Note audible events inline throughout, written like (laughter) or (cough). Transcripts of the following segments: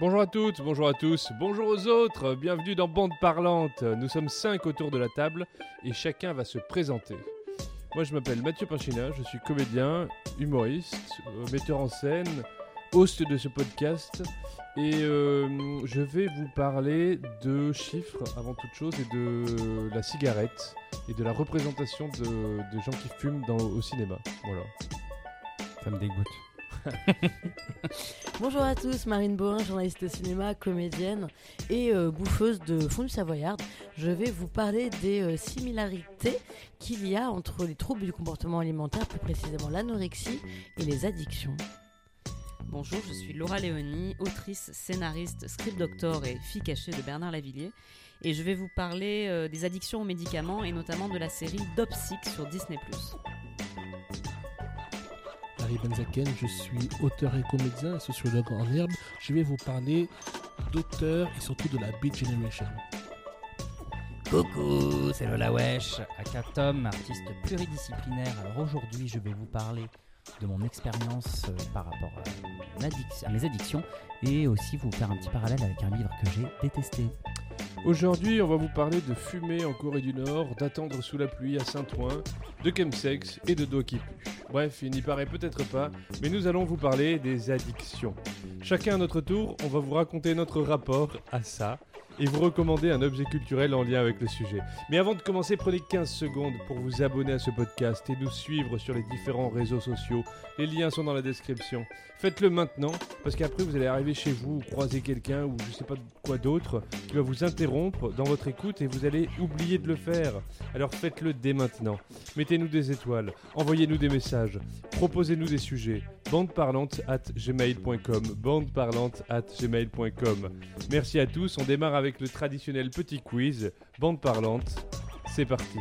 Bonjour à toutes, bonjour à tous, bonjour aux autres, bienvenue dans Bande Parlante. Nous sommes cinq autour de la table et chacun va se présenter. Moi je m'appelle Mathieu Pinchina, je suis comédien, humoriste, euh, metteur en scène, host de ce podcast et euh, je vais vous parler de chiffres avant toute chose et de la cigarette et de la représentation de, gens qui fument au cinéma. Voilà. Ça me dégoûte. (laughs) Bonjour à tous, Marine Borin, journaliste de cinéma, comédienne et euh, bouffeuse de fond du Savoyard. Je vais vous parler des euh, similarités qu'il y a entre les troubles du comportement alimentaire, plus précisément l'anorexie et les addictions. Bonjour, je suis Laura Léonie, autrice, scénariste, script doctor et fille cachée de Bernard Lavillier. Et je vais vous parler euh, des addictions aux médicaments et notamment de la série Dopsic sur Disney+. Je suis auteur et comédien sociologue en herbe. Je vais vous parler d'auteurs et surtout de la Beat Generation. Coucou, c'est Lola Wesh, aka Tom, artiste pluridisciplinaire. Alors aujourd'hui, je vais vous parler de mon expérience euh, par rapport à mes addictions et aussi vous faire un petit parallèle avec un livre que j'ai détesté. Aujourd'hui, on va vous parler de fumer en Corée du Nord, d'attendre sous la pluie à Saint-Ouen, de chemsex et de doigts qui puent. Bref, il n'y paraît peut-être pas, mais nous allons vous parler des addictions. Chacun à notre tour, on va vous raconter notre rapport à ça et vous recommander un objet culturel en lien avec le sujet. Mais avant de commencer, prenez 15 secondes pour vous abonner à ce podcast et nous suivre sur les différents réseaux sociaux. Les liens sont dans la description. Faites-le maintenant, parce qu'après vous allez arriver chez vous ou croiser quelqu'un ou je sais pas quoi d'autre qui va vous interrompre dans votre écoute et vous allez oublier de le faire. Alors faites-le dès maintenant. Mettez-nous des étoiles, envoyez-nous des messages, proposez-nous des sujets. Bandeparlante at gmail.com. Bandeparlante at gmail.com. Merci à tous, on démarre avec le traditionnel petit quiz. Bande parlante, c'est parti.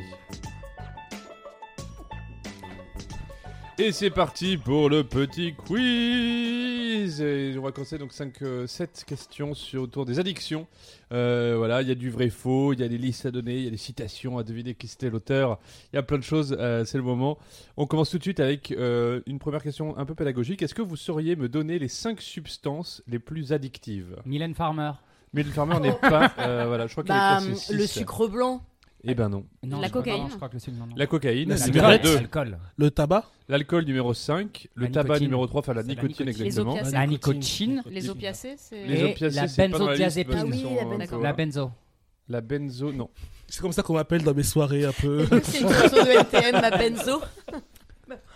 Et c'est parti pour le petit quiz Et on va commencer donc 5, 7 questions sur, autour des addictions. Euh, voilà, il y a du vrai faux, il y a des listes à donner, il y a des citations à deviner qui c'était l'auteur. Il y a plein de choses, euh, c'est le moment. On commence tout de suite avec euh, une première question un peu pédagogique. Est-ce que vous sauriez me donner les 5 substances les plus addictives? Mylène Farmer. Mylène Farmer n'est pas... euh, voilà, je crois qu'il Bah, est le sucre blanc. Eh ben non. Non, La je crois- cocaïne. non, je crois que le sucre, non, non. La cocaïne, La numéro cigarette. 2. L'alcool. Le tabac L'alcool numéro 5, le La tabac nicotine. numéro 3, enfin la nicotine. Les exactement. opiacés. La nicotine. Les opiacés, c'est... Les opiacés, la c'est benzodiazépine. Ah oui, sont la benzo. La benzo. La benzo, non. C'est comme ça qu'on m'appelle dans mes soirées un peu. (laughs) C'est une chanson de NTM, ma benzo.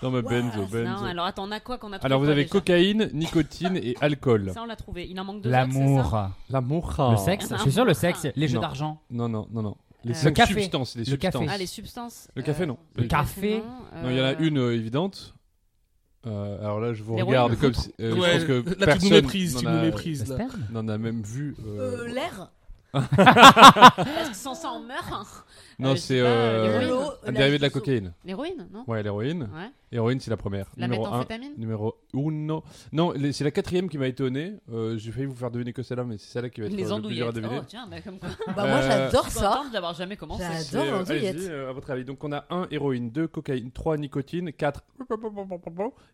Non, mais benzo, Non, benzo. alors attends, on a quoi qu'on a trouvé Alors vous avez cocaïne, nicotine et alcool. Ça, on l'a trouvé. Il en manque deux autres, c'est ça L'amour. L'amour. Le sexe. Je suis sûr, le sexe. Les jeux Non. d'argent. Non, non, non, non. Les Euh, cinq Le café. substances, les Le café. substances. Ah, les substances. Le café, non. Le Le café. non. Non, il y en a Euh, une euh, évidente. Euh, alors là, je vous regarde comme si. euh, Ouais, je pense que là, tu nous personne méprises, tu n'en nous a- méprises. N'en même vu. euh, Euh, L'air. Est-ce que sans ça, on meurt Non, Euh, c'est pas, euh, l'héroïne. Un dérivé de la cocaïne. L'héroïne, non Ouais, l'héroïne. Ouais. Héroïne, c'est la première. La numéro 1. méthamphétamine Numéro uno. Non, les- c'est la quatrième qui m'a étonné. Euh, J'ai failli vous faire deviner que celle-là, mais c'est celle-là qui va être Les euh, le plus dur à andouillettes. deviner. Oh, tiens, bah, comme quoi. (laughs) Bah, moi, Euh, j'adore Je suis ça. contente d'avoir jamais commencé. J'adore. C'est, euh, l'andouillette. allez-y, euh, à votre avis. Donc on a 1 héroïne, 2 cocaïne, 3 nicotine, 4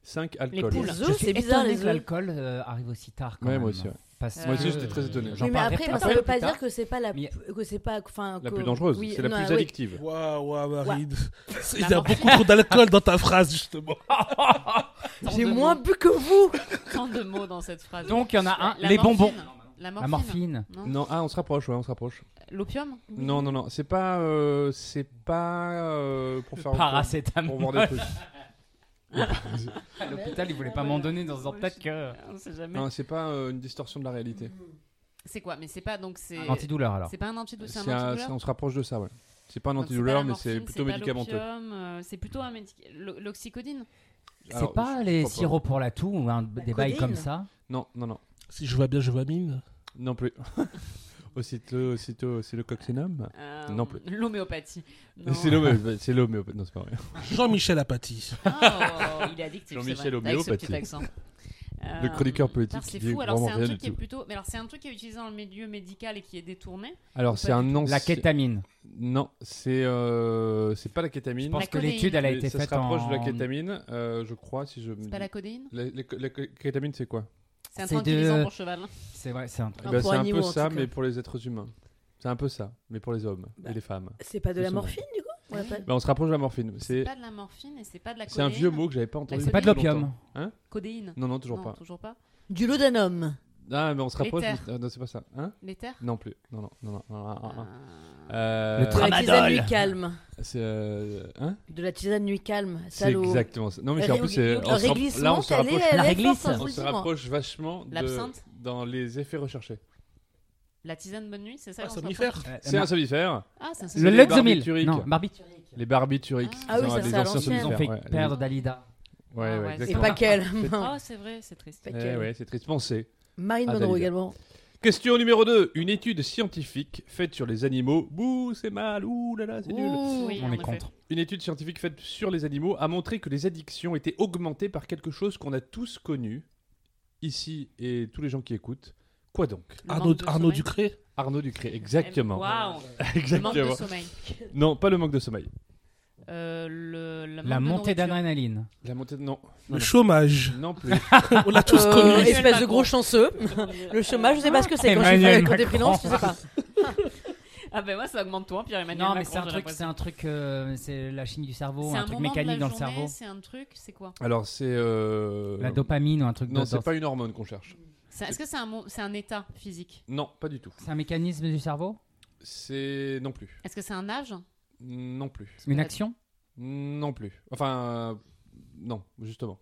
5 alcool. poules. Les Je œufs, suis c'est bizarre étonné les que œufs. l'alcool euh, arrive aussi tard. Quand Ouais, même. moi aussi, ouais. Parce Moi aussi, j'étais très étonné. Oui, mais après, peut-être ça un veut peu pas dire que c'est pas la que c'est pas enfin La que- plus dangereuse, oui, c'est la non, plus addictive. Waouh, waouh, Marine. (laughs) Il y a beaucoup trop d'alcool dans ta phrase, justement. J'ai moins mots. bu que vous. (laughs) Tant de mots dans cette phrase. Donc, il y en a un. La Les morphine. bonbons. La La morphine. Non. Non, ah, on se rapproche, ouais, on se rapproche. L'opium Non, non, non, c'est pas, euh, c'est pas euh, pour faire pour Paracétamol. voir des trucs. (laughs) (laughs) À l'hôpital, ils voulaient pas m'en donner dans un peut-être que. On sait jamais. Non, c'est pas euh, une distorsion de la réalité. C'est quoi? Mais c'est pas donc c'est. Antidouleur alors. C'est pas un antidouleur. C'est un un- antidouleur? on se rapproche de ça, ouais. C'est pas un antidouleur, mais c'est plutôt médicamenteux. C'est plutôt un médicament. L'oxycodine C'est pas les sirops pour la toux ou un, des bails comme ça? Non, non, non, Si je vois bien, je vois mine. non plus. (laughs) aussitôt, aussitôt, c'est le coccinum. Euh, Non plus. L'homéopathie. C'est l'homéopathie. Non, c'est pas vrai. (laughs) Jean-Michel Apathy. Oh, il est addictif. Jean-Michel c'est vrai, avec ce petit homéopathie. accent. Le chroniqueur politique C'est fou. Alors c'est vraiment un rien truc qui est tout. plutôt. Mais alors c'est un truc qui est utilisé dans le milieu médical et qui est détourné. Alors, c'est un ancien. La kétamine. Non, c'est euh, c'est pas la kétamine. Je pense La que l'étude, elle a été ça faite se rapproche en... de la kétamine, euh, je crois, si je C'est pas la codéine La, la- la kétamine, c'est quoi? C'est un tranquillisant de- pour cheval. hein. C'est vrai, c'est un truc. Pour c'est un peu ça, mais pour les êtres humains. C'est un peu ça, mais pour les hommes Bah. et les femmes. C'est pas de la morphine du coup Bah, on se rapproche de la morphine. C'est pas de la morphine et c'est pas de la c'est un codéine. vieux mot que j'avais pas entendu. C'est pas de l'opium. longtemps. Codéine. Non, non, toujours non, pas. Toujours pas. Du laudanum. Ah, mais on se rapproche. Mais- euh, non, c'est pas ça. Hein L'éther Non plus. Non, non, non, non. non, non, non, non. Euh, Euh, Le De la tisane nuit calme. C'est euh, hein De la tisane nuit calme. C'est Salaud. exactement ça. Non, mais en plus, c'est- le on se rapp- réglissement, là, on se rapproche. La est réglisse. hein, On le se rapproche vachement de, L'absinthe dans les effets recherchés. La tisane bonne nuit, c'est ça Ah, somnifère. Euh, C'est un somnifère. Ah, c'est un Le les barbituriques. Non, barbiturique. Les barbituriques. Ah oui, à anciens l'ancienne. Ils ont somnifères, fait ouais. perdre Dalida. Ouais, Ah ouais, ouais, Et pas qu'elle. Ah, c'est vrai, c'est triste. Eh ouais, c'est triste. Pensez. Marine Ah, Monroe également. Question numéro 2. Une étude scientifique faite sur les animaux. Bouh, c'est mal. Ouh là là, c'est nul. Oui, On en est effet. contre. Une étude scientifique faite sur les animaux a montré que les addictions étaient augmentées par quelque chose qu'on a tous connu, ici et tous les gens qui écoutent. Quoi donc? Le Arnaud, manque de Arnaud sommeil. Ducré? Arnaud Ducré, exactement. Waouh Le manque de Exactement. sommeil. Non, pas le manque de sommeil. Euh, le, le La montée d'adrénaline. La montée de... Non. Le Non, chômage. non. plus. On l'a tous Euh, connu. espèce de gros chanceux. (laughs) Le chômage, je sais pas ce que c'est. Quand j'ai Emmanuel fait quand t'es Macron. freelance, tu sais pas. (laughs) Ah ben moi ça augmente toi Pierre-Emmanuel Non, mais c'est un truc, c'est un truc, euh, c'est la chimie du cerveau, C'est un un truc moment de la mécanique dans le cerveau. C'est un truc, c'est quoi Alors c'est... euh, La dopamine ou un truc Non, c'est pas une hormone qu'on cherche. Est-ce que c'est un, c'est un état physique? Non, pas du tout. C'est un mécanisme du cerveau? C'est... Non plus. Est-ce que c'est un âge? Non plus. Une action Non plus. Enfin... euh, Non, justement.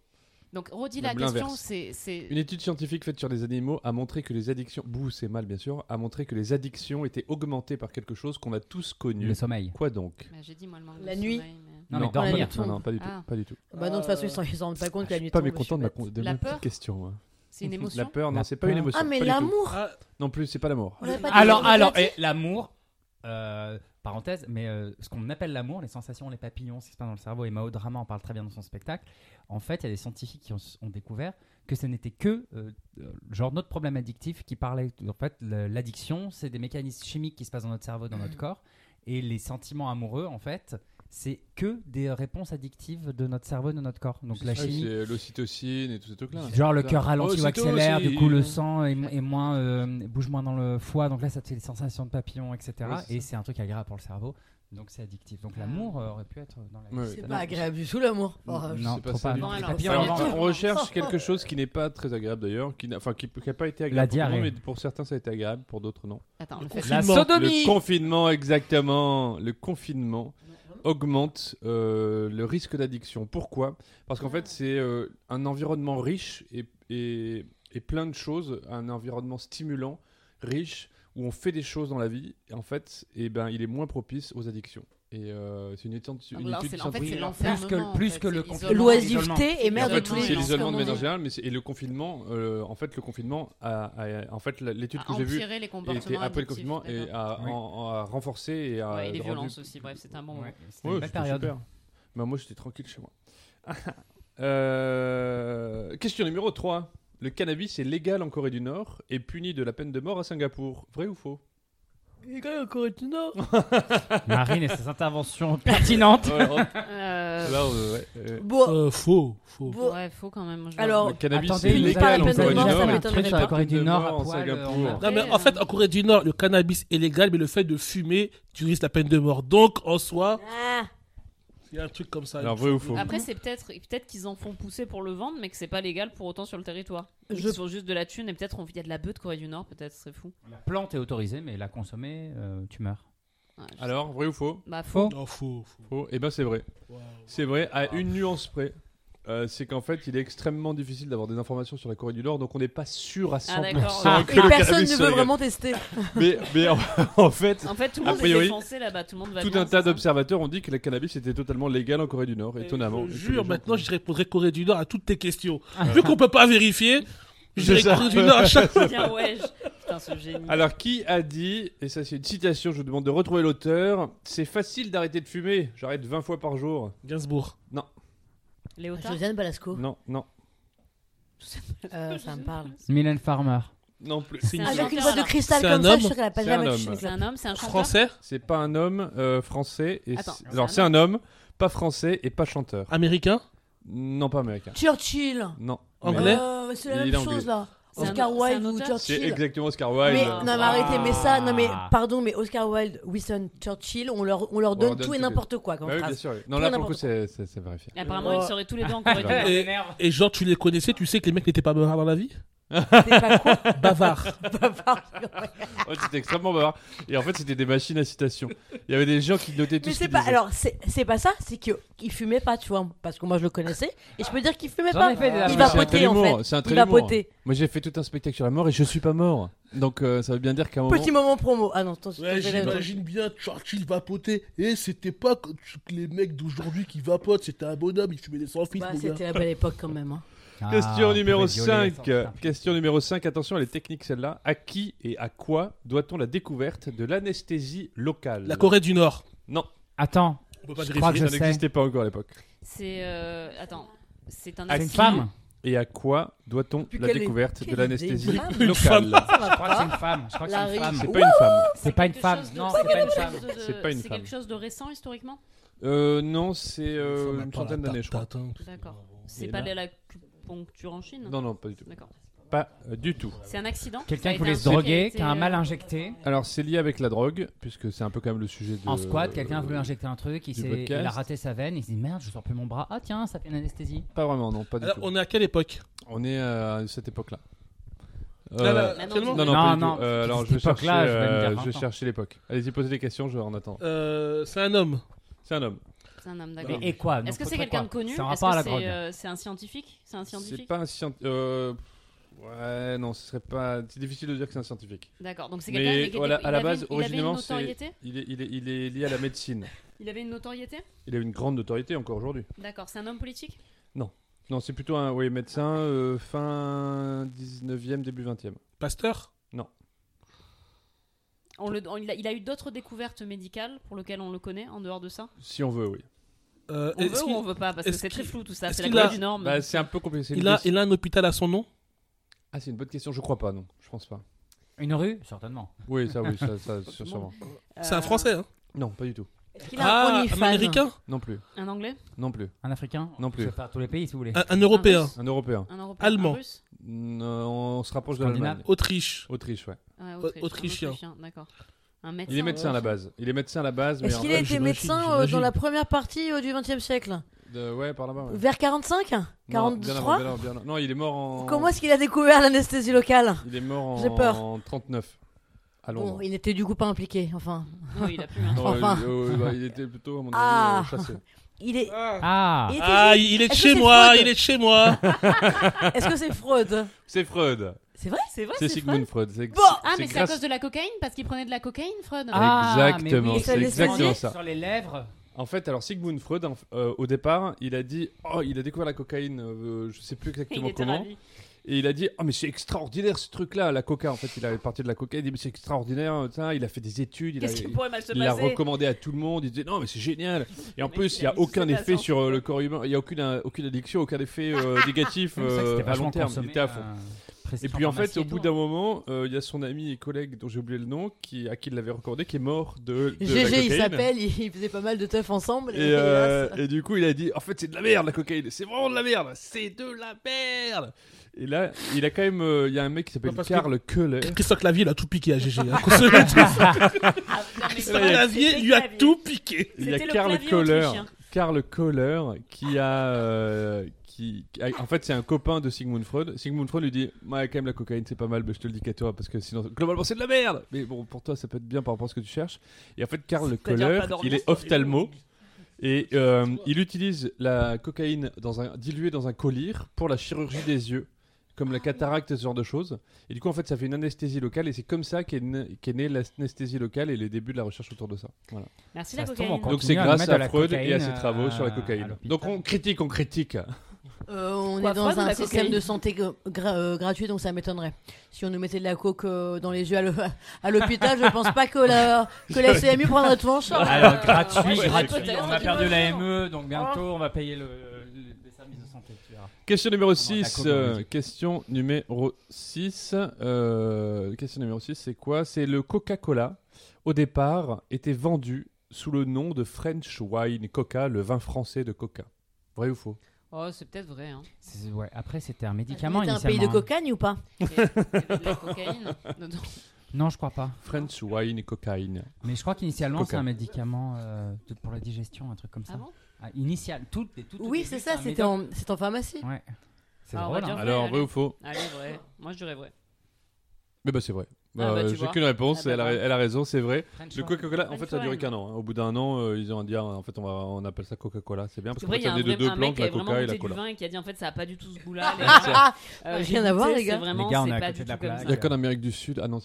Donc redis Même la question, l'inverse. c'est... c'est- Une étude scientifique faite sur les animaux a montré que les addictions... Bouh, c'est mal bien sûr. A montré que les addictions étaient augmentées par quelque chose qu'on a tous connu. Le sommeil. Quoi donc? Bah, J'ai dit moi le manque La nuit. sommeil, mais- Non, mais dormir. non, non, pas du tout. Ah. Pas du tout. Bah non, de toute façon, ils s'en- ils s'en rendent pas compte que la Je nuit suis pas tombe, mécontent de ma, con- de La ma petite question. moi. C'est une (laughs) émotion La peur, non, La c'est pas une peur. émotion. Ah, mais pas du tout. l'amour Ah, Non plus, c'est pas l'amour. On l'a pas dit, Alors, l'a alors, pas dit. et l'amour, euh, parenthèse, mais euh, ce qu'on appelle l'amour, les sensations, les papillons, ce qui se passe dans le cerveau, et Mao Drama en parle très bien dans son spectacle. En fait, il y a des scientifiques qui ont, ont découvert que ce n'était que euh, euh, genre notre problème addictif qui parlait. En fait, l'addiction, c'est des mécanismes chimiques qui se passent dans notre cerveau, dans notre corps, et les sentiments amoureux, en fait, c'est que des réponses addictives de notre cerveau, et de notre corps. Donc la Ouais, chimie. C'est l'ocytocine et tous ces trucs-là. Genre le Ça. cœur ralentit ou accélère, du coup le sang est, est moins, euh, bouge moins dans le foie, donc là ça te fait des sensations de papillons, etc. Et ça. c'est un truc agréable pour le cerveau, donc c'est addictif. Donc Ah. l'amour euh, aurait pu être dans la. C'est Non, pas agréable du tout l'amour. Non, Oh, Non, c'est pas trop ça pas. tout. alors, Alors, revanche. on recherche quelque chose qui n'est pas très agréable d'ailleurs, qui n'a enfin, qui, qui a pas été agréable La pour tout mais pour certains ça a été agréable, pour d'autres non. Attends, Le le La Confinement. sodomie Le confinement, exactement. Le confinement augmente euh, le risque d'addiction. Pourquoi? Parce qu'en fait, c'est euh, un environnement riche et, et, et plein de choses, un environnement stimulant, riche, où on fait des choses dans la vie. Et en fait, eh ben, il est moins propice aux addictions. Et euh, c'est une étude, une Alors, étude c'est- en fait, scientifique. c'est Oui, l'enfermement. plus que- en plus fait, que le c'est confinement. L'oisiveté et mère de tous c'est les l'isolement de manière générale, mais c'est- et le confinement, euh, en fait, le confinement a, a- en fait, l'étude que j'ai vue était après le confinement et a, Oui. en- a renforcé et a Ouais, et les rendu- violences aussi, bref, c'était un bon moment. Ouais, c'était Ouais, une belle période. super. Bah, moi, j'étais tranquille chez moi. (laughs) Euh, Question numéro 3. Le cannabis est légal en Corée du Nord et puni de la peine de mort à Singapour. Vrai ou faux? Les gars, en Corée du Nord. Marine et ses interventions pertinentes. Ouais, Euh, là, on- ouais, euh, Bon, euh, faux, faux. bon. Ouais, faut quand même. je- Alors, Le cannabis Attendez, est puni vous par la légal en Corée du ça Nord. un m'étonnerait truc sur la pas. Corée du Nord à en poil, a- Non, mais en Après, fait, en Corée du Nord, le cannabis est légal, mais le fait de fumer, tu risques la peine de mort. Donc, en soi, Ah, il y a un truc comme ça. Alors, vrai ou faux Après, c'est peut-être peut-être qu'ils en font pousser pour le vendre, mais que c'est pas légal pour autant sur le territoire. Je- Ils sont juste de la thune et peut-être il y a de la bœuf de Corée du Nord, peut-être, c'est fou. La plante est autorisée, mais la consommer, euh, tu meurs. Ouais. Alors, vrai ou faux? Bah faux. Non, faux, faux. Faux. Eh ben, c'est vrai. C'est vrai, à une nuance près. Euh, c'est qu'en fait, il est extrêmement difficile d'avoir des informations sur la Corée du Nord, donc on n'est pas sûr à 100% Ah. Ah, (laughs) que et le personne ne veut vraiment tester. (laughs) Mais, mais en, en fait, En fait, tout le A monde priori, est défoncé là-bas, tout le monde va tout bien, un tas d'observateurs ont dit que le cannabis était totalement légal en Corée du Nord, étonnamment. Je jure, maintenant, je répondrai Corée du Nord à toutes tes questions. Vu qu'on peut pas vérifier, je dirais. Corée du Nord à chaque (laughs) fois. Putain, ce génie. Alors, qui a dit, et ça c'est une citation, je vous demande de retrouver l'auteur, c'est facile d'arrêter de fumer, j'arrête 20 fois par jour. Gainsbourg. Léotard Josiane Balasco. Non, non, Euh, ça me parle. Mylène Farmer. non plus. C'est une un Avec une voix de cristal C'est comme un ça, je homme suis sûre qu'elle a pas C'est jamais un touché homme. C'est un homme, c'est un chanteur Français, C'est pas un homme euh, français, et Attends, c'est- c'est alors un c'est un homme, pas français et pas chanteur. américain, Non, pas américain. Churchill. Non. Anglais? Euh, c'est la Il même anglais. chose là. Un- Oscar Wilde ou auteur C'est Churchill. exactement Oscar Wilde. Mais Ah. non mais arrêtez, mais ça, non mais Ah. pardon, mais Oscar Wilde, Winston Churchill, on leur, on leur On donne leur donne tout et n'importe quoi comme Bah oui, bien sûr. Non, Tout là, pour le coup, c'est c'est- c'est vérifié. Et apparemment, Oh. ils seraient tous les deux en Corée du Nord. Et, et genre, tu les connaissais, tu sais que les mecs n'étaient pas bavards dans la vie? Pas quoi Bavards. (laughs) bavard. (laughs) Ouais, c'était extrêmement bavard. Et en fait, c'était des machines à citation. Il y avait des gens qui notaient tout Mais ce c'est qu'ils pas, disaient. alors c'est c'est pas ça, c'est qu'il fumait pas, tu vois, parce que moi je le connaissais et je peux dire qu'il fumait J'en pas. ai fait des Il affaires. va C'est un poter en trait-d'humour, fait. c'est un Il va poter. Moi, j'ai fait tout un spectacle sur la mort et je suis pas mort. Donc, euh, ça veut bien dire qu'à un moment. Petit moment promo. Ah non, attention. Ouais, je vais la- j'imagine bien Churchill vapoter. Et c'était pas que les mecs d'aujourd'hui qui vapotent, c'était un bonhomme, il fumait des sans fils, Bah, mon gars. C'était la belle époque quand même. hein. Question Ah, numéro on pouvait violer 5. ça, putain. Question numéro 5. Attention, elle est technique celle-là. À qui et à quoi doit-on la découverte de l'anesthésie locale? La Corée du Nord. Non, Attends, On peut pas Je crois que ça n'existait pas encore à l'époque. C'est. euh, Attends. C'est un c'est une femme. Et à quoi doit-on la est- découverte de l'anesthésie locale? Je crois que c'est pas. une femme. Je crois que c'est une femme. C'est pas une femme. C'est pas une quelque femme. chose de- Non, c'est pas une quelque femme. chose de- C'est pas une C'est femme. quelque chose de récent historiquement? Euh, non, c'est euh, à une centaine la d'années, je crois. hein. D'accord. C'est pas là- de l'acupuncture en Chine Non, non, pas du tout. D'accord. Pas euh, du tout. C'est un accident Quelqu'un qui voulait se droguer, qui a un euh, mal injecté. Alors, c'est lié avec la drogue, puisque c'est un peu quand même le sujet de. En squat, quelqu'un a voulu injecter un truc, il, du s'est- podcast. il a raté sa veine, il s'est dit merde, je sors plus mon bras. Ah tiens, ça fait une anesthésie. Pas vraiment, non, pas du Alors, tout. on est à quelle époque On est à cette époque-là. Là, là, Euh, actuellement non, non, Non, pas du non, tout. Euh, alors, je vais chercher, époque-là, je vais me dire euh, 20 je vais ans. chercher l'époque. Allez-y, posez des questions, je en attends. Euh, C'est un homme. C'est un homme. C'est un homme, d'accord. Et, et quoi Est-ce que c'est quelqu'un de connu C'est Est-ce rapport à que la c'est drogue. euh, c'est un scientifique C'est un C'est scientifique pas un scientifique. Euh... Ouais, non, ce serait pas. C'est difficile de dire que c'est un scientifique. D'accord. Donc c'est quelqu'un voilà, à il la avait- base, avait originellement, c'est- notoriété Il est, il, est, il est lié à la médecine. (laughs) Il avait une notoriété Il a une grande notoriété encore aujourd'hui. D'accord. C'est un homme politique Non, c'est plutôt un oui, médecin euh, fin 19e, début 20e. Pasteur? On le- on- il, a, il a eu d'autres découvertes médicales pour lesquelles on le connaît en dehors de ça? Si on veut, oui. Euh, On veut ou on veut pas? Parce que c'est très flou tout ça. C'est la a- du Nord. mais- Bah, c'est un peu compliqué. il a, il a un hôpital à son nom? Ah, c'est une bonne question. Je crois pas, non. Je pense pas. Une rue? Certainement. Oui, ça, oui, ça, ça, sûr- (laughs) sûrement. C'est un Euh, français, hein? Non, pas du tout. A un Ah, un américain? Non plus. Un anglais? Non plus. Un africain? Non plus. Je tous les pays si vous voulez. un, un européen russe Un européen. Un européen Allemand. Un russe? Non, on se rapproche de l'Allemagne. Autriche. Autriche, ouais. Ouais, Au- Autriche, un Autrichien. Autrichien, D'accord. Un médecin. Il est médecin à la base. Il est médecin à la base, Est-ce qu'il a été médecin euh, dans la première partie euh, du XXe siècle de- ouais, par là-bas. ouais. Vers 45 Non, bien avant, 43 bien avant, bien avant. Non, il est mort en. Comment est-ce qu'il a découvert l'anesthésie locale Il est mort J'ai peur. en 39. À Londres. Bon, il n'était du coup pas impliqué, enfin. Il a plus. hein. (laughs) Non, Enfin. il, euh, bah, il était plutôt, à mon avis, Ah. euh, chassé. Il est. Ah il était- Ah, il est de Est-ce chez moi, il est de chez moi. (laughs) Est-ce que c'est Freud C'est Freud. C'est vrai C'est vrai C'est Sigmund Freud. C'est Bon. Ah, mais c'est à cause de la cocaïne Parce qu'il prenait de la cocaïne, Freud Ah, Exactement, mais oui, c'est ça exactement ça. Sur les lèvres. En fait, alors Sigmund Freud, en- euh, au départ, il a dit, oh, il a découvert la cocaïne, euh, je sais plus Il exactement était comment, ravi. Et il a dit, oh mais c'est extraordinaire ce truc-là, la coca. En fait, il avait parti de la cocaïne, il dit mais c'est extraordinaire, ça. Il a fait des études, il a, il l'a recommandé à tout le monde. Il disait non mais c'est génial. Et en plus, il n'y a aucun effet sur euh, le corps humain. Il n'y a aucune, euh, aucune addiction, aucun effet euh, (laughs) négatif euh, à long terme. Il était à fond. Et puis en fait, au bout d'un moment, euh, il y a son ami et collègue dont j'ai oublié le nom, qui, à qui il l'avait recordé, qui est mort de, de la GG, il s'appelle, il faisait pas mal de teuf ensemble. Et, Et, euh, hélas. et du coup, il a dit En fait, c'est de la merde la cocaïne, c'est vraiment de la merde, c'est de la merde. Et là, il a quand même. euh, Il y a un mec qui s'appelle Non, parce que- Karl Köhler. Christophe Clavier, il a tout piqué à GG. Hein, qu'on se le dise. Ah, Christophe Clavier lui a clavier. tout piqué. Il y a C'était le Karl clavier Köhler, autrichien. Karl Köhler qui a. euh, qui, qui a- en fait, c'est un copain de Sigmund Freud. Sigmund Freud lui dit Ouais, quand même, la cocaïne, c'est pas mal, mais je te le dis qu'à toi, parce que sinon, globalement, c'est de la merde. Mais bon, pour toi, ça peut être bien par rapport à ce que tu cherches. Et en fait, Karl C'est-à-dire Köhler, pas dormir il est ophtalmo. Et euh, il utilise la cocaïne dans un, diluée dans un collyre pour la chirurgie des yeux, comme la cataracte, ce genre de choses. Et du coup, en fait, ça fait une anesthésie locale, et c'est comme ça qu'est né- qu'est née l'anesthésie locale et les débuts de la recherche autour de ça. Voilà. Merci Ça la cocaïne. on Donc c'est à grâce à la Freud et à ses travaux sur la à cocaïne. Donc on critique, on critique. Euh, on Quoi, est dans un système de santé gra- euh, gratuit, donc ça m'étonnerait. Si on nous mettait de la coke euh, dans les yeux à (laughs) à l'hôpital, je pense pas que la, que la CMU prendrait tout en charge. Alors gratuit, Ouais, gratuit. On a perdu vois, la non. ME, donc bientôt on va payer le, le- les services de santé. Question numéro la 6. coke dans les yeux. question numéro 6. question numéro 6, c'est quoi? C'est le Coca-Cola, au départ, était vendu sous le nom de French Wine Coca, le vin français de Coca. Vrai ou faux? Oh, c'est peut-être vrai. Hein. C'est- ouais. Après, c'était un médicament C'était un pays de initialement. hein. cocagne ou pas? Il y avait de la cocaïne dedans. Non, je crois pas. French wine et cocaïne. Mais je crois qu'initialement, Coca. c'est un médicament euh, de- pour la digestion, un truc comme ça. Ah bon? Ah, initial, tout, tout, tout au Oui, c'est ça, c'était en, c'est en pharmacie. Ouais. C'est Ah, drôle. hein. vrai, Alors, allez. vrai ou faux? Allez, vrai. Moi, je dirais vrai. Mais bah c'est vrai. Ah, bah, Euh, J'ai qu'une réponse, Ah, bah, elle, a, voilà. elle a raison, c'est vrai. French Le. Coca-Cola, en fait, ça a duré qu'un an. hein. Au bout d'un an, euh, ils ont dit, ah, en fait, on, va, on appelle ça Coca-Cola. C'est bien parce y a ça un, venait de deux plantes, la Coca et la Cola. vin et qui a dit en fait ça a pas du tout ce goût-là. (laughs) Ah. Euh, Rien à voir, les gars. C'est vraiment, Les gars, on est à côté de la. Il y a qu'en Amérique du Sud, ah non,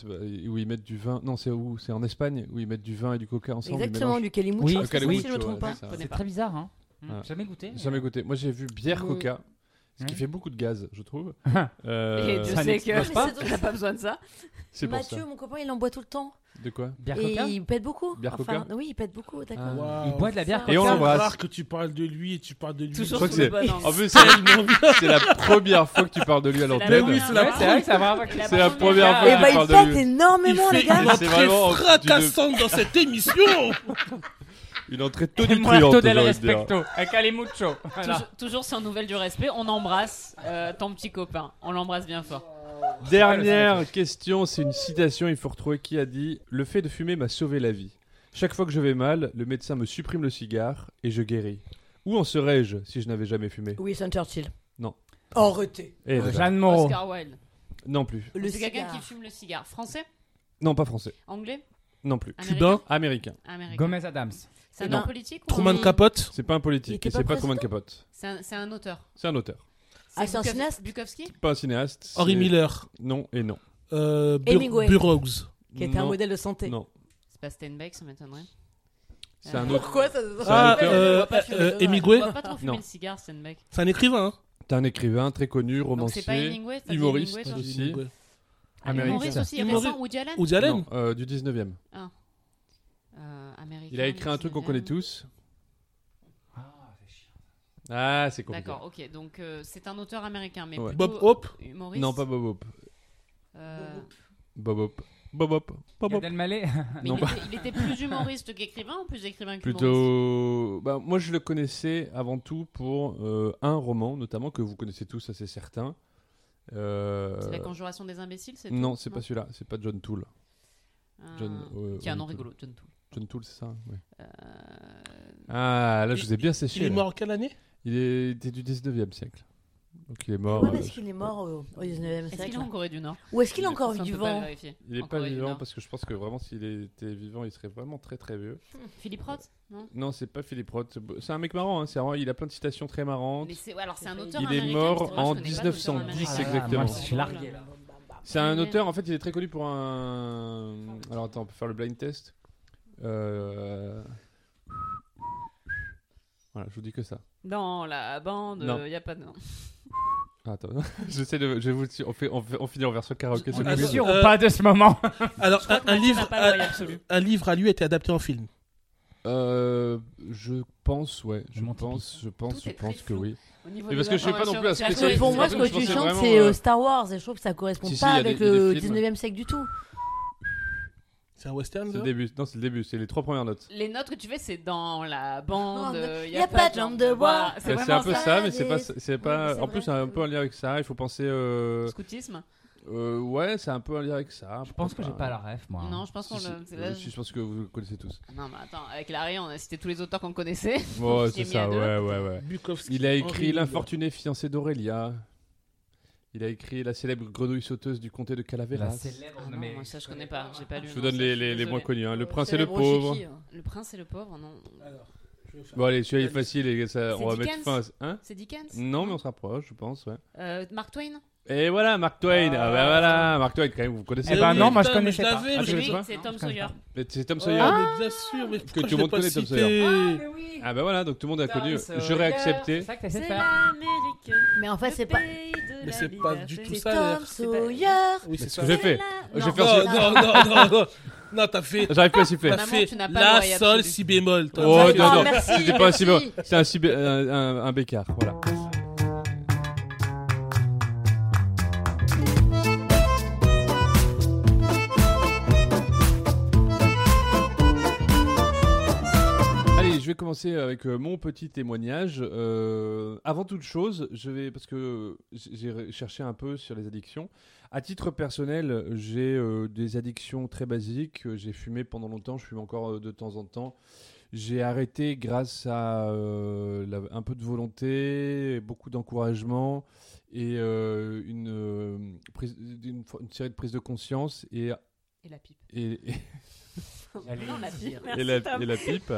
où ils mettent du vin. Non, c'est où? C'est en Espagne où ils mettent du vin et du Coca ensemble. Exactement, du Calimucho, si je me ouais, trompe pas. c'est très bizarre, hein. Jamais goûté. Jamais goûté. Moi, j'ai vu bière. Coca, ce qui Ouais. fait beaucoup de gaz, je trouve. (laughs) Et Euh, Dieu ça sait n'explose que pas. on n'a pas besoin de ça. (laughs) c'est pour ça. Mathieu, mon copain, il en boit tout le temps. De quoi? Bière Et Coca? il pète beaucoup. Bière Enfin, Coca? Oui, il pète beaucoup, d'accord. Ah. Il boit de la bière Et on Coca. L'embrasse. rare que tu parles de lui et tu parles de lui. Toujours crois que sous le c'est- bon angle. En plus, c'est (laughs) c'est la première fois que tu parles de lui à l'antenne. c'est la Ouais, c'est vrai que fois que La C'est la première fois. Et que bah, tu il parles de pète lui. Il énormément, fait les gars. une C'est entrée vraiment fracassante dans cette émission. Une entrée Muerto tonitruante, del respecto. Calimucho. (laughs) Voilà. Toujours, toujours sans nouvelle du respect, on embrasse euh, ton petit copain. On l'embrasse bien fort. Dernière question, c'est une citation, il faut retrouver qui a dit Le fait de fumer m'a sauvé la vie. Chaque fois que je vais mal, le médecin me supprime le cigare et je guéris. Où en serais-je si je n'avais jamais fumé? Winston Churchill. Non. Arrêtez. Eh, voilà. Jeanne Moreau. Oscar Wilde. Non plus. Le C'est quelqu'un cigare. qui fume le cigare. Français? Non, pas français. Anglais? Non plus. Cubain. Américain. Américain. Gomez Adams. C'est un homme politique ou Truman Capote. C'est pas un politique pas c'est pas Truman Capote. C'est un, auteur. C'est un auteur. Ah, c'est un cinéaste Bukowski Pas un cinéaste. Henry Miller. Non et non. Euh, Bur-. Burroughs. Qui était un modèle de santé. Non. C'est pas Steinbeck, ça m'étonnerait. C'est un Euh, autre. Pourquoi ça Ah, auteur. euh, euh, Hemingway. Pas trop fumer le cigare, Steinbeck. C'est un écrivain. Hein C'est un écrivain très connu, Donc c'est pas romancier. Hemingway humoriste aussi. Ah, Américain. Humoriste aussi, Humoriste. récent, Woody Allen Woody Allen. Non, du 19e. Euh, américain, Il a écrit un truc qu'on 19e. connaît tous. Ah, c'est compliqué. D'accord, ok. Donc euh, c'est un auteur américain, mais Ouais. plutôt Bob Hope. humoriste. Non, pas Bob Hope. Euh, Bob Hope. Bob Hope. Bob Hope. (laughs) Mais Non, il, était, il était plus humoriste qu'écrivain ou plus écrivain qu'humoriste? Plutôt. Bah, moi, je le connaissais avant tout pour euh, un roman, notamment que vous connaissez tous, ça c'est certain. Euh, C'est la conjuration des imbéciles, c'est Non, c'est pas celui-là. C'est pas John Toole. Ah, John, euh, Qui a un nom rigolo, John Toole. John Toole, c'est ça. ouais. Euh, Ah, là, je Il- vous ai bien séché. Il est là. mort en quelle année? Il est- était du 19e siècle. Donc il est mort. Pourquoi euh, est-ce qu'il est mort au, au 19e Est-ce qu'il siècle est en Corée du Nord? Ou est-ce qu'il est encore Ça, on peut pas vivant vérifier. Il est En pas Corée du vivant Nord. parce que je pense que vraiment s'il était vivant, il serait vraiment très très vieux. Philippe Roth Non? Non, c'est pas Philippe Roth. C'est un mec marrant. hein, c'est vraiment- il a plein de citations très marrantes. Mais c'est- ouais, alors c'est un auteur Il est américain, mort parce que moi, je en connais pas 1910 d'auteur américain. exactement. moi, je suis largué, là. C'est un auteur, en fait, il est très connu pour un. Alors attends, on peut faire le blind test. Euh... Voilà, je vous dis que ça. Dans la bande, Non. il n'y a pas de nom. Ah, attends, (laughs) j'essaie de. Je vais vous... on, fait... on, fait... on finit en version karaoké. On est sûr Euh, pas de ce moment (laughs) Alors, un, livre, droit un, livre à lui a été adapté en film. Euh, je pense, ouais. Je pense, je pense, je pense que flou. oui. Mais parce que je sais pas non plus que spécialité. pour moi, ce que tu chantes, c'est euh, euh, Star Wars. Et je trouve que ça correspond Si, si, pas avec le des films. 19e siècle du tout. C'est un western, C'est le début. Non, c'est le début. C'est les trois premières notes. Les notes que tu fais, c'est dans la bande. Il Y a pas de jambe de bois. C'est un peu ça. mais c'est pas. C'est pas. En plus, c'est un peu un lien avec ça. Il faut penser. Euh... Scoutisme euh, ouais, c'est un peu un lien avec ça. Je pense que j'ai pas la ref, moi. Non, je pense qu'on Si, le. euh, je pense que vous le connaissez tous. Non, mais attends, avec Larry, on a cité tous les auteurs qu'on connaissait. Ouais, (laughs) c'est ça, ouais, ouais, ouais. Bukowski. Il a écrit. L'infortuné fiancé d'Aurélia. Il a écrit La célèbre grenouille sauteuse du comté de La Calaveras. célèbre. Ah non, moi, ça, je connais pas. J'ai pas lu. Je vous donne les, les, moins connus. hein. Le prince et le pauvre. hein. Le prince et le pauvre, non. Alors, Bon, allez, celui-là est facile. Et ça, on va mettre Dickens fin. à- Hein C'est Dickens non, mais on se rapproche, je pense. Ouais. Euh, Mark Twain Et voilà, Mark Twain. Ah, bah voilà, Mark Twain, quand même, vous connaissez. Eh ben oui, non, moi, je mais connaissais pas. Ah, mais tu C'est c'est Tom connais Sawyer. Mais C'est Tom Ah, Sawyer. mais bien sûr, mais pourquoi tout je le l'ai monde pas connaît Tom cité Ah, bah voilà, donc tout le monde a connu. J'aurais accepté. C'est ça que t'essaies de C'est faire. l'Amérique. Mais en fait, c'est pas. Mais c'est pas du tout C'est ça, Tom l'air. Sawyer. Oui, C'est c'est ce ça. que j'ai fait. Je vais Non. faire Non, ce- non, non, non, non. (laughs) Non, t'as fait. J'arrive pas à siffler. T'as Maman, fait tu n'as pas La, l'oreille Sol. Si bémol. toi. Oh, Ah, non, non, merci, c'était pas un si merci. bon. C'est un, si bé- un, un, un bécard, voilà. Vais commencer avec euh, mon petit témoignage. Euh, avant toute chose, je vais parce que j'ai cherché un peu sur les addictions. À titre personnel, j'ai euh, des addictions très basiques. J'ai fumé pendant longtemps, je fume encore euh, de temps en temps. J'ai arrêté grâce à euh, la- un peu de volonté, beaucoup d'encouragement et euh, une, euh, prise- une, une série de prises de conscience et, Et la pipe. et, et- Allez, (laughs) Non, la dire. pipe. Merci, et la, Tom. et la pipe.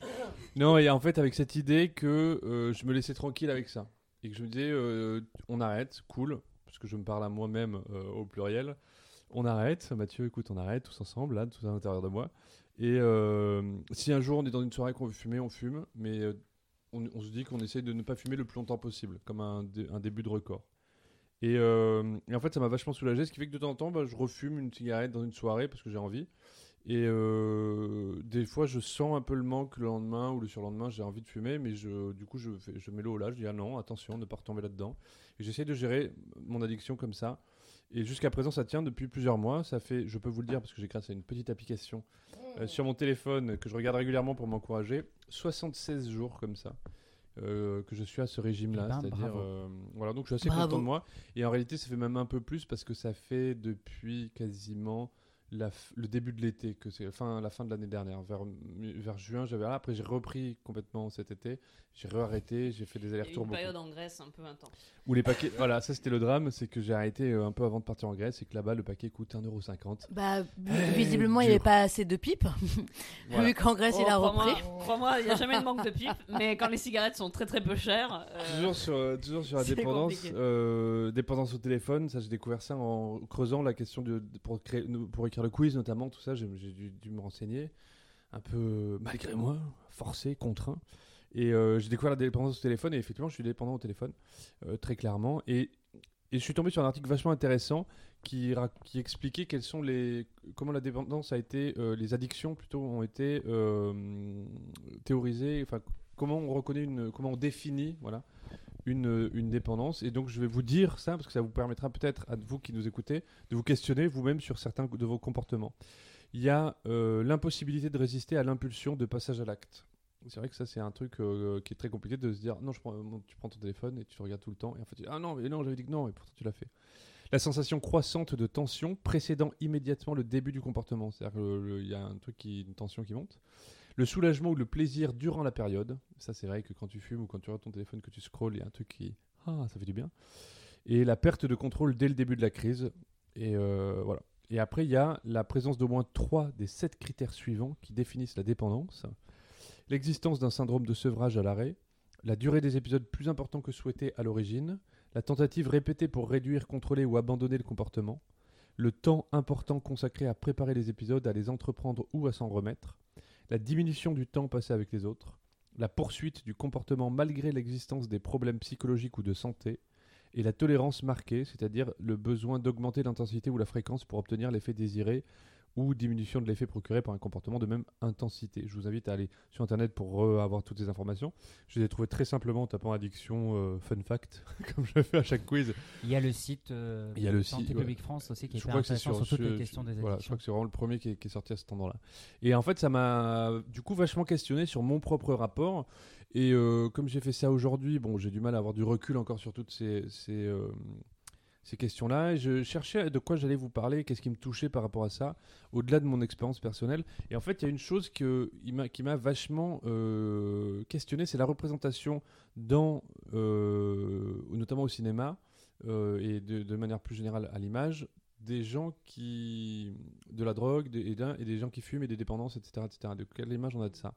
(coughs) Non, et en fait, avec cette idée que euh, je me laissais tranquille avec ça. Et que je me disais, euh, on arrête, cool, parce que je me parle à moi-même euh, au pluriel. On arrête, Mathieu, écoute, on arrête tous ensemble, là, tout à l'intérieur de moi. Et si un jour on est dans une soirée qu'on veut fumer, on fume, mais on, se dit qu'on essaye de ne pas fumer le plus longtemps possible, comme un, dé- un début de record. Et, et en fait, ça m'a vachement soulagé, ce qui fait que de temps en temps, bah, je refume une cigarette dans une soirée parce que j'ai envie. Et euh, des fois, je sens un peu le manque le lendemain ou le surlendemain, j'ai envie de fumer, mais je, du coup, je, fais- je mets l'eau au là, je dis ah non, attention, ne pas retomber là-dedans. Et j'essaie de gérer mon addiction comme ça. Et jusqu'à présent, ça tient depuis plusieurs mois. Ça fait, je peux vous le dire, parce que j'ai grâce à une petite application euh, sur mon téléphone que je regarde régulièrement pour m'encourager, 76 jours comme ça. euh, que je suis à ce régime-là, Eh ben, c'est-à-dire euh, voilà donc je suis assez Bravo. content de moi et en réalité ça fait même un peu plus parce que ça fait depuis quasiment la le début de l'été, que c'est enfin la fin de l'année dernière, vers, vers juin, j'avais après j'ai repris complètement cet été, j'ai réarrêté, j'ai fait des allers-retours une beaucoup. période en Grèce un peu intense. Où les paquets, (laughs) voilà, ça c'était le drame, c'est que j'ai arrêté euh, un peu avant de partir en Grèce et que là-bas le paquet coûte 1,50€. Bah, vi- Eh, visiblement, il n'y avait pas assez de pipes. (laughs) Voilà. Vu qu'en Grèce, Oh, il a crois-moi- repris. Crois-moi, il n'y a jamais de manque de pipe, mais quand les cigarettes sont très très peu chères. euh, Toujours sur, euh, toujours sur la dépendance, euh, dépendance au téléphone, ça j'ai découvert ça en creusant la question de, de- pour, créer, pour écrire le quiz notamment, tout ça j'ai dû, me renseigner, un peu malgré moi, forcé, contraint. Et euh, j'ai découvert la dépendance au téléphone et effectivement je suis dépendant au téléphone, euh, très clairement. Et, et je suis tombé sur un article vachement intéressant qui, expliquait quelles sont les, comment la dépendance a été, euh, les addictions plutôt ont été théorisées, enfin comment on reconnaît une, comment on définit, voilà, une, dépendance. Et donc, je vais vous dire ça parce que ça vous permettra peut-être à vous qui nous écoutez de vous questionner vous-même sur certains de vos comportements. Il y a euh, l'impossibilité de résister à l'impulsion de passage à l'acte. C'est vrai que ça, c'est un truc euh, qui est très compliqué de se dire non, je mon- tu prends ton téléphone et tu regardes tout le temps. Et en fait, tu dis, ah non, mais non, j'avais dit que non, et pourtant tu l'as fait. La sensation croissante de tension précédant immédiatement le début du comportement. C'est-à-dire qu'il y a un truc qui, une tension qui monte. Le soulagement ou le plaisir durant la période. Ça, c'est vrai que quand tu fumes ou quand tu regardes ton téléphone, que tu scrolles, il y a un truc qui. Ah, ça fait du bien. Et la perte de contrôle dès le début de la crise. Et euh, voilà. Et après, il y a la présence d'au moins trois des sept critères suivants qui définissent la dépendance. L'existence d'un syndrome de sevrage à l'arrêt, la durée des épisodes plus importants que souhaité à l'origine, la tentative répétée pour réduire, contrôler ou abandonner le comportement, le temps important consacré à préparer les épisodes, à les entreprendre ou à s'en remettre, la diminution du temps passé avec les autres, la poursuite du comportement malgré l'existence des problèmes psychologiques ou de santé, et la tolérance marquée, c'est-à-dire le besoin d'augmenter l'intensité ou la fréquence pour obtenir l'effet désiré ou diminution de l'effet procuré par un comportement de même intensité. Je vous invite à aller sur internet pour avoir toutes ces informations. Je les ai trouvées très simplement en tapant addiction euh, fun fact, (laughs) comme je le fais à chaque quiz. Il y a le site euh, Il y a le de site, Santé ouais. publique France aussi qui est Je crois que intéressant sur, sur toutes les questions des voilà, je addictions. crois que c'est vraiment le premier qui est, qui est sorti à cet endroit-là. Et en fait, ça m'a du coup vachement questionné sur mon propre rapport. Et euh, comme j'ai fait ça aujourd'hui, bon, j'ai du mal à avoir du recul encore sur toutes ces, ces, euh, ces questions-là. Et je cherchais de quoi j'allais vous parler, qu'est-ce qui me touchait par rapport à ça, au-delà de mon expérience personnelle. Et en fait, il y a une chose qui m'a vachement euh, questionné, c'est la représentation dans, euh, notamment au cinéma, euh, et de, manière plus générale à l'image, des gens qui. de la drogue et, des gens qui fument et des dépendances, etc. etc. De quelle image on a de ça?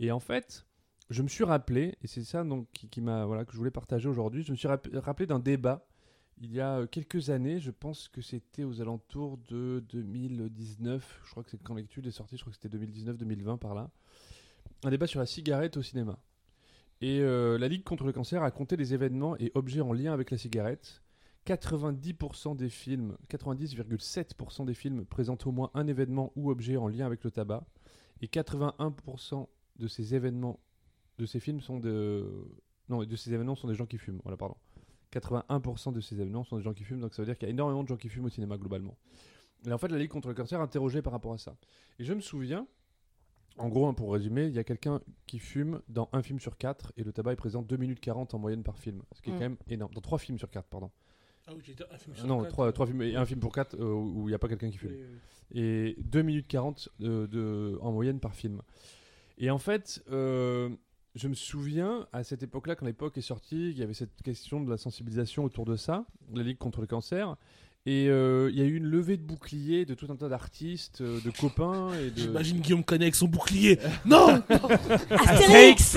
Et en fait, je me suis rappelé, et c'est ça donc qui, m'a, voilà, que je voulais partager aujourd'hui, je me suis rap- rappelé d'un débat il y a euh, quelques années, je pense que c'était aux alentours de 2019, je crois que c'est quand l'étude est sortie, je crois que c'était 2019-2020 par là, un débat sur la cigarette au cinéma. Et euh, la Ligue contre le cancer a compté les événements et objets en lien avec la cigarette. 90% des films, 90,7% des films présentent au moins un événement ou objet en lien avec le tabac. Et 81% de ces événements, de ces films sont de... Non, de ces événements sont des gens qui fument. Voilà, pardon. 81% de ces événements sont des gens qui fument, donc ça veut dire qu'il y a énormément de gens qui fument au cinéma globalement. Et en fait, la Ligue contre le cancer interrogée par rapport à ça. Et je me souviens En gros, hein, pour résumer, il y a quelqu'un qui fume dans un film sur quatre et le tabac est présent 2 minutes 40 en moyenne par film. Ce qui est Mm. quand même énorme. Dans 3 films sur 4, pardon. Ah oui, un film Euh, sur non, quatre. 3, films et un film pour 4 où il n'y a pas quelqu'un qui fume. Oui, oui. et 2 minutes 40 de, de- en moyenne par film. Et en fait, euh, je me souviens à cette époque-là, quand l'époque est sortie, il y avait cette question de la sensibilisation autour de ça, la Ligue contre le cancer. Et euh, il y a eu une levée de boucliers de tout un tas d'artistes, euh, de copains et de. J'imagine Guillaume Canet avec son bouclier. (laughs) non Astérix (laughs)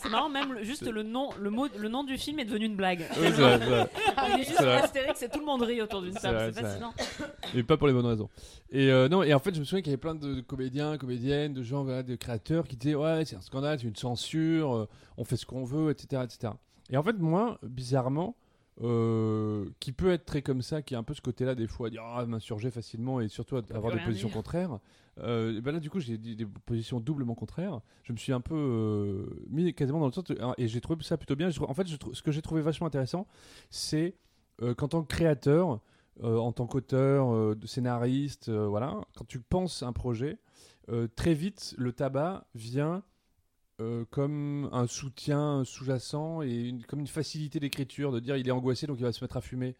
C'est marrant, même le- juste le nom, le mot, le nom du film est devenu une blague. Ouais, c'est vrai, c'est vrai. (laughs) Il est juste C'est vrai. Astérix et tout le monde rit autour d'une C'est table. vrai, C'est c'est vrai. fascinant. (coughs) Et pas pour les bonnes raisons. Et euh, non, et en fait, je me souviens qu'il y avait plein de, de comédiens, comédiennes, de gens, voilà, de créateurs qui disaient ouais, c'est un scandale, c'est une censure, euh, on fait ce qu'on veut, etc., etc. Et en fait, moi, bizarrement, euh, qui peut être très comme ça, qui a un peu ce côté-là des fois, à dire ah, m'insurger facilement et surtout avoir des positions dire. contraires. Euh, et ben là, du coup, j'ai des positions doublement contraires. Je me suis un peu euh, mis quasiment dans le sens de- et j'ai trouvé ça plutôt bien. En fait, je ce que j'ai trouvé vachement intéressant, c'est qu'en tant que créateur, en tant qu'auteur, scénariste, voilà, quand tu penses un projet, très vite, le tabac vient euh, comme un soutien sous-jacent et une- comme une facilité d'écriture, de dire il est angoissé donc il va se mettre à fumer.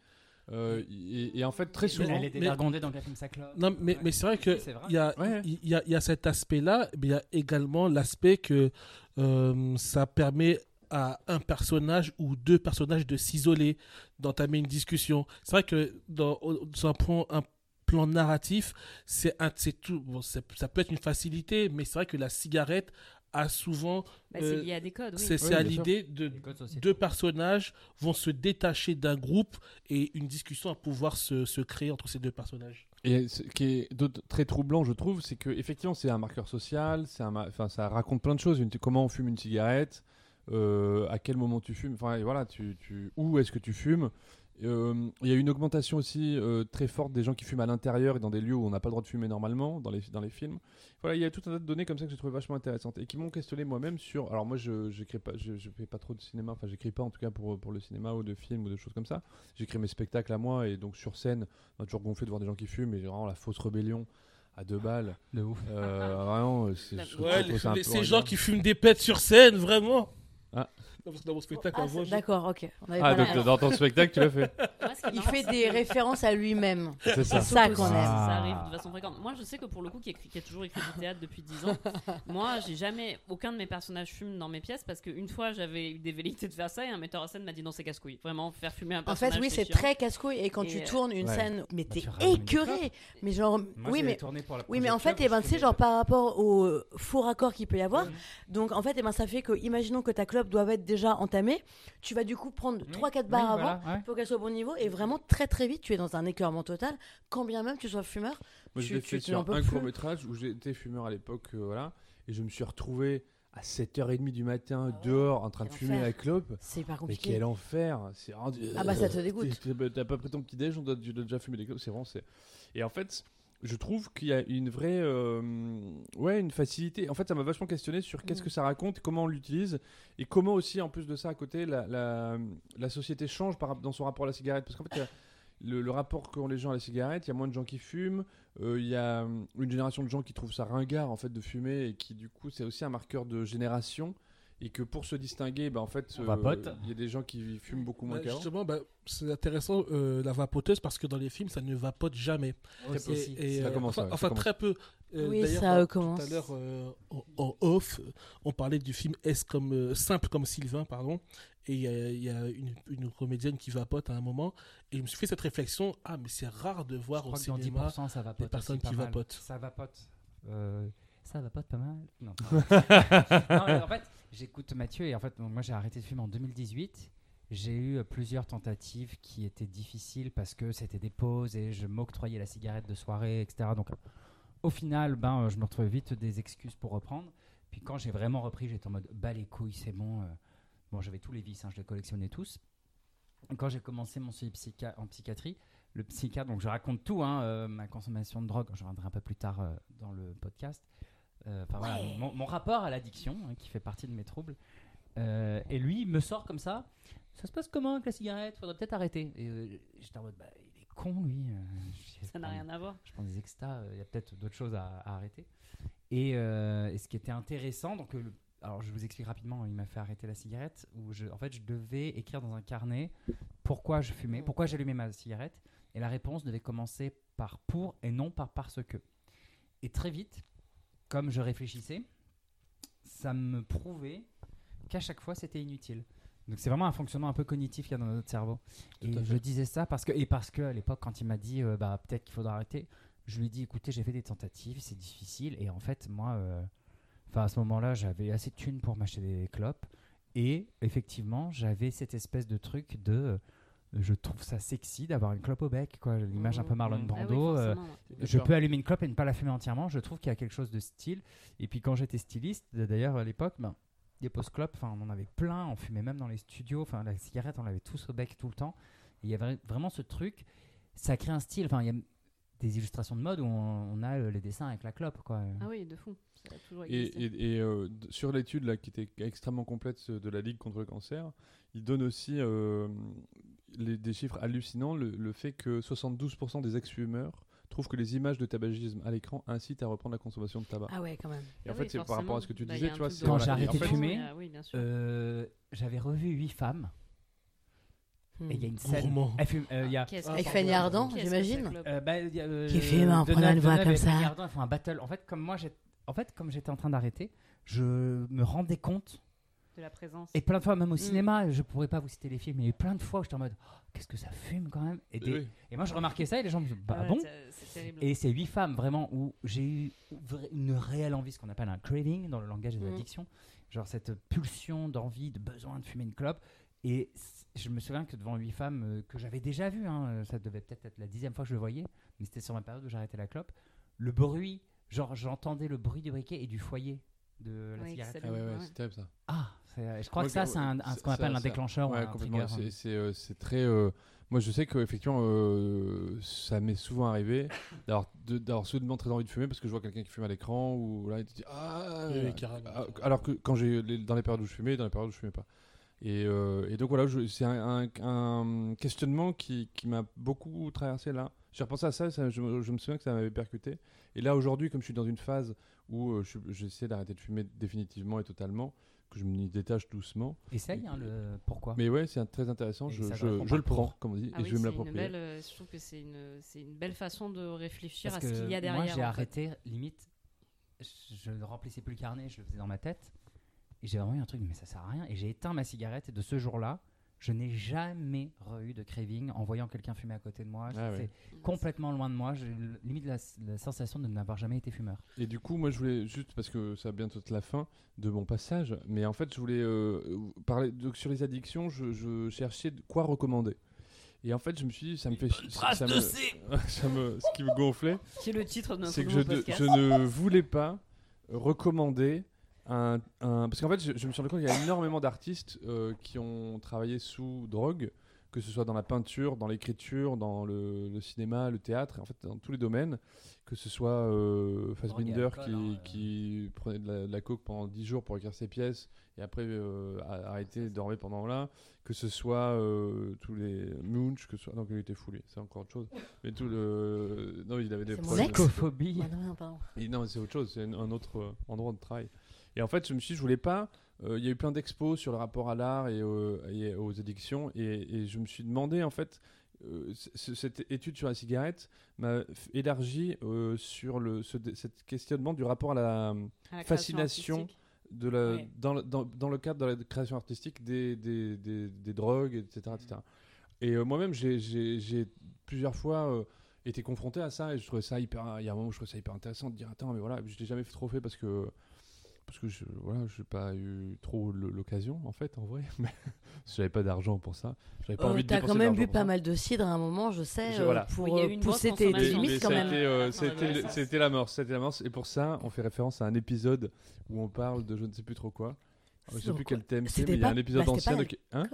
Euh, et, et en fait, très souvent. Elle est dévergondée dans Café Sacla. Non, mais, mais c'est vrai que C'est vrai. il y a, Ouais. il y, a, il y a cet aspect-là, mais il y a également l'aspect que euh, ça permet à un personnage ou deux personnages de s'isoler, d'entamer une discussion. C'est vrai que dans, sur un plan, un plan narratif, c'est un- c'est tout. Bon, ça peut être une facilité, mais c'est vrai que la cigarette a souvent. Bah, Euh, c'est lié à des codes, oui. c'est c'est Oui, à bien sûr. l'idée de deux personnages vont se détacher d'un groupe et une discussion à pouvoir se, se créer entre ces deux personnages. Et ce qui est très troublant, je trouve, c'est que effectivement, c'est un marqueur social. C'est un, enfin, ça raconte plein de choses. Une- comment on fume une cigarette, euh, à quel moment tu fumes, enfin voilà, tu, tu, où est-ce que tu fumes. Euh, Il y a une augmentation aussi euh, très forte des gens qui fument à l'intérieur et dans des lieux où on n'a pas le droit de fumer normalement, dans les, dans les films. Voilà, il y a tout un tas de données comme ça que j'ai trouvé vachement intéressantes et qui m'ont questionné moi-même sur. Alors moi, je j'écris pas, je, je fais pas trop de cinéma, enfin j'écris pas en tout cas pour, pour le cinéma ou de films ou de choses comme ça. J'écris mes spectacles à moi et donc sur scène, on a toujours gonflé de voir des gens qui fument et j'ai vraiment la fausse rébellion à deux balles. De ouf. Euh, vraiment, c'est- Ouais, les- peu ces gens qui fument des pets sur scène, vraiment. Ah. Non, parce que dans mon spectacle, Ah, j'ai- D'accord, ok. On avait Ah, pas donc dans ton spectacle, tu l'as fait. (laughs) Il marrant, fait des références à lui-même. C'est ça. Qu'on aime. Ça arrive de façon fréquente. Moi, je sais que pour le coup, qui, écrit- qui a toujours écrit du théâtre depuis 10 ans, (laughs) moi, j'ai jamais. Aucun de mes personnages fume dans mes pièces parce qu'une fois, j'avais eu des velléités de faire ça et un metteur en scène m'a dit non, c'est casse-couille. Vraiment, faire fumer un En personnage. fait, oui, c'est très casse-couille. Et quand Et, tu euh, tournes une ouais. scène, mais Bah, t'es écœuré. Mais genre, oui, mais. Oui, mais en fait, eh ben, tu sais, genre par rapport au faux raccord qu'il peut y avoir, donc en fait, eh ben, ça fait que, imaginons que ta doit être déjà entamée, tu vas du coup prendre 3-4 barres avant pour qu'elle soit au bon niveau, et vraiment très très vite, tu es dans un écœurement total, quand bien même tu sois fumeur. Moi, je Tu- l'ai tu- fait tu sur un court métrage où j'étais fumeur à l'époque, euh, voilà, et je me suis retrouvé à 7h30 du matin dehors en train de fumer enfer. la clope. C'est pas Mais compliqué. quel enfer C'est Ah bah, ça te (laughs) dégoûte. T'as pas pris ton petit déj, on doit, tu dois déjà fumer des clopes, c'est vraiment c'est. Et en fait, je trouve qu'il y a une vraie, euh, ouais, une facilité. En fait, ça m'a vachement questionné sur qu'est-ce Mm. que ça raconte, comment on l'utilise, et comment aussi, en plus de ça, à côté, la, la, la société change par, dans son rapport à la cigarette. Parce qu'en fait, le, le rapport qu'ont les gens à la cigarette, il y a moins de gens qui fument, euh, il y a une génération de gens qui trouvent ça ringard en fait de fumer et qui du coup c'est aussi un marqueur de génération et que pour se distinguer, bah, en fait, vapote. il y a des gens qui fument beaucoup moins Bah, qu'avant. justement, bah, c'est intéressant euh, la vapoteuse parce que dans les films, ça ne vapote jamais. Et- Ça euh, commence, enfin, ça enfin, commence. très peu. Euh, Oui, ça euh, euh, commence. Tout à l'heure, euh, en, en off, on parlait du film S comme euh, simple comme Sylvain, pardon. Et il y a, il y a une, une comédienne qui vapote à un moment. Et je me suis fait cette réflexion ah, mais c'est rare de voir au cinéma. 10%, ça vapote. des personnes pas qui mal. vapotent. Ça vapote. Euh, ça vapote pas mal. Non. (laughs) Non, mais en fait, j'écoute Mathieu et en fait, moi j'ai arrêté de fumer en 2018. J'ai eu euh, plusieurs tentatives qui étaient difficiles parce que c'était des pauses et je m'octroyais la cigarette de soirée, etc. Donc, au final, ben, euh, je me retrouvais vite des excuses pour reprendre. Puis quand j'ai vraiment repris, j'étais en mode bah les couilles, c'est bon. euh. Bon, j'avais tous les vices, hein, je les collectionnais tous. Quand j'ai commencé mon suivi en psychiatrie, le psychiatre, donc je raconte tout, hein, ma consommation de drogue, je reviendrai un peu plus tard dans le podcast. Euh, voilà, mon, mon rapport à l'addiction, hein, qui fait partie de mes troubles. Euh, et lui, il me sort comme ça. Ça se passe comment avec la cigarette? Faudrait peut-être arrêter. Et euh, j'étais en mode, bah, il est con, lui. Ça n'a rien à voir. je prends des extas, il y a peut-être d'autres choses à, à arrêter. Et, et ce qui était intéressant, donc, le- alors je vous explique rapidement, il m'a fait arrêter la cigarette, où je, en fait je devais écrire dans un carnet pourquoi je fumais, pourquoi j'allumais ma cigarette, et la réponse devait commencer par pour et non par parce que. Et très vite, comme je réfléchissais, ça me prouvait qu'à chaque fois c'était inutile. Donc c'est vraiment un fonctionnement un peu cognitif qu'il y a dans notre cerveau. Tout et je disais ça parce que et parce que à l'époque quand il m'a dit euh, bah peut-être qu'il faudra arrêter, je lui ai dit écoutez j'ai fait des tentatives, c'est difficile et en fait moi euh, enfin à ce moment-là j'avais assez de thunes pour m'acheter des clopes et effectivement j'avais cette espèce de truc de je trouve ça sexy d'avoir une clope au bec quoi l'image un peu Marlon Mhm. Ah oui, Brando euh, je peux allumer une clope et ne pas la fumer entièrement. Je trouve qu'il y a quelque chose de style. Et puis quand j'étais styliste, d'ailleurs à l'époque, ben, des post-clopes, enfin, on en avait plein. On fumait même dans les studios. Enfin, la cigarette, on l'avait tous au bec tout le temps. Il y avait vraiment ce truc. Ça crée un style. Enfin, il y a des illustrations de mode où on, on a euh, les dessins avec la clope, quoi. Ah oui, de fou. Ça a toujours Et, existé. et- et, euh, sur l'étude là qui était extrêmement complète de la Ligue contre le cancer, il donne aussi euh, les- des chiffres hallucinants. Le, le fait que 72% des ex-fumeurs trouvent que les images de tabagisme à l'écran incitent à reprendre la consommation de tabac. Ah ouais, quand même. Et en Ah fait, oui, c'est par rapport à ce que tu. Bah, disais, tu un vois. Quand j'ai arrêté de fumer, Ah sûr. Euh, J'avais revu 8 femmes. Hmm. Et il y a une scène. Gourmand. Elles fument- euh, il y a- Qu'est-ce Avec Fanny Ardant, j'imagine Euh, euh, Qui fume en prenant une voix comme ça. Fanny Ardant, elles font un battle. En fait, comme moi, en fait, comme j'étais en train d'arrêter, je me rendais compte. De la présence. Et plein de fois, même au Mm. cinéma, je pourrais pas vous citer les films, mais il y a eu plein de fois où j'étais en mode Oh, qu'est-ce que ça fume quand même. Et, des- Oui. et moi, je remarquais ça et les gens me disaient bah Ah ouais, bon. Et c'est huit femmes vraiment où j'ai eu une réelle envie, ce qu'on appelle un craving dans le langage des Mm. addictions, genre cette pulsion d'envie, de besoin de fumer une clope. Et je me souviens que devant huit femmes euh, que j'avais déjà vues, hein, euh, ça devait peut-être être la dixième fois que je le voyais, mais c'était sur ma période où j'arrêtais la clope, le bruit, genre j'entendais le bruit du briquet et du foyer de la Oui, cigarette. Ah ouais, ouais, Ouais. c'est terrible ça. Ah, je crois que ça, c'est un, un- ce qu'on appelle ça- un déclencheur ou Ouais, un complètement. C'est- euh, c'est très. euh, Moi, je sais qu'effectivement, euh, ça m'est souvent arrivé (laughs) d'avoir soudainement très envie de fumer parce que je vois quelqu'un qui fume à l'écran ou là, il te dit Ah Oui, oui, carrément. Ah, Alors que quand j'ai les- dans les périodes où je fumais, dans les périodes où je fumais pas. Et, euh, et donc voilà, c'est un, un- un questionnement qui, qui m'a beaucoup traversé là. J'ai repensé à ça, ça je, me- je me souviens que ça m'avait percuté. Et là aujourd'hui, comme je suis dans une phase où euh, je- j'essaie d'arrêter de fumer définitivement et totalement, que je m'y détache doucement. Essaye, hein, le pourquoi. Mais ouais, c'est très intéressant. Je, le prends, comme on dit, Ah et oui, je vais me c'est une l'approprier. belle, euh, je trouve que c'est une, c'est une belle façon de réfléchir Parce à ce qu'il y a derrière. moi, j'ai fait. arrêté, limite, je je ne remplissais plus le carnet, je le faisais dans ma tête. Et j'ai vraiment eu un truc, mais ça sert à rien. Et j'ai éteint ma cigarette. Et de ce jour-là, je n'ai jamais eu de craving en voyant quelqu'un fumer à côté de moi. Ah C'est ouais. complètement loin de moi. J'ai limite la, la sensation de n'avoir jamais été fumeur. Et du coup, moi, je voulais juste parce que ça va bientôt être la fin de mon passage, mais en fait, je voulais euh, parler donc sur les addictions. Je, je cherchais de quoi recommander. Et en fait, je me suis dit, ça me fait ça, ça me, (laughs) ça me- ce qui me gonflait, Qui est le titre de notre c'est que podcast. je ne voulais pas recommander un, un- parce qu'en fait, je, je me suis rendu compte qu'il y a énormément d'artistes euh, qui ont travaillé sous drogue, que ce soit dans la peinture, dans l'écriture, dans le, le cinéma, le théâtre, en fait, dans tous les domaines, que ce soit euh, Fassbinder qui, hein, euh. qui prenait de la, de la coke pendant 10 jours pour écrire ses pièces et après euh, a- arrêté de dormir pendant là, que ce soit euh, tous les Munch, que ce soit. Non, il était foulé, c'est encore autre chose. Mais tout le. Non, il avait des C'est mon problèmes. ex. Psychophobie. Ah non, non, pardon. Et non, c'est autre chose, c'est un autre endroit de travail. Et en fait, je me suis dit, je voulais pas. euh, Il y a eu plein d'expos sur le rapport à l'art et, et aux addictions, et, et je me suis demandé en fait. euh, cette étude sur la cigarette m'a élargi euh, sur le ce, cet questionnement du rapport à la À la création fascination de la, Ouais. dans, le- dans, dans le cadre de la création artistique des, des, des, des drogues, etc. etc. Et euh, moi-même, j'ai- plusieurs fois euh, été confronté à ça et je trouvais ça hyper. Il y a un moment où je trouvais ça hyper intéressant de dire Attends, mais voilà, je l'ai jamais trop fait parce que. Parce que je voilà, n'ai pas eu trop l'occasion, en fait, en vrai. (laughs) Mais j'avais pas d'argent pour ça. J'avais pas Euh, envie de T'as quand même bu pas ça. mal de cidre à un moment, je sais, Je- euh, voilà. pour Oui, euh, pousser tes, limites quand même. euh, l'adolescence. c'était la mort, c'était la mort. Et pour ça, on fait référence à un épisode où on parle de je ne sais plus trop quoi. Je sais plus quel thème c'est, mais il y a un épisode bah, ancien de. Hein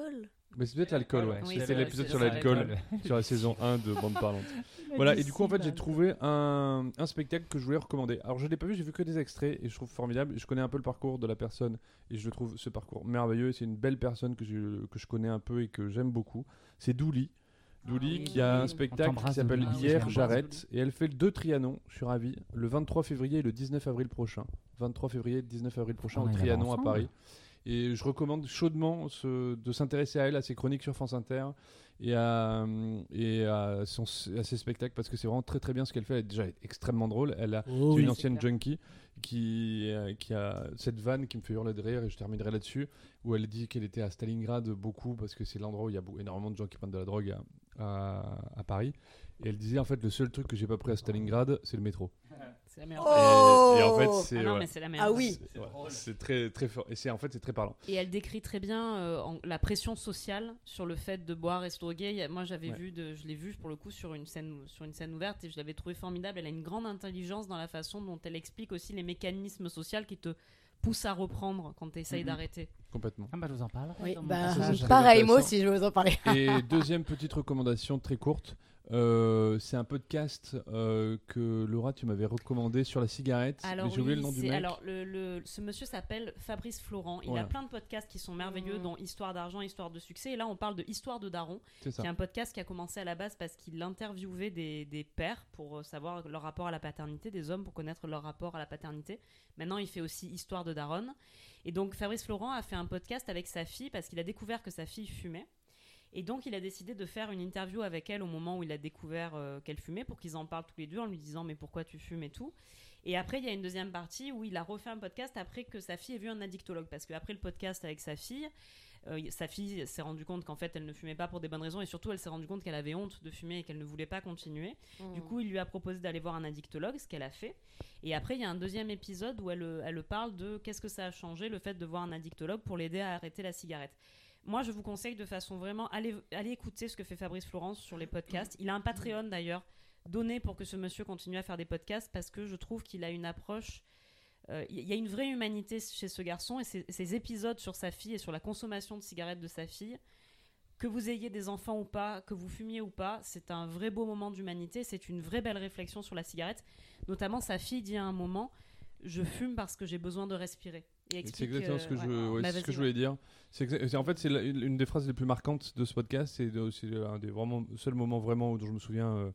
mais c'est peut-être l'alcool, ouais. C'était l'épisode sur l'alcool, (laughs) sur la saison 1 de Bande Parlante. (laughs) Voilà, et du coup, en fait, j'ai trouvé un, un spectacle que je voulais recommander. Alors, je l'ai pas vu, j'ai vu que des extraits et je trouve formidable. Je connais un peu le parcours de la personne et je trouve ce parcours merveilleux. C'est une belle personne que je, que je connais un peu et que j'aime beaucoup. C'est Douli. Douli qui a un spectacle qui s'appelle. Hier j'arrête et elle fait le deux Trianon, je suis ravi, le 23 février et le 19 avril prochain. 23 février et 19 avril prochain On au Trianon à. Paris. Et je recommande chaudement ce- de s'intéresser à elle, à ses chroniques sur France Inter et à, et à, son- à ses spectacles parce que c'est vraiment très très bien ce qu'elle fait. Elle est déjà extrêmement drôle. Elle a Oh oui. une ancienne junkie qui, euh, qui a cette vanne qui me fait hurler de rire et je terminerai là-dessus où elle dit qu'elle était à Stalingrad beaucoup parce que c'est l'endroit où il y a énormément de gens qui prennent de la drogue à, à- à Paris et elle disait en fait le seul truc que j'ai pas pris à Stalingrad c'est le métro C'est la meilleure. Oh et, et en fait Ah c'est non, ouais, mais c'est la meilleure. Ah oui. c'est- ouais, très très fort et c'est en fait c'est très parlant Et elle décrit très bien euh, en- la pression sociale sur le fait de boire et se droguer. Moi, j'avais Ouais. vu, de, je l'ai vu pour le coup sur une scène, sur une scène ouverte et je l'avais trouvé formidable. Elle a une grande intelligence dans la façon dont elle explique aussi les mécanismes sociaux qui te poussent à reprendre quand tu essayes Mhm. d'arrêter. complètement Ah bah je vous en parle. Oui, bah, ça, pareil, moi aussi, je vais vous en parler. et deuxième petite recommandation très courte euh, c'est un podcast euh, que Laura tu m'avais recommandé sur la cigarette Alors, mais j'ai oublié oui, le nom du c'est- mec alors le, le- ce monsieur s'appelle Fabrice Florent. Il Voilà. a plein de podcasts qui sont merveilleux, Mhm. dont Histoire d'argent, Histoire de succès. Et là, on parle de Histoire de Daron, c'est ça qui est un podcast qui a commencé à la base parce qu'il interviewait des, des pères pour euh, savoir leur rapport à la paternité, des hommes pour connaître leur rapport à la paternité. Maintenant, il fait aussi Histoire de Daron. Et donc, Fabrice Florent a fait un podcast avec sa fille parce qu'il a découvert que sa fille fumait. Et donc, il a décidé de faire une interview avec elle au moment où il a découvert euh, qu'elle fumait pour qu'ils en parlent tous les deux en lui disant Mais pourquoi tu fumes et tout. Et après, il y a une deuxième partie où il a refait un podcast après que sa fille ait vu un addictologue. Parce qu'après le podcast avec sa fille, euh, sa fille s'est rendue compte qu'en fait, elle ne fumait pas pour des bonnes raisons. Et surtout, elle s'est rendue compte qu'elle avait honte de fumer et qu'elle ne voulait pas continuer. Du coup, il lui a proposé d'aller voir un addictologue, ce qu'elle a fait. Et après, il y a un deuxième épisode où elle, euh, elle parle de qu'est-ce que ça a changé, le fait de voir un addictologue pour l'aider à arrêter la cigarette. Moi, je vous conseille de façon vraiment, allez, allez écouter ce que fait Fabrice Florence sur les podcasts. Il a un Patreon d'ailleurs, donné pour que ce monsieur continue à faire des podcasts parce que je trouve qu'il a une approche. euh, Il y a une vraie humanité chez ce garçon et ses, ses épisodes sur sa fille et sur la consommation de cigarettes de sa fille que vous ayez des enfants ou pas, que vous fumiez ou pas, c'est un vrai beau moment d'humanité, c'est une vraie belle réflexion sur la cigarette. Notamment, sa fille dit à un moment Je fume parce que j'ai besoin de respirer. C'est exactement ce que, euh, je, ouais. Bah, ce que je voulais dire. C'est en fait c'est une, des phrases les plus marquantes de ce podcast. C'est un des vraiment seuls moments vraiment dont je me souviens euh,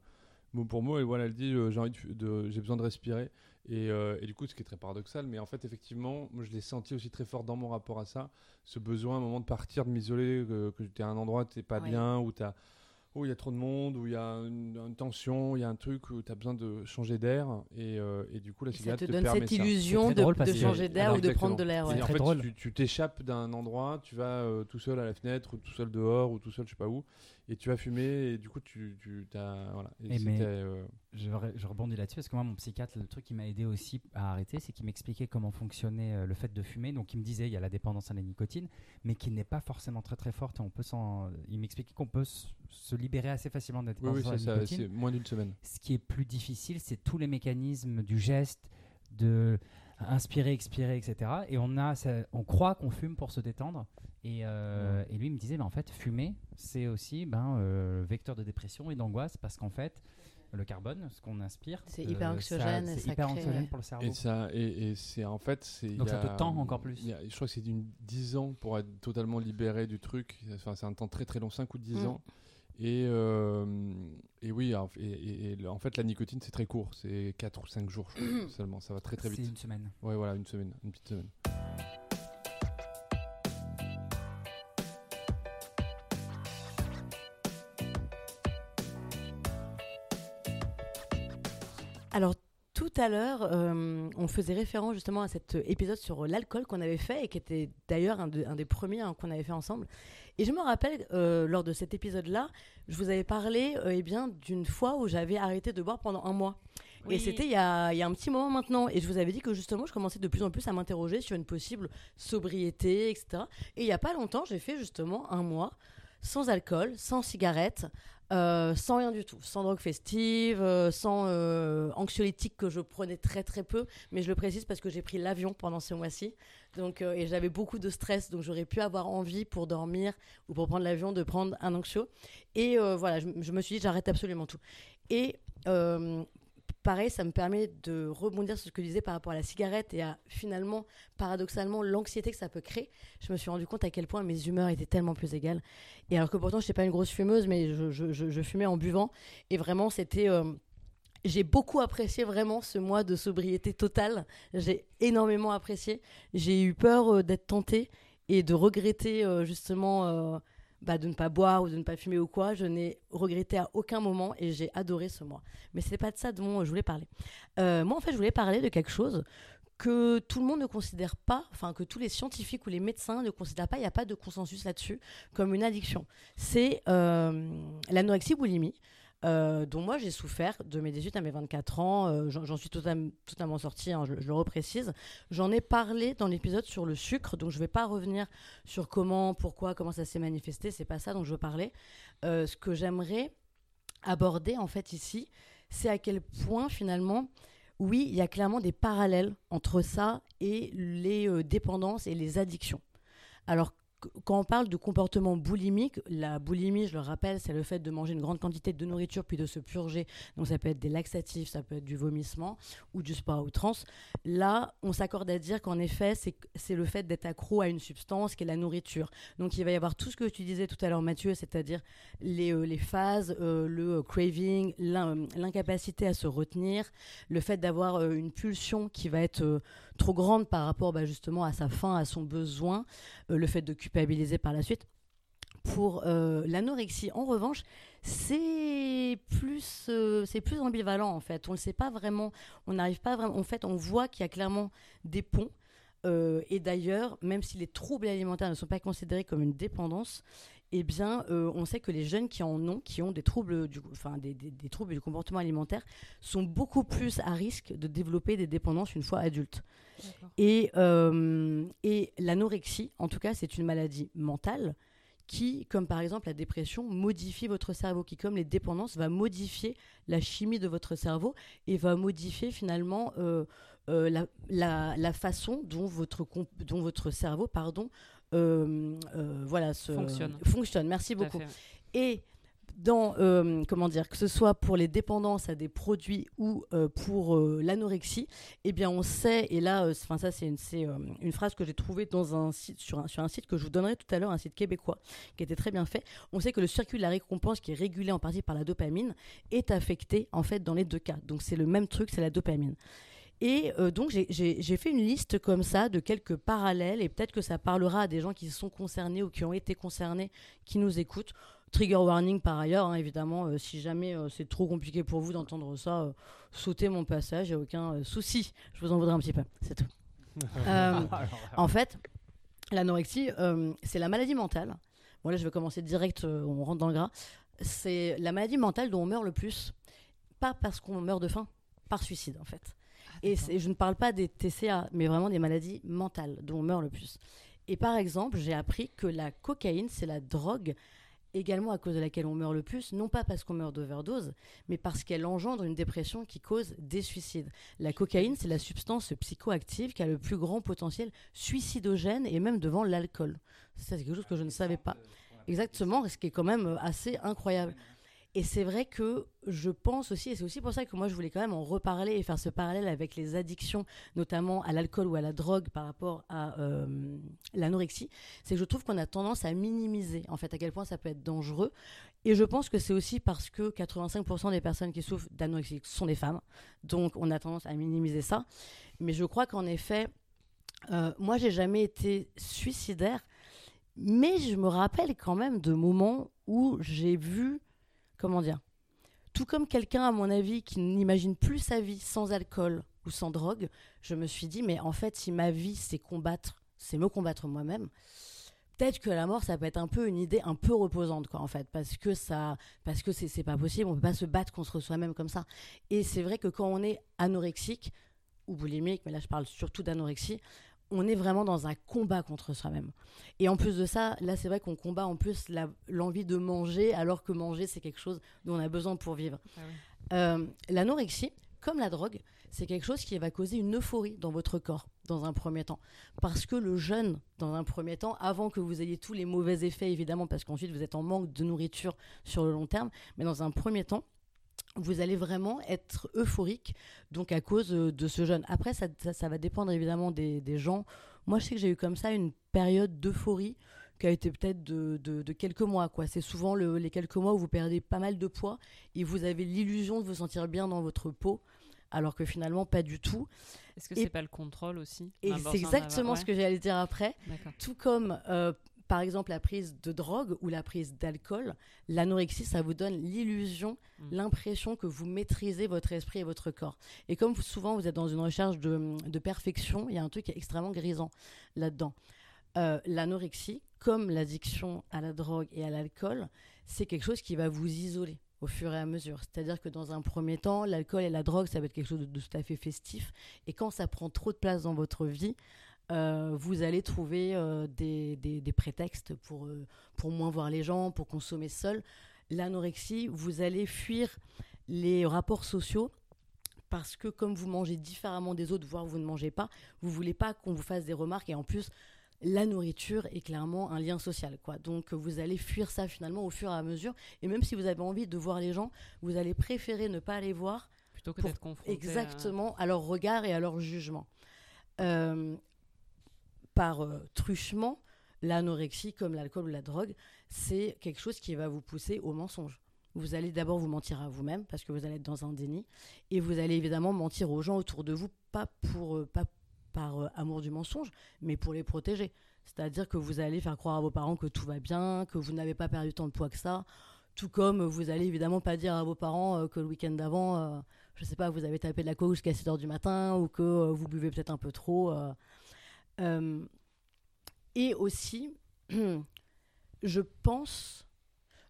mot pour mot. Et voilà, elle dit euh, j'ai envie de, de- j'ai besoin de respirer. Et, euh, et du coup, ce qui est très paradoxal, mais en fait, effectivement, moi, je l'ai senti aussi très fort dans mon rapport à ça, ce besoin à un moment de partir, de m'isoler, que, que tu es à un endroit où tu pas Ouais. bien, où tu où il y a trop de monde, où il y a une, une tension, il y a un truc où tu as besoin de changer d'air. Et, euh, et du coup, la cigarette te te donne permet cette ça. illusion de, drôle changer d'air Alors, ou de prendre de l'air. Ouais. en fait, drôle. tu t'échappes d'un endroit, tu vas euh, tout seul à la fenêtre, ou tout seul dehors, ou tout seul je sais pas où, et tu vas fumer, et du coup, tu, tu as, voilà. Et Et mais- c'était, euh, Je, re- je rebondis là-dessus parce que moi, mon psychiatre, le truc qui m'a aidé aussi à arrêter, c'est qu'il m'expliquait comment fonctionnait euh, le fait de fumer. Donc, il me disait il y a la dépendance à la nicotine, mais qui n'est pas forcément très très forte. On peut. Il m'expliquait qu'on peut se libérer assez facilement de la oui, dépendance oui, à la ça, nicotine. c'est moins d'une semaine. Ce qui est plus difficile, c'est tous les mécanismes du geste, de inspirer, expirer, etc. Et on a, ça- on croit qu'on fume pour se détendre. Et, euh, et lui il me disait, ben, en fait, fumer, c'est aussi ben, euh, vecteur de dépression et d'angoisse parce qu'en fait, le carbone, ce qu'on inspire, euh, C'est hyper ça- anxiogène et c'est hyper crée, anxiogène ouais. pour le cerveau. Et ça, et, et c'est en fait, c'est. Donc y ça a- te tend encore plus. a- je crois que c'est d'une 10 ans pour être totalement libéré du truc. Enfin, c'est un temps très très long, 5 ou 10 Mm. ans. Et, euh, et oui, en- et, et- et en fait, la nicotine, c'est très court. C'est 4 ou 5 jours (clears throat) seulement. Ça va très très C'est vite. une semaine. Ouais, voilà, une semaine, une petite semaine. Alors, tout à l'heure, euh, on faisait référence justement à cet épisode sur l'alcool qu'on avait fait et qui était d'ailleurs un, de- un des premiers hein, qu'on avait fait ensemble. Et je me rappelle, euh, lors de cet épisode-là, je vous avais parlé euh, eh bien, d'une fois où j'avais arrêté de boire pendant un mois. Oui. Et c'était il y a, il y a un petit moment maintenant. Et je vous avais dit que justement, je commençais de plus en plus à m'interroger sur une possible sobriété, etc. Et il n'y a pas longtemps, j'ai fait justement un mois sans alcool, sans cigarette, euh, sans rien du tout, sans drogue festive, euh, sans euh, anxiolytique que je prenais très très peu, mais je le précise parce que j'ai pris l'avion pendant ce mois-ci, donc euh, et j'avais beaucoup de stress, donc j'aurais pu avoir envie pour dormir ou pour prendre l'avion de prendre un anxio, et voilà, je, je me suis dit j'arrête absolument tout. Et pareil, ça me permet de rebondir sur ce que je disais par rapport à la cigarette et à finalement, paradoxalement, l'anxiété que ça peut créer. Je me suis rendu compte à quel point mes humeurs étaient tellement plus égales. Et alors que pourtant, je n'étais pas une grosse fumeuse, mais je, fumais en buvant. Et vraiment, c'était. euh, j'ai beaucoup apprécié vraiment ce mois de sobriété totale. J'ai énormément apprécié. J'ai eu peur euh, d'être tentée et de regretter euh, justement bah, de ne pas boire ou de ne pas fumer ou quoi. Je n'ai regretté à aucun moment et j'ai adoré ce mois. Mais c'est pas de ça dont je voulais parler. Euh, moi, en fait, je voulais parler de quelque chose que tout le monde ne considère pas, enfin que tous les scientifiques ou les médecins ne considèrent pas, il n'y a pas de consensus là-dessus, comme une addiction. C'est euh, l'anorexie boulimie. Euh, dont moi j'ai souffert de mes 18 à mes 24 ans, Euh, j'en suis totalement, totalement sortie, hein, je, le reprécise. J'en ai parlé dans l'épisode sur le sucre, donc je ne vais pas revenir sur comment, pourquoi, comment ça s'est manifesté, c'est pas ça dont je veux parler. Euh, ce que j'aimerais aborder en fait ici, c'est à quel point finalement, oui, il y a clairement des parallèles entre ça et les dépendances et les addictions. Alors, quand on parle de comportement boulimique, la boulimie, je le rappelle, c'est le fait de manger une grande quantité de nourriture puis de se purger. Donc ça peut être des laxatifs, ça peut être du vomissement ou du sport à outrance. Là, on s'accorde à dire qu'en effet, c'est le fait d'être accro à une substance qui est la nourriture. Donc il va y avoir tout ce que tu disais tout à l'heure, Mathieu, c'est-à-dire les, euh, phases, euh, le euh, craving, l'in- l'incapacité à se retenir, le fait d'avoir une pulsion qui va être trop grande par rapport bah, justement à sa faim, à son besoin, euh, le fait de culpabiliser par la suite. Pour euh, l'anorexie, en revanche, c'est plus, euh, c'est plus ambivalent en fait. On ne sait pas vraiment, on n'arrive pas vraiment. En fait, on voit qu'il y a clairement des ponts. Et d'ailleurs, même si les troubles alimentaires ne sont pas considérés comme une dépendance, eh bien, euh, on sait que les jeunes qui en ont, qui ont des troubles du, enfin, des, des- des troubles du comportement alimentaire, sont beaucoup plus à risque de développer des dépendances une fois adultes. Et, euh, et l'anorexie, en tout cas, c'est une maladie mentale qui, comme par exemple la dépression, modifie votre cerveau, qui, comme les dépendances, va modifier la chimie de votre cerveau et va modifier finalement euh, euh, la, la- la façon dont votre, dont votre cerveau pardon, voilà, se- Fonctionne. fonctionne. Merci beaucoup. Et dans, euh, comment dire, que ce soit pour les dépendances à des produits ou euh, pour euh, l'anorexie, eh bien on sait, et là, euh, enfin ça c'est une, euh, une phrase que j'ai trouvée dans un site, sur un, sur un site que je vous donnerai tout à l'heure, un site québécois, qui était très bien fait. On sait que le circuit de la récompense, qui est régulé en partie par la dopamine, est affecté en fait dans les deux cas. Donc c'est le même truc, c'est la dopamine. Et euh, donc j'ai- fait une liste comme ça de quelques parallèles et peut-être que ça parlera à des gens qui sont concernés ou qui ont été concernés, qui nous écoutent. Trigger warning par ailleurs, hein, évidemment, euh, si jamais euh, c'est trop compliqué pour vous d'entendre ça, sautez mon passage, il n'y a aucun souci. Je vous en voudrais un petit peu, c'est tout. (laughs) Euh, en fait, l'anorexie, c'est la maladie mentale. Bon, là, je vais commencer direct, on rentre dans le gras. C'est la maladie mentale dont on meurt le plus. Pas parce qu'on meurt de faim, par suicide, en fait. Et je ne parle pas des TCA, mais vraiment des maladies mentales dont on meurt le plus. Et par exemple, j'ai appris que la cocaïne, c'est la drogue également à cause de laquelle on meurt le plus, non pas parce qu'on meurt d'overdose, mais parce qu'elle engendre une dépression qui cause des suicides. La cocaïne, c'est la substance psychoactive qui a le plus grand potentiel suicidogène et même devant l'alcool. Ça, c'est quelque chose que je ne savais pas. Exactement, ce qui est quand même assez incroyable. Et c'est vrai que je pense aussi, et c'est aussi pour ça que moi je voulais quand même en reparler et faire ce parallèle avec les addictions, notamment à l'alcool ou à la drogue par rapport à euh, l'anorexie, c'est que je trouve qu'on a tendance à minimiser en fait à quel point ça peut être dangereux. Et je pense que c'est aussi parce que 85% des personnes qui souffrent d'anorexie sont des femmes, donc on a tendance à minimiser ça. Mais je crois qu'en effet, euh, moi j'ai jamais été suicidaire, mais je me rappelle quand même de moments où j'ai vu comment dire, tout comme quelqu'un, à mon avis, qui n'imagine plus sa vie sans alcool ou sans drogue, je me suis dit, mais en fait, si ma vie, c'est combattre, c'est me combattre moi-même, peut-être que la mort, ça peut être un peu une idée un peu reposante, quoi, en fait, parce que ça, parce que c'est pas possible, on peut pas se battre contre soi-même comme ça. Et c'est vrai que quand on est anorexique ou boulimique, mais là, je parle surtout d'anorexie, on est vraiment dans un combat contre soi-même. Et en plus de ça, là, c'est vrai qu'on combat en plus l'envie de manger, alors que manger, c'est quelque chose dont on a besoin pour vivre. Ah. Euh, L'anorexie, comme la drogue, c'est quelque chose qui va causer une euphorie dans votre corps, dans un premier temps. Parce que le jeûne, dans un premier temps, avant que vous ayez tous les mauvais effets, évidemment, parce qu'ensuite vous êtes en manque de nourriture sur le long terme, mais dans un premier temps, vous allez vraiment être euphorique, donc à cause euh, de ce jeûne. Après, ça, ça- ça va dépendre évidemment des, des gens. Moi, je sais que j'ai eu comme ça une période d'euphorie qui a été peut-être de, de- de quelques mois. quoi. C'est souvent le- les quelques mois où vous perdez pas mal de poids et vous avez l'illusion de vous sentir bien dans votre peau, alors que finalement, pas du tout. Est-ce que c'est pas le contrôle aussi? Et c'est exactement ce que j'allais dire après. Tout comme, euh, par exemple, la prise de drogue ou la prise d'alcool, l'anorexie, ça vous donne l'illusion, Mm. l'impression que vous maîtrisez votre esprit et votre corps. Et comme souvent vous êtes dans une recherche de, de perfection, il y a un truc qui est extrêmement grisant là-dedans. Euh, l'anorexie, comme l'addiction à la drogue et à l'alcool, c'est quelque chose qui va vous isoler au fur et à mesure. C'est-à-dire que dans un premier temps, l'alcool et la drogue, ça va être quelque chose de, de tout à fait festif. Et quand ça prend trop de place dans votre vie, euh, vous allez trouver euh, des, des- des prétextes pour, euh, pour moins voir les gens, pour consommer seul. L'anorexie, vous allez fuir les rapports sociaux parce que comme vous mangez différemment des autres, voire vous ne mangez pas, vous voulez pas qu'on vous fasse des remarques et en plus la nourriture est clairement un lien social quoi. Donc vous allez fuir ça finalement au fur et à mesure et même si vous avez envie de voir les gens, vous allez préférer ne pas les voir Plutôt que d'être confronté. à- Exactement, à leur regard et à leur jugement. Euh, par euh, truchement, l'anorexie, comme l'alcool ou la drogue, c'est quelque chose qui va vous pousser au mensonge. Vous allez d'abord vous mentir à vous-même parce que vous allez être dans un déni et vous allez évidemment mentir aux gens autour de vous, pas, pour, euh, pas par euh, amour du mensonge, mais pour les protéger. C'est-à-dire que vous allez faire croire à vos parents que tout va bien, que vous n'avez pas perdu tant de poids que ça, tout comme vous allez évidemment pas dire à vos parents que le week-end d'avant, je sais pas, vous avez tapé de la coke jusqu'à 6 heures du matin ou que vous buvez peut-être un peu trop. Euh. Et aussi, (clears throat) je pense,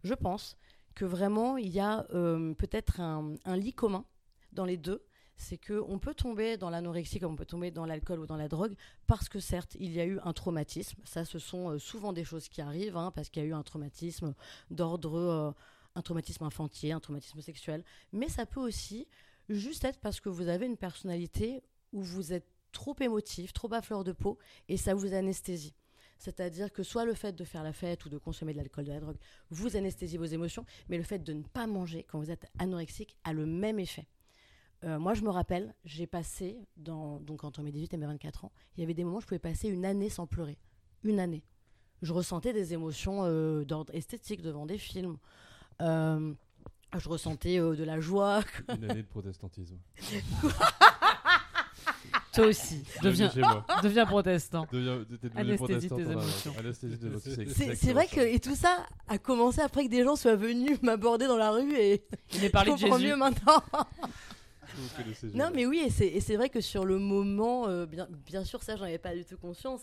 je pense que vraiment il y a euh, peut-être un, lit commun dans les deux. C'est que on peut tomber dans l'anorexie comme on peut tomber dans l'alcool ou dans la drogue parce que certes il y a eu un traumatisme. Ça, ce sont euh, souvent des choses qui arrivent hein, parce qu'il y a eu un traumatisme d'ordre, un traumatisme infantile, un traumatisme sexuel. Mais ça peut aussi juste être parce que vous avez une personnalité où vous êtes trop émotif, trop à fleur de peau, et ça vous anesthésie. C'est-à-dire que soit le fait de faire la fête ou de consommer de l'alcool, de la drogue, vous anesthésie vos émotions, mais le fait de ne pas manger quand vous êtes anorexique a le même effet. Euh, moi, je me rappelle, j'ai passé, dans, donc entre mes 18 et mes 24 ans, il y avait des moments où je pouvais passer une année sans pleurer. Une année. Je ressentais des émotions euh, d'ordre esthétique devant des films. Euh, je ressentais de la joie. Une année de protestantisme. (laughs) Toi aussi, deviens, (laughs) deviens protestant. Deviens, t'es devenu Anesthésie protestant tes émotions. Anesthésie tes émotions, C'est- vrai que et tout ça a commencé après que des gens soient venus (laughs) m'aborder dans la rue et Il (laughs) je de comprends Jésus. mieux maintenant. Non, mais oui, et c'est et c'est vrai que sur le moment, euh, bien, bien sûr, ça, j'en avais pas du tout conscience.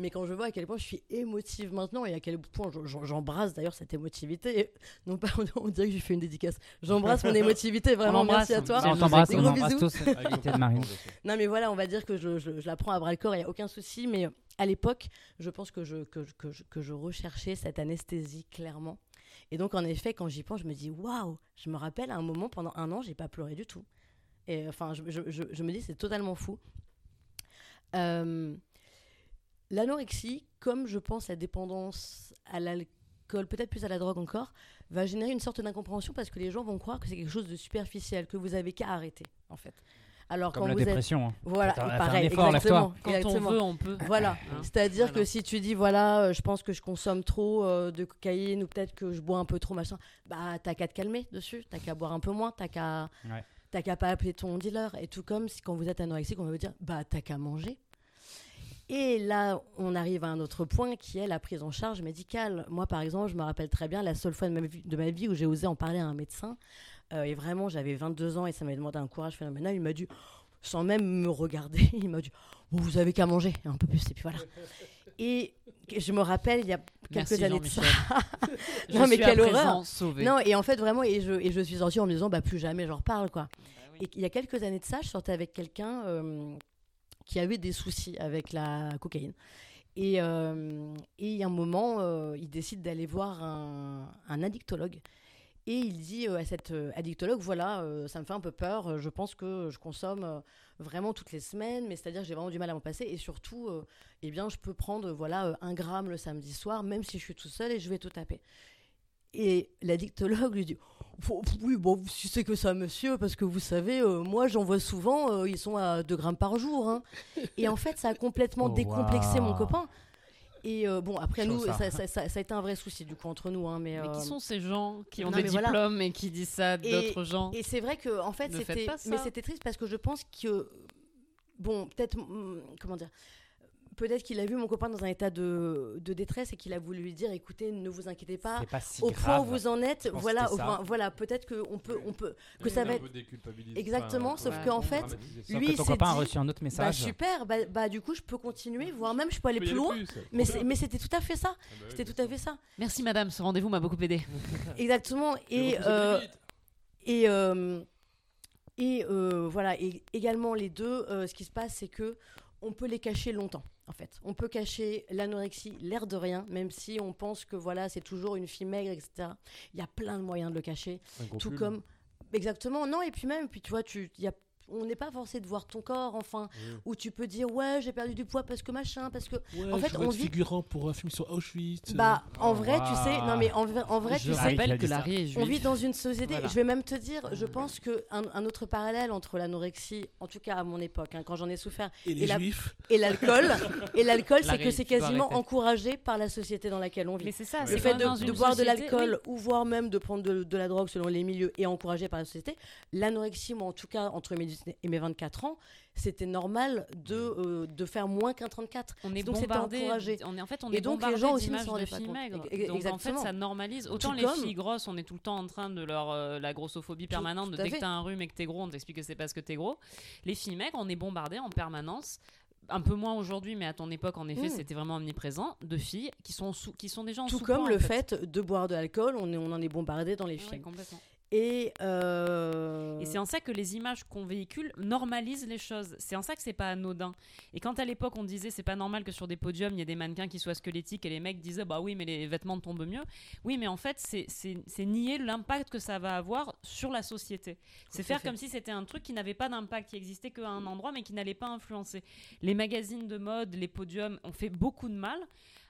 Mais quand je vois à quel point je suis émotive maintenant et à quel point je- je- j'embrasse d'ailleurs cette émotivité, (laughs) non pas on dirait que j'ai fait une dédicace, j'embrasse mon (laughs) émotivité, vraiment, merci à toi. On t'embrasse, on Gros embrasse tous. (laughs) Non, mais voilà, on va dire que je, je- je la prends à bras le corps, il n'y a aucun souci. Mais euh, à l'époque, je pense que je, que, que, que je recherchais cette anesthésie clairement. Et donc, en effet, quand j'y pense, je me dis waouh, je me rappelle à un moment, pendant un an, j'ai pas pleuré du tout. Et enfin, je, je- je- je me dis, c'est totalement fou. Euh, L'anorexie, comme je pense la dépendance à l'alcool, peut-être plus à la drogue encore, va générer une sorte d'incompréhension parce que les gens vont croire que c'est quelque chose de superficiel, que vous avez qu'à arrêter, en fait. Alors Comme quand la vous êtes dépression. hein. voilà, un pareil, effort, exactement. Quand exactement. on veut, on peut. Voilà, Hein. c'est-à-dire Voilà. que si tu dis voilà, euh, je pense que je consomme trop euh, de cocaïne ou peut-être que je bois un peu trop machin, bah t'as qu'à te calmer dessus, t'as qu'à boire un peu moins, t'as qu'à Ouais. t'as qu'à pas appeler ton dealer et tout comme si quand vous êtes anorexique, on va vous dire bah t'as qu'à manger. Et là, on arrive à un autre point qui est la prise en charge médicale. Moi, par exemple, je me rappelle très bien la seule fois de ma vie, de ma vie où j'ai osé en parler à un médecin. Euh, et vraiment, j'avais 22 ans et ça m'avait demandé un courage phénoménal. Il m'a dit, sans même me regarder, (laughs) il m'a dit Vous avez qu'à manger, un peu plus, et puis voilà. Et je me rappelle, il y a quelques Merci, années de ça. Jean-Michel. (laughs) Je Non, mais suis quelle horreur. sauvée. Non, et en fait, vraiment, et je, et je suis sortie en me disant Bah, plus jamais j'en reparle, quoi. Bah oui. Et il y a quelques années de ça, je sortais avec quelqu'un euh, qui avait des soucis avec la cocaïne. Et, euh, et a un moment, euh, il décide d'aller voir un, addictologue. Et il dit euh, à cet euh, addictologue, voilà, ça me fait un peu peur, je pense que je consomme vraiment toutes les semaines, mais c'est-à-dire que j'ai vraiment du mal à m'en passer. Et surtout, eh bien, je peux prendre voilà, un gramme le samedi soir, même si je suis tout seul, et je vais tout taper. Et l'addictologue lui dit Faut- Oui, bon, si c'est que ça, monsieur, parce que vous savez, euh, moi j'en vois souvent, euh, ils sont à 2 grammes par jour. hein. Et en fait, ça a complètement (laughs) Oh, décomplexé mon copain. Et euh, bon, après nous, ça. ça. Ça, ça- ça a été un vrai souci du coup entre nous. Hein, mais Mais euh, qui sont ces gens qui ont non, des voilà. diplômes et qui disent ça d'autres gens? Et c'est vrai que en fait c'était mais c'était triste parce que je pense que bon peut-être hum, comment dire peut-être qu'il a vu mon copain dans un état de, de détresse et qu'il a voulu lui dire écoutez ne vous inquiétez pas pas si au point où vous en êtes voilà point- ça. voilà peut-être que on peut on peut que Oui, ça va être. Exactement, Enfin, sauf ouais, qu'en fait, lui, que ton copain a reçu un autre bah message. super bah, bah, du coup je peux continuer voire même je peux aller plus loin plus, ça. mais mais c'était tout à fait ça Ah bah oui, c'était tout à fait ça Merci madame, ce rendez-vous m'a beaucoup aidé. (laughs) exactement et euh. Et, euh, et euh, voilà, et également les deux, euh, ce qui se passe, c'est que on peut les cacher longtemps, en fait. On peut cacher l'anorexie, l'air de rien, même si on pense que voilà, c'est toujours une fille maigre, etc. Il y a plein de moyens de le cacher, tout pull. comme exactement. Non, et puis même, puis tu vois, tu, il y a on n'est pas forcé de voir ton corps, enfin, Oui. où tu peux dire ouais j'ai perdu du poids parce que machin, parce que Ouais, En fait, je on vit- figurant pour un film sur Auschwitz. bah en Oh, vrai tu sais, non mais en, vrai- en vrai Je tu sais, Ah, que est On vit dans une société. Voilà. Je vais même te dire, je pense que un, un autre parallèle entre l'anorexie, en tout cas à mon époque, hein, quand j'en ai souffert, et les et la- juifs. et l'alcool, (laughs) et l'alcool, c'est que c'est quasiment encouragé par la société dans laquelle on Mais vit. c'est ça, Le c'est fait de, dans de une boire de l'alcool ou voire même de prendre de, de la drogue selon les milieux est encouragé par la société. L'anorexie, moi en tout cas entre mes 18 et mes 24 ans, c'était normal de, euh, de faire moins qu'un 34. On est Donc c'était bombardé. encouragé. On est en fait on Et est donc, les gens aussi ne s'en rendaient pas compte. Donc en fait ça normalise. Autant Tout les comme- filles grosses, on est tout le temps en train de leur euh, la grossophobie permanente. tout de dès que fait. t'as un rhume et que t'es gros, on t'explique que c'est parce que t'es gros. Les filles maigres, on est bombardé en permanence. Un peu moins aujourd'hui, mais à ton époque, en effet, Mm. c'était vraiment omniprésent. De filles qui sont sous, qui sont déjà en Tout comme en le fait de boire de l'alcool, on, est- on en est bombardé dans les films. complètement. Et, euh, Et c'est en ça que les images qu'on véhicule normalisent les choses. C'est en ça que c'est pas anodin. Et quand à l'époque on disait c'est pas normal que sur des podiums il y ait des mannequins qui soient squelettiques et les mecs disaient bah oui mais les vêtements tombent mieux. Oui mais en fait c'est- nier l'impact que ça va avoir sur la société. C'est faire fait. comme si c'était un truc qui n'avait pas d'impact, qui existait qu'à un endroit mais qui n'allait pas influencer. Les magazines de mode, les podiums ont fait beaucoup de mal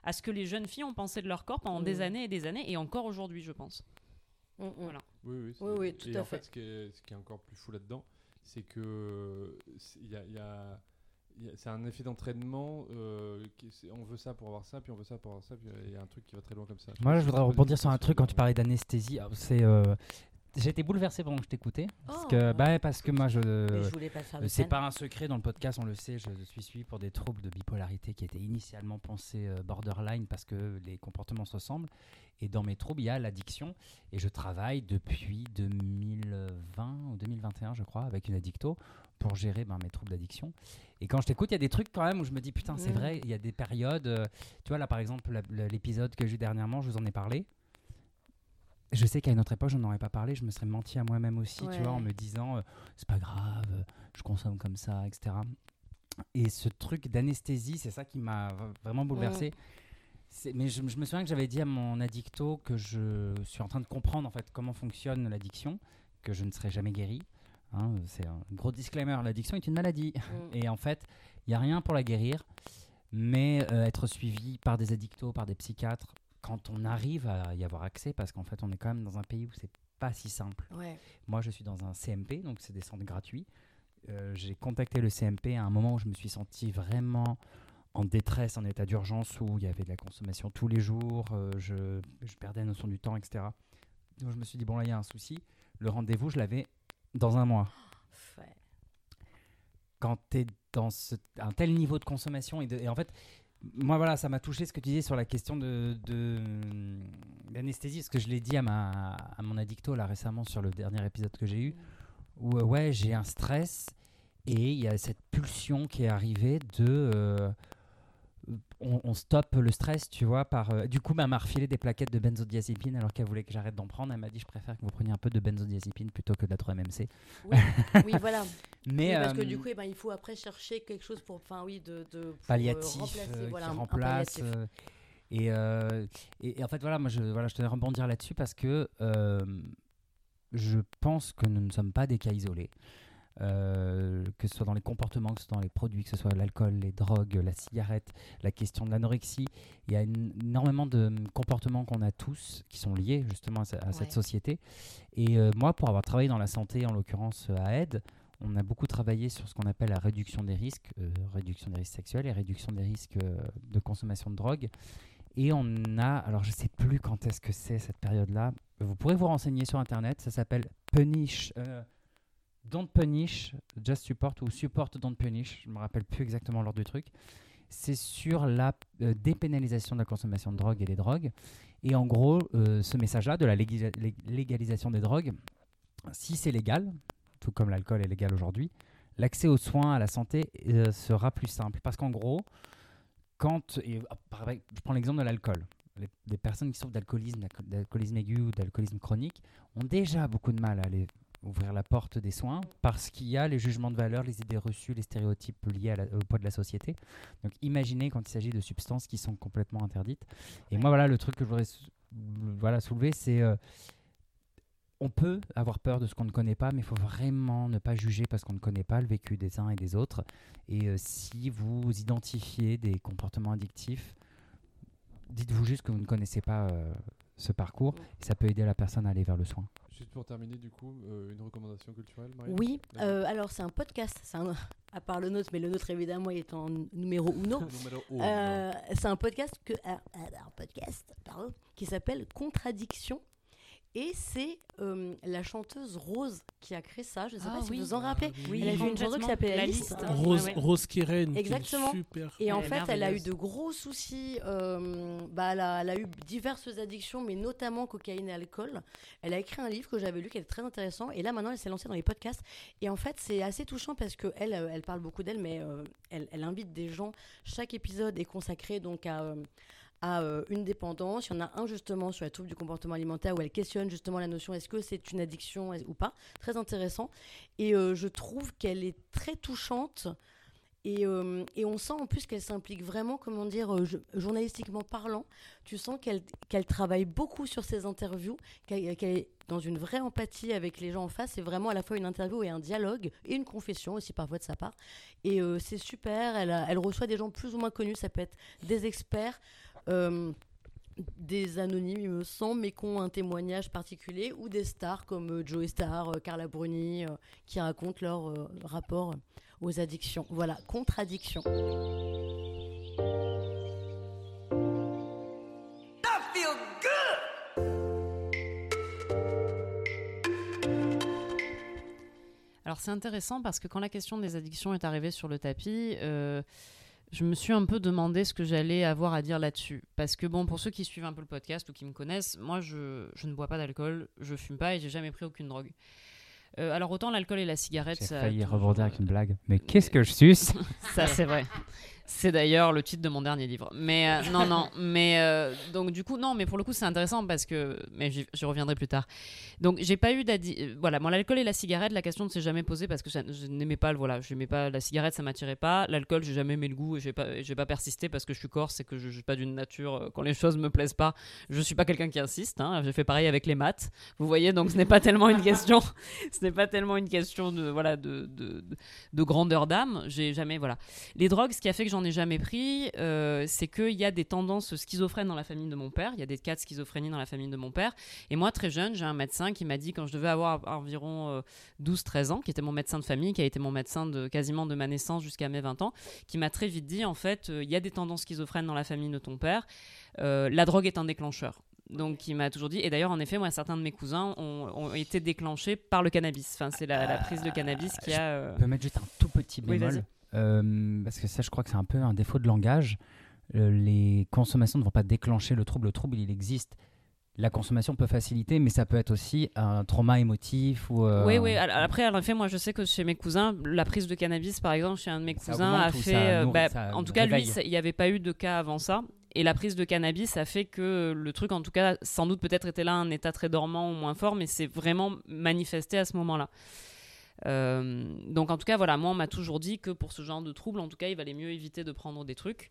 à ce que les jeunes filles ont pensé de leur corps pendant des Mhm. années et des années et encore aujourd'hui je pense. Mm, mm. Voilà. Oui, oui, Oui, oui, tout et à en fait. fait. ce, qui est, ce qui est encore plus fou là-dedans, c'est que il y a, il y a- il y a- c'est un effet d'entraînement. euh, on veut ça pour avoir ça, puis on veut ça pour avoir ça, puis il y a un truc qui va très loin comme ça. Moi, je voudrais rebondir sur un truc quand tu parlais d'anesthésie. Ah, C'est, euh, j'ai été bouleversé pendant que je t'écoutais, parce Oh. que, bah, parce que moi, je, je Euh, c'est pas un secret dans le podcast, on le sait, je suis suivi pour des troubles de bipolarité qui étaient initialement pensés euh, borderline parce que les comportements se ressemblent. Et dans mes troubles, il y a l'addiction. Et je travaille depuis 2020 ou 2021, je crois, avec une addicto pour gérer ben, mes troubles d'addiction. Et quand je t'écoute, il y a des trucs quand même où je me dis, putain, c'est Mm. vrai, il y a des périodes. euh, tu vois, là, par exemple, l'épisode que j'ai eu dernièrement, je vous en ai parlé. Je sais qu'à une autre époque, je n'en aurais pas parlé, je me serais menti à moi-même aussi, tu vois, en me disant, euh, c'est pas grave, euh, je consomme comme ça, etc. Et ce truc d'anesthésie, c'est ça qui m'a vraiment bouleversé. Mais je, je me souviens que j'avais dit à mon addicto que je suis en train de comprendre en fait comment fonctionne l'addiction, que je ne serai jamais guéri. Hein, c'est un gros disclaimer, l'addiction est une maladie. Mm. Et en fait, il n'y a rien pour la guérir, mais euh, être suivi par des addictos, par des psychiatres, quand on arrive à y avoir accès, parce qu'en fait, on est quand même dans un pays où c'est pas si simple. Ouais. Moi, je suis dans un CMP, donc c'est des centres gratuits. Euh, j'ai contacté le CMP à un moment où je me suis senti vraiment en détresse, en état d'urgence, où il y avait de la consommation tous les jours, euh, je, je perdais la notion du temps, etc. Donc je me suis dit, bon là, il y a un souci. Le rendez-vous, je l'avais dans un mois. Ouais. Quand tu es dans ce- un tel niveau de consommation, et, de- et en fait, moi, voilà, ça m'a touché ce que tu disais sur la question de, de- d'anesthésie, parce que je l'ai dit à mon addicto là récemment sur le dernier épisode que j'ai eu, où euh, ouais, j'ai un stress et il y a cette pulsion qui est arrivée de. euh, on, on stoppe le stress, tu vois, par. euh, du coup, ma m'a refilé des plaquettes de benzodiazépine alors qu'elle voulait que j'arrête d'en prendre. Elle m'a dit Je préfère que vous preniez un peu de benzodiazépine plutôt que de la 3-MMC. (laughs) Oui, voilà. Mais. Oui, parce que euh, du coup, eh ben, il faut après chercher quelque chose pour, enfin oui, de, de pour, euh, palliatif remplacer, voilà, qui un- un remplace. palliatif. et, et, et en fait, voilà, moi, je, voilà, je tenais à rebondir là-dessus parce que je pense que nous ne sommes pas des cas isolés. Euh, que ce soit dans les comportements, que ce soit dans les produits, que ce soit l'alcool, les drogues, la cigarette, la question de l'anorexie. Il y a une- énormément de hum, comportements qu'on a tous qui sont liés justement à, ce- à cette société. Et euh, moi, pour avoir travaillé dans la santé, en l'occurrence euh, à Aide, on a beaucoup travaillé sur ce qu'on appelle la réduction des risques, euh, réduction des risques sexuels et réduction des risques de consommation de drogue. Et on a, alors je sais plus quand est-ce que c'est cette période-là, vous pourrez vous renseigner sur Internet, ça s'appelle Punish, euh, Don't Punish, Just Support ou Support Don't Punish, je me rappelle plus exactement l'ordre du truc. C'est sur la euh, dépénalisation de la consommation de drogue et des drogues. Et en gros, euh, ce message-là de la légalisation des drogues, si c'est légal, tout comme l'alcool est légal aujourd'hui, l'accès aux soins, à la santé euh, sera plus simple. Parce qu'en gros, quand, je prends l'exemple de l'alcool, les, personnes qui souffrent d'alcoolisme, d'alco- d'alcoolisme aigu ou d'alcoolisme chronique ont déjà beaucoup de mal à aller ouvrir la porte des soins parce qu'il y a les jugements de valeur, les idées reçues, les stéréotypes liés à la- au poids de la société. Donc imaginez quand il s'agit de substances qui sont complètement interdites. Et moi voilà le truc que je voudrais sou- voilà, soulever, c'est euh, on peut avoir peur de ce qu'on ne connaît pas, mais il faut vraiment ne pas juger parce qu'on ne connaît pas le vécu des uns et des autres. Et euh, si vous identifiez des comportements addictifs, dites-vous juste que vous ne connaissez pas euh, ce parcours et ça peut aider la personne à aller vers le soin. Juste pour terminer, du coup, euh, une recommandation culturelle, Marie Oui, euh, alors c'est un podcast, c'est un- (laughs) à part le nôtre, mais le nôtre évidemment il est en numéro uno. (laughs) Euh, c'est un podcast que euh, euh, un podcast pardon, qui s'appelle Contradiction et c'est euh, la chanteuse Rose qui a créé ça. Je ne sais Ah pas si oui. vous vous en rappelez. Oui, Elle a fait une chanson qui s'appelle La Alice. liste. Rose, Ouais, ouais. Rose Kiren, qui est Exactement. super. Et en Elle fait, elle a eu de gros soucis. euh, bah, elle, a, elle a eu diverses addictions, mais notamment cocaïne et alcool. Elle a écrit un livre que j'avais lu qui était très intéressant. Et là, maintenant, elle s'est lancée dans les podcasts. Et en fait, c'est assez touchant parce que elle, euh, elle parle beaucoup d'elle, mais euh, elle, elle invite des gens. Chaque épisode est consacré donc à. À euh, une dépendance. Il y en a un justement sur les troubles du comportement alimentaire où elle questionne justement la notion est-ce que c'est une addiction ou pas. Très intéressant. Et euh, je trouve qu'elle est très touchante. Et, euh, et on sent en plus qu'elle s'implique vraiment, comment dire, euh, jo- journalistiquement parlant. Tu sens qu'elle qu'elle travaille beaucoup sur ses interviews, qu'elle est dans une vraie empathie avec les gens en face. C'est vraiment à la fois une interview et un dialogue, et une confession aussi parfois de sa part. Et c'est super, elle, a- elle reçoit des gens plus ou moins connus, ça peut être des experts. Euh, des anonymes, il me semble, mais qui ont un témoignage particulier, ou des stars comme euh, Joey Star, euh, Carla Bruni, qui racontent leur rapport aux addictions. Voilà, contradiction. Alors c'est intéressant parce que quand la question des addictions est arrivée sur le tapis, euh, je me suis un peu demandé ce que j'allais avoir à dire là-dessus. Parce que bon, pour ceux qui suivent un peu le podcast ou qui me connaissent, moi je, je ne bois pas d'alcool, je fume pas et j'ai jamais pris aucune drogue. Euh, alors autant l'alcool et la cigarette, J'ai failli rebondir avec une blague. Mais qu'est-ce que je suce? (laughs) Ça, c'est vrai. C'est d'ailleurs le titre de mon dernier livre. Mais euh, non, non. Mais euh, donc du coup, non. Mais pour le coup, c'est intéressant parce que. Mais j'y reviendrai plus tard. Donc j'ai pas eu d'addi. euh, Voilà, moi l'alcool et la cigarette, la question ne s'est jamais posée parce que je n'aimais pas. Voilà, je n'aimais pas la cigarette, ça m'attirait pas. L'alcool, j'ai jamais aimé le goût et j'ai pas, pas persisté parce que je suis corse et que je, je suis pas d'une nature. Quand les choses me plaisent pas, je suis pas quelqu'un qui insiste. Hein. J'ai fait pareil avec les maths. Vous voyez, donc ce n'est pas tellement une question. (laughs) ce n'est pas tellement une question de voilà de, de- de grandeur d'âme. J'ai jamais voilà. Les drogues, ce qui a fait que j'en ai jamais pris, euh, c'est qu'il y a des tendances schizophrènes dans la famille de mon père. Il y a des cas de schizophrénie dans la famille de mon père. Et moi, très jeune, j'ai un médecin qui m'a dit, quand je devais avoir environ euh, 12-13 ans, qui était mon médecin de famille, qui a été mon médecin de quasiment de ma naissance jusqu'à mes 20 ans, qui m'a très vite dit, en fait, euh, il y a des tendances schizophrènes dans la famille de ton père. Euh, la drogue est un déclencheur. Donc, il m'a toujours dit, et d'ailleurs, en effet, moi, certains de mes cousins ont, ont été déclenchés par le cannabis. Enfin, c'est la, la prise de cannabis qui a. euh, Je peux mettre juste un tout petit Oui, bémol. vas-y. Euh, parce que ça, je crois que c'est un peu un défaut de langage. Euh, les consommations ne vont pas déclencher le trouble. Le trouble, il existe. La consommation peut faciliter, mais ça peut être aussi un trauma émotif ou. euh, Oui, oui. Après, en effet, moi, je sais que chez mes cousins, la prise de cannabis, par exemple, chez un de mes cousins, a fait. nourrit, bah, en tout cas, lui, réveille il n'y avait pas eu de cas avant ça. Et la prise de cannabis a fait que le truc, en tout cas, sans doute peut-être était là un état très dormant ou moins fort, mais c'est vraiment manifesté à ce moment-là. Euh, donc en tout cas, voilà, moi, on m'a toujours dit que pour ce genre de trouble, en tout cas, il valait mieux éviter de prendre des trucs.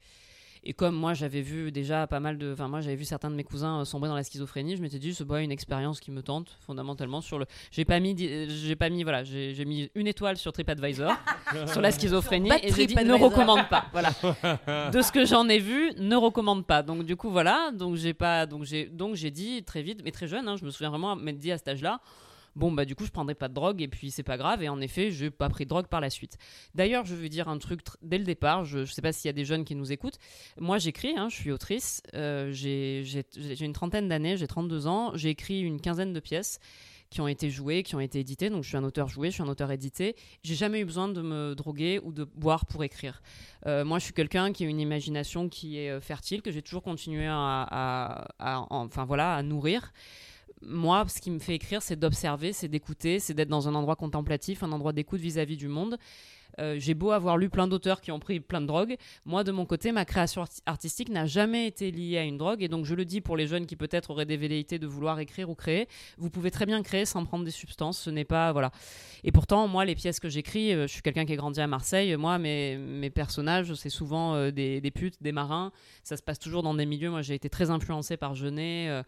Et comme moi, j'avais vu déjà pas mal de. Enfin, moi, j'avais vu certains de mes cousins euh, sombrer dans la schizophrénie, je m'étais dit, c'est pas une expérience qui me tente, fondamentalement, sur le. J'ai pas mis. di- J'ai pas mis. Voilà, j'ai mis une étoile sur TripAdvisor, (laughs) sur la schizophrénie, et j'ai dit, ne recommande pas. Voilà. (laughs) de ce que j'en ai vu, ne recommande pas. Donc, du coup, voilà. Donc, j'ai pas. Donc, j'ai donc j'ai dit très vite, mais très jeune, hein, je me souviens vraiment m'être dit à cet âge-là. Bon, bah, du coup, je prendrai pas de drogue et puis c'est pas grave. Et en effet, j'ai pas pris de drogue par la suite. D'ailleurs, je veux dire un truc tr- dès le départ. Je, je sais pas s'il y a des jeunes qui nous écoutent. Moi, j'écris, hein, je suis autrice. euh, j'ai une trentaine d'années, j'ai 32 ans. J'ai écrit une quinzaine de pièces qui ont été jouées, qui ont été éditées. Donc, je suis un auteur joué, je suis un auteur édité. J'ai jamais eu besoin de me droguer ou de boire pour écrire. Euh, moi, je suis quelqu'un qui a une imagination qui est euh, fertile, que j'ai toujours continué à- enfin, voilà, à nourrir. Moi, ce qui me fait écrire, c'est d'observer, c'est d'écouter, c'est d'être dans un endroit contemplatif, un endroit d'écoute vis-à-vis du monde. Euh, j'ai beau avoir lu plein d'auteurs qui ont pris plein de drogues, moi de mon côté, ma création arti- artistique n'a jamais été liée à une drogue, et donc je le dis pour les jeunes qui peut-être auraient des velléités de vouloir écrire ou créer, vous pouvez très bien créer sans prendre des substances, ce n'est pas voilà. Et pourtant, moi, les pièces que j'écris, euh, je suis quelqu'un qui est grandi à Marseille, moi, mes, personnages, c'est souvent euh, des, des putes, des marins, ça se passe toujours dans des milieux. Moi, j'ai été très influencée par Genet.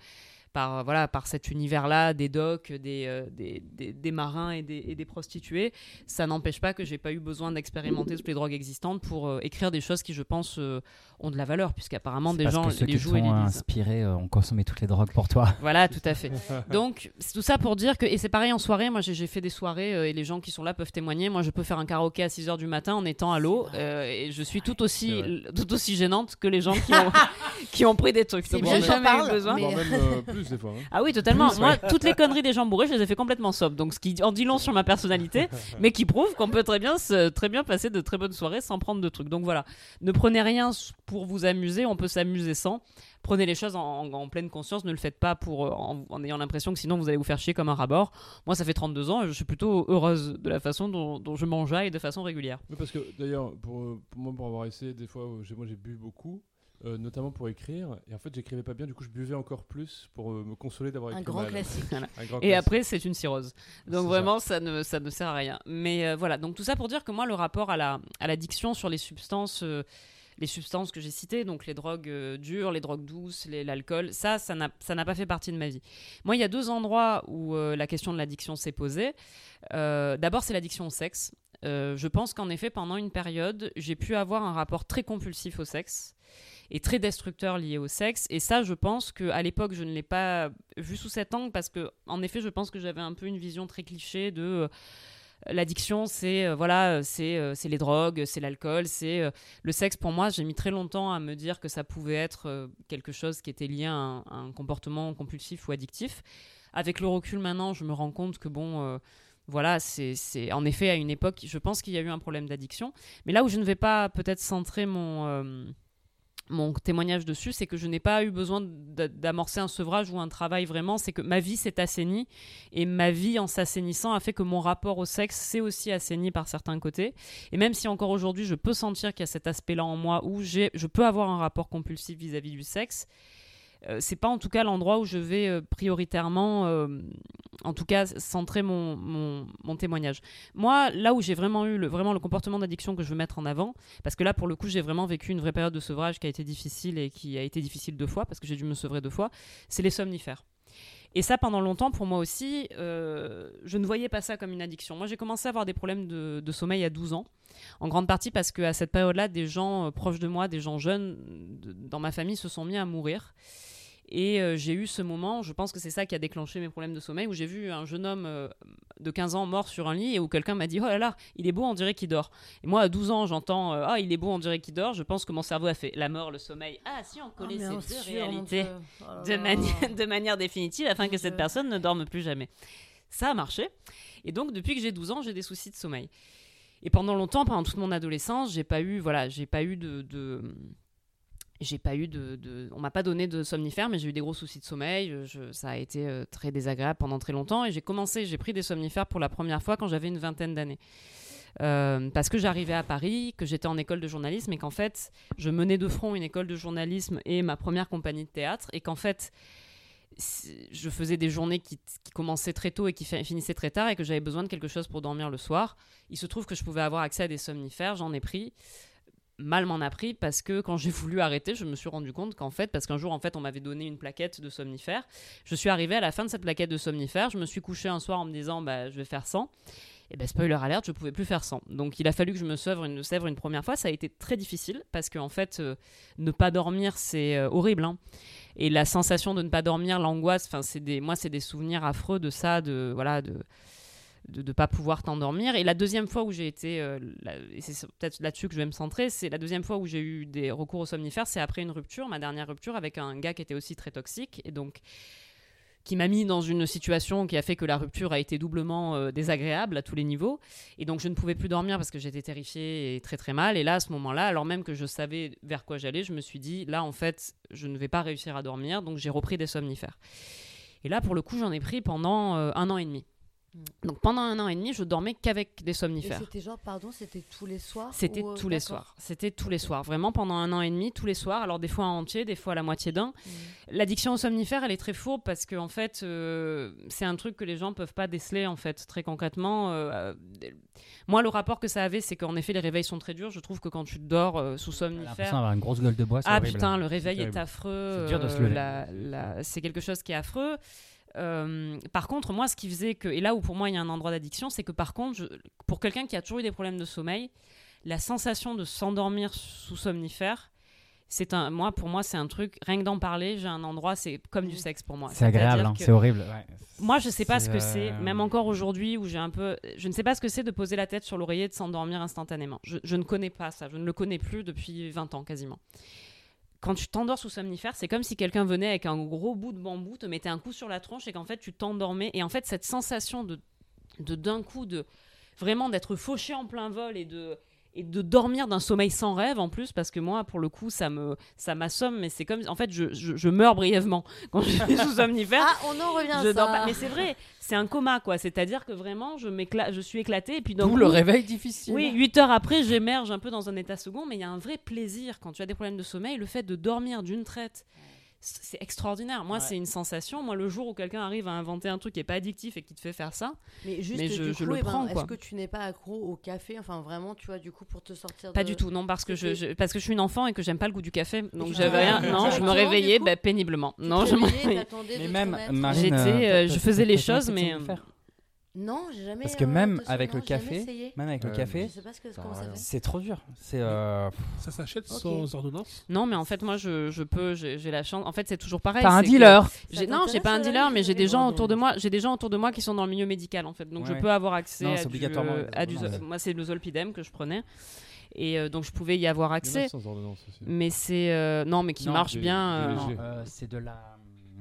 Par, euh, voilà, par cet univers-là, des docks, des, euh, des, des- des marins et des, et des prostituées, ça n'empêche pas que j'ai pas eu besoin d'expérimenter toutes les drogues existantes pour euh, écrire des choses qui, je pense, euh, ont de la valeur, puisqu'apparemment des Parce gens que ceux les qui jouent et les t'ont lisent. inspiré euh, ont consommé toutes les drogues pour toi. Voilà, tout à fait. (laughs) Donc, c'est tout ça pour dire que, et c'est pareil en soirée, moi j'ai fait des soirées euh, et les gens qui sont là peuvent témoigner. Moi je peux faire un karaoké à 6h du matin en étant à l'eau euh, et je suis tout aussi, tout aussi gênante que les gens qui ont, (laughs) qui ont pris des trucs. C'est bien j'ai que t'en jamais eu parles, besoin. mais- même (laughs) plus des fois. hein. Ah oui, totalement. Plus, Moi, ouais. toutes les conneries des gens bourrés, je les ai fait complètement sobre. Donc, ce qui en dit long sur ma personnalité, (laughs) mais qui prouve qu'on peut très bien, se, très bien passer de très bonnes soirées sans prendre de trucs. Donc voilà, ne prenez rien pour vous amuser, on peut s'amuser sans. Prenez les choses en, en- en pleine conscience, ne le faites pas pour, euh, en, en ayant l'impression que sinon vous allez vous faire chier comme un rabord. Moi, ça fait 32 ans et je suis plutôt heureuse de la façon dont, dont je mangeaille de façon régulière. Parce que d'ailleurs, pour, euh, pour moi, pour avoir essayé des fois, j'ai- moi j'ai bu beaucoup, euh, notamment pour écrire, et en fait j'écrivais pas bien, du coup je buvais encore plus pour euh, me consoler d'avoir Un écrit grand mal. classique. (laughs) Un grand Et classique. après, c'est une cirrhose. Donc vraiment, ça ne, ça ne sert à rien. Mais euh, voilà, donc tout ça pour dire que moi, le rapport à la à l'addiction sur les substances, euh, les substances que j'ai citées, donc les drogues euh, dures, les drogues douces, l'alcool, ça, ça n'a ça n'a pas fait partie de ma vie. Moi, il y a deux endroits où euh, la question de l'addiction s'est posée. Euh, D'abord, c'est l'addiction au sexe. Euh, je pense qu'en effet, pendant une période, j'ai pu avoir un rapport très compulsif au sexe et très destructeur lié au sexe. Et ça, je pense qu'à l'époque, je ne l'ai pas vu sous cet angle parce que, en effet, je pense que j'avais un peu une vision très cliché de euh, l'addiction, c'est euh, voilà, c'est euh, les drogues, c'est l'alcool, c'est euh, le sexe. Pour moi, j'ai mis très longtemps à me dire que ça pouvait être quelque chose qui était lié à un, à un comportement compulsif ou addictif. Avec le recul maintenant, je me rends compte que bon. voilà, c'est en effet à une époque, je pense qu'il y a eu un problème d'addiction. Mais là où je ne vais pas peut-être centrer mon, mon témoignage dessus, c'est que je n'ai pas eu besoin d'a- d'amorcer un sevrage ou un travail vraiment. C'est que ma vie s'est assainie et ma vie en s'assainissant a fait que mon rapport au sexe s'est aussi assaini par certains côtés. Et même si encore aujourd'hui je peux sentir qu'il y a cet aspect-là en moi où je peux avoir un rapport compulsif vis-à-vis du sexe, c'est pas en tout cas l'endroit où je vais euh, prioritairement, euh, en tout cas, centrer mon, mon, témoignage. Moi, là où j'ai vraiment eu le, vraiment le comportement d'addiction que je veux mettre en avant, parce que là, pour le coup, j'ai vraiment vécu une vraie période de sevrage qui a été difficile et qui a été difficile deux fois, parce que j'ai dû me sevrer deux fois, c'est les somnifères. Et ça, pendant longtemps, pour moi aussi, euh, je ne voyais pas ça comme une addiction. Moi, j'ai commencé à avoir des problèmes de, sommeil à 12 ans, en grande partie parce qu'à cette période-là, des gens euh, proches de moi, des gens jeunes dans ma famille se sont mis à mourir. Et euh, j'ai eu ce moment, je pense que c'est ça qui a déclenché mes problèmes de sommeil, où j'ai vu un jeune homme euh, de 15 ans mort sur un lit et où quelqu'un m'a dit Oh là là, il est beau, on dirait qu'il dort. Et moi, à 12 ans, j'entends euh, Ah, il est beau, on dirait qu'il dort. Je pense que mon cerveau a fait la mort, le sommeil. Ah, si on collait Oh, bien ces deux réalités. Oh de, (laughs) de manière définitive afin que cette personne ne dorme plus jamais. Ça a marché. Et donc, depuis que j'ai 12 ans, j'ai des soucis de sommeil. Et pendant longtemps, pendant toute mon adolescence, j'ai pas eu, voilà, j'ai pas eu de, de- j'ai pas eu de, on m'a pas donné de somnifères, mais j'ai eu des gros soucis de sommeil. Je- ça a été euh, très désagréable pendant très longtemps. Et j'ai commencé, j'ai pris des somnifères pour la première fois quand j'avais une vingtaine d'années. Euh, parce que j'arrivais à Paris, que j'étais en école de journalisme et qu'en fait, je menais de front une école de journalisme et ma première compagnie de théâtre et qu'en fait, je faisais des journées qui, commençaient très tôt et qui fi- finissaient très tard et que j'avais besoin de quelque chose pour dormir le soir. Il se trouve que je pouvais avoir accès à des somnifères, j'en ai pris. Mal m'en a pris parce que quand j'ai voulu arrêter, je me suis rendu compte qu'en fait, parce qu'un jour, en fait, on m'avait donné une plaquette de somnifère. Je suis arrivée à la fin de cette plaquette de somnifère. Je me suis couchée un soir en me disant, bah, je vais faire 100. Et ben spoiler alerte, je pouvais plus faire 100. Donc il a fallu que je me sèvre une, sèvre une première fois. Ça a été très difficile parce que en fait, euh, ne pas dormir, c'est euh, horrible. hein. Et la sensation de ne pas dormir, l'angoisse, c'est moi c'est des souvenirs affreux de ça, de voilà, de de ne pas pouvoir t'endormir. Et la deuxième fois où j'ai été, euh, et c'est peut-être là-dessus que je vais me centrer, c'est la deuxième fois où j'ai eu des recours aux somnifères, c'est après une rupture, ma dernière rupture avec un gars qui était aussi très toxique et donc qui m'a mis dans une situation qui a fait que la rupture a été doublement euh, désagréable à tous les niveaux. Et donc je ne pouvais plus dormir parce que j'étais terrifiée et très très mal. Et là, à ce moment-là, alors même que je savais vers quoi j'allais, je me suis dit, là en fait, je ne vais pas réussir à dormir, donc j'ai repris des somnifères. Et là, pour le coup, j'en ai pris pendant euh, un an et demi. Mm. Donc pendant un an et demi, je dormais qu'avec des somnifères. c'était genre, pardon, c'était tous les soirs C'était ou, euh, tous les soirs. C'était tous les soirs. Vraiment pendant un an et demi, tous les soirs. Alors des fois en entier, des fois à la moitié d'un. Mm. L'addiction aux somnifères, elle est très fourbe parce que en fait, euh, c'est un truc que les gens peuvent pas déceler en fait très concrètement. euh, euh, moi, le rapport que ça avait, c'est qu'en effet, les réveils sont très durs. Je trouve que quand tu dors euh, sous d'avoir une grosse gueule de bois. c'est ah horrible. putain, le réveil est, affreux. C'est dur de se lever. la- la- c'est quelque chose qui est affreux. Euh, par contre, moi, ce qui faisait que, et là où pour moi il y a un endroit d'addiction, c'est que par contre, je- pour quelqu'un qui a toujours eu des problèmes de sommeil, la sensation de s'endormir sous somnifère, c'est un, moi, pour moi, c'est un truc. Rien que d'en parler, j'ai un endroit, c'est comme du sexe pour moi. C'est agréable, hein, c'est horrible. ouais. moi, je sais pas ce que c'est, euh, même encore aujourd'hui où j'ai un peu. Je ne sais pas ce que c'est de poser la tête sur l'oreiller et de s'endormir instantanément. Je, je ne connais pas ça. Je ne le connais plus depuis 20 ans quasiment. Quand tu t'endors sous somnifère, c'est comme si quelqu'un venait avec un gros bout de bambou, te mettait un coup sur la tronche et qu'en fait tu t'endormais. Et en fait, cette sensation de de d'un coup de vraiment d'être fauché en plein vol et de et de dormir d'un sommeil sans rêve en plus parce que moi pour le coup ça me ça m'assomme mais c'est comme en fait je, je, je meurs brièvement (laughs) quand je suis sous somnifère Ah, on en revient à je ça. dors pas. Mais c'est vrai, c'est un coma, quoi. C'est-à-dire que vraiment, je, m'éclate, je suis éclatée. Et puis, d'un D'où coup, le réveil difficile. oui, 8 heures après, j'émerge un peu dans un état second. Mais il y a un vrai plaisir quand tu as des problèmes de sommeil. Le fait de dormir d'une traite, c'est extraordinaire. Moi, Ouais. c'est une sensation. Moi, le jour où quelqu'un arrive à inventer un truc qui est pas addictif et qui te fait faire ça, Mais juste, Mais je- du je coup, le eh ben, prends. Est-ce que tu n'es pas accro au café? Enfin, vraiment, tu vois, du coup, pour te sortir pas de- du tout. Non, parce que je, parce que je suis une enfant et que j'aime pas le goût du café. Donc, j'avais rien. Non, je me réveillais coup? bah, péniblement. Tu te Non, je me réveillais, Mais même. Marine, J'étais, euh, euh, je t'as- faisais les choses, mais, Non, j'ai jamais. Parce que euh, même avec le jamais café. Même avec le Euh, café, c'est trop dur. C'est euh, Ça s'achète sans ordonnance Non, mais en fait, moi, je, je peux, j'ai la chance. En fait, c'est toujours pareil. T'as un que- dealer. Non, j'ai pas un dealer, mais j'ai des gens autour de moi. J'ai des gens autour de moi qui sont dans le milieu médical en fait, donc je peux avoir accès Non, à, c'est du, obligatoirement euh, les à du. ordonnances. Moi, c'est le zolpidem que je prenais, et euh, donc je pouvais y avoir accès. sans ordonnance aussi. Mais c'est euh, non, mais qui Non, marche bien. euh, euh, c'est de la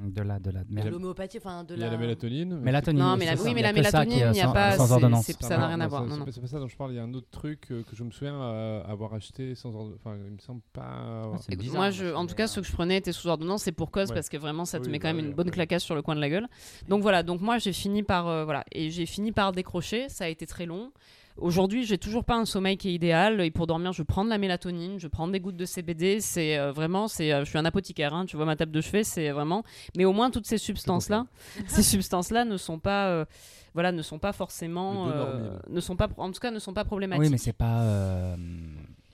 de la de la Il y a merde. L'homéopathie, enfin, de Il y a la mélatonine. mais Mélatonine. Non, mais la- oui, mais la mélatonine, il y a pas- sans ordonnance. ça n'a rien à voir, c'est- non, c'est non. pas- C'est pas ça dont je parle. Il y a un autre truc euh, que je me souviens euh, avoir acheté sans ordonnance. Enfin, il me semble pas. Ah, c'est Écoute, bizarre, moi, moi, je, en tout cas, ceux que je prenais étaient sous ordonnance, c'est pour cause Ouais. parce que vraiment, ça te Oui, met quand bah même une bonne après. claquasse sur le coin de la gueule. Donc voilà, donc moi, j'ai fini par euh, voilà, et j'ai fini par décrocher. Ça a été très long. Aujourd'hui, j'ai toujours pas un sommeil qui est idéal. Et pour dormir, je prends de la mélatonine, je prends des gouttes de CBD. C'est euh, vraiment, c'est, euh, je suis un apothicaire. hein, tu vois ma table de chevet, c'est vraiment. Mais au moins, toutes ces substances-là, (laughs) ces substances-là ne sont pas, euh, voilà, ne sont pas forcément, ne sont pas, en tout cas, ne sont pas problématiques. Oui, mais c'est pas.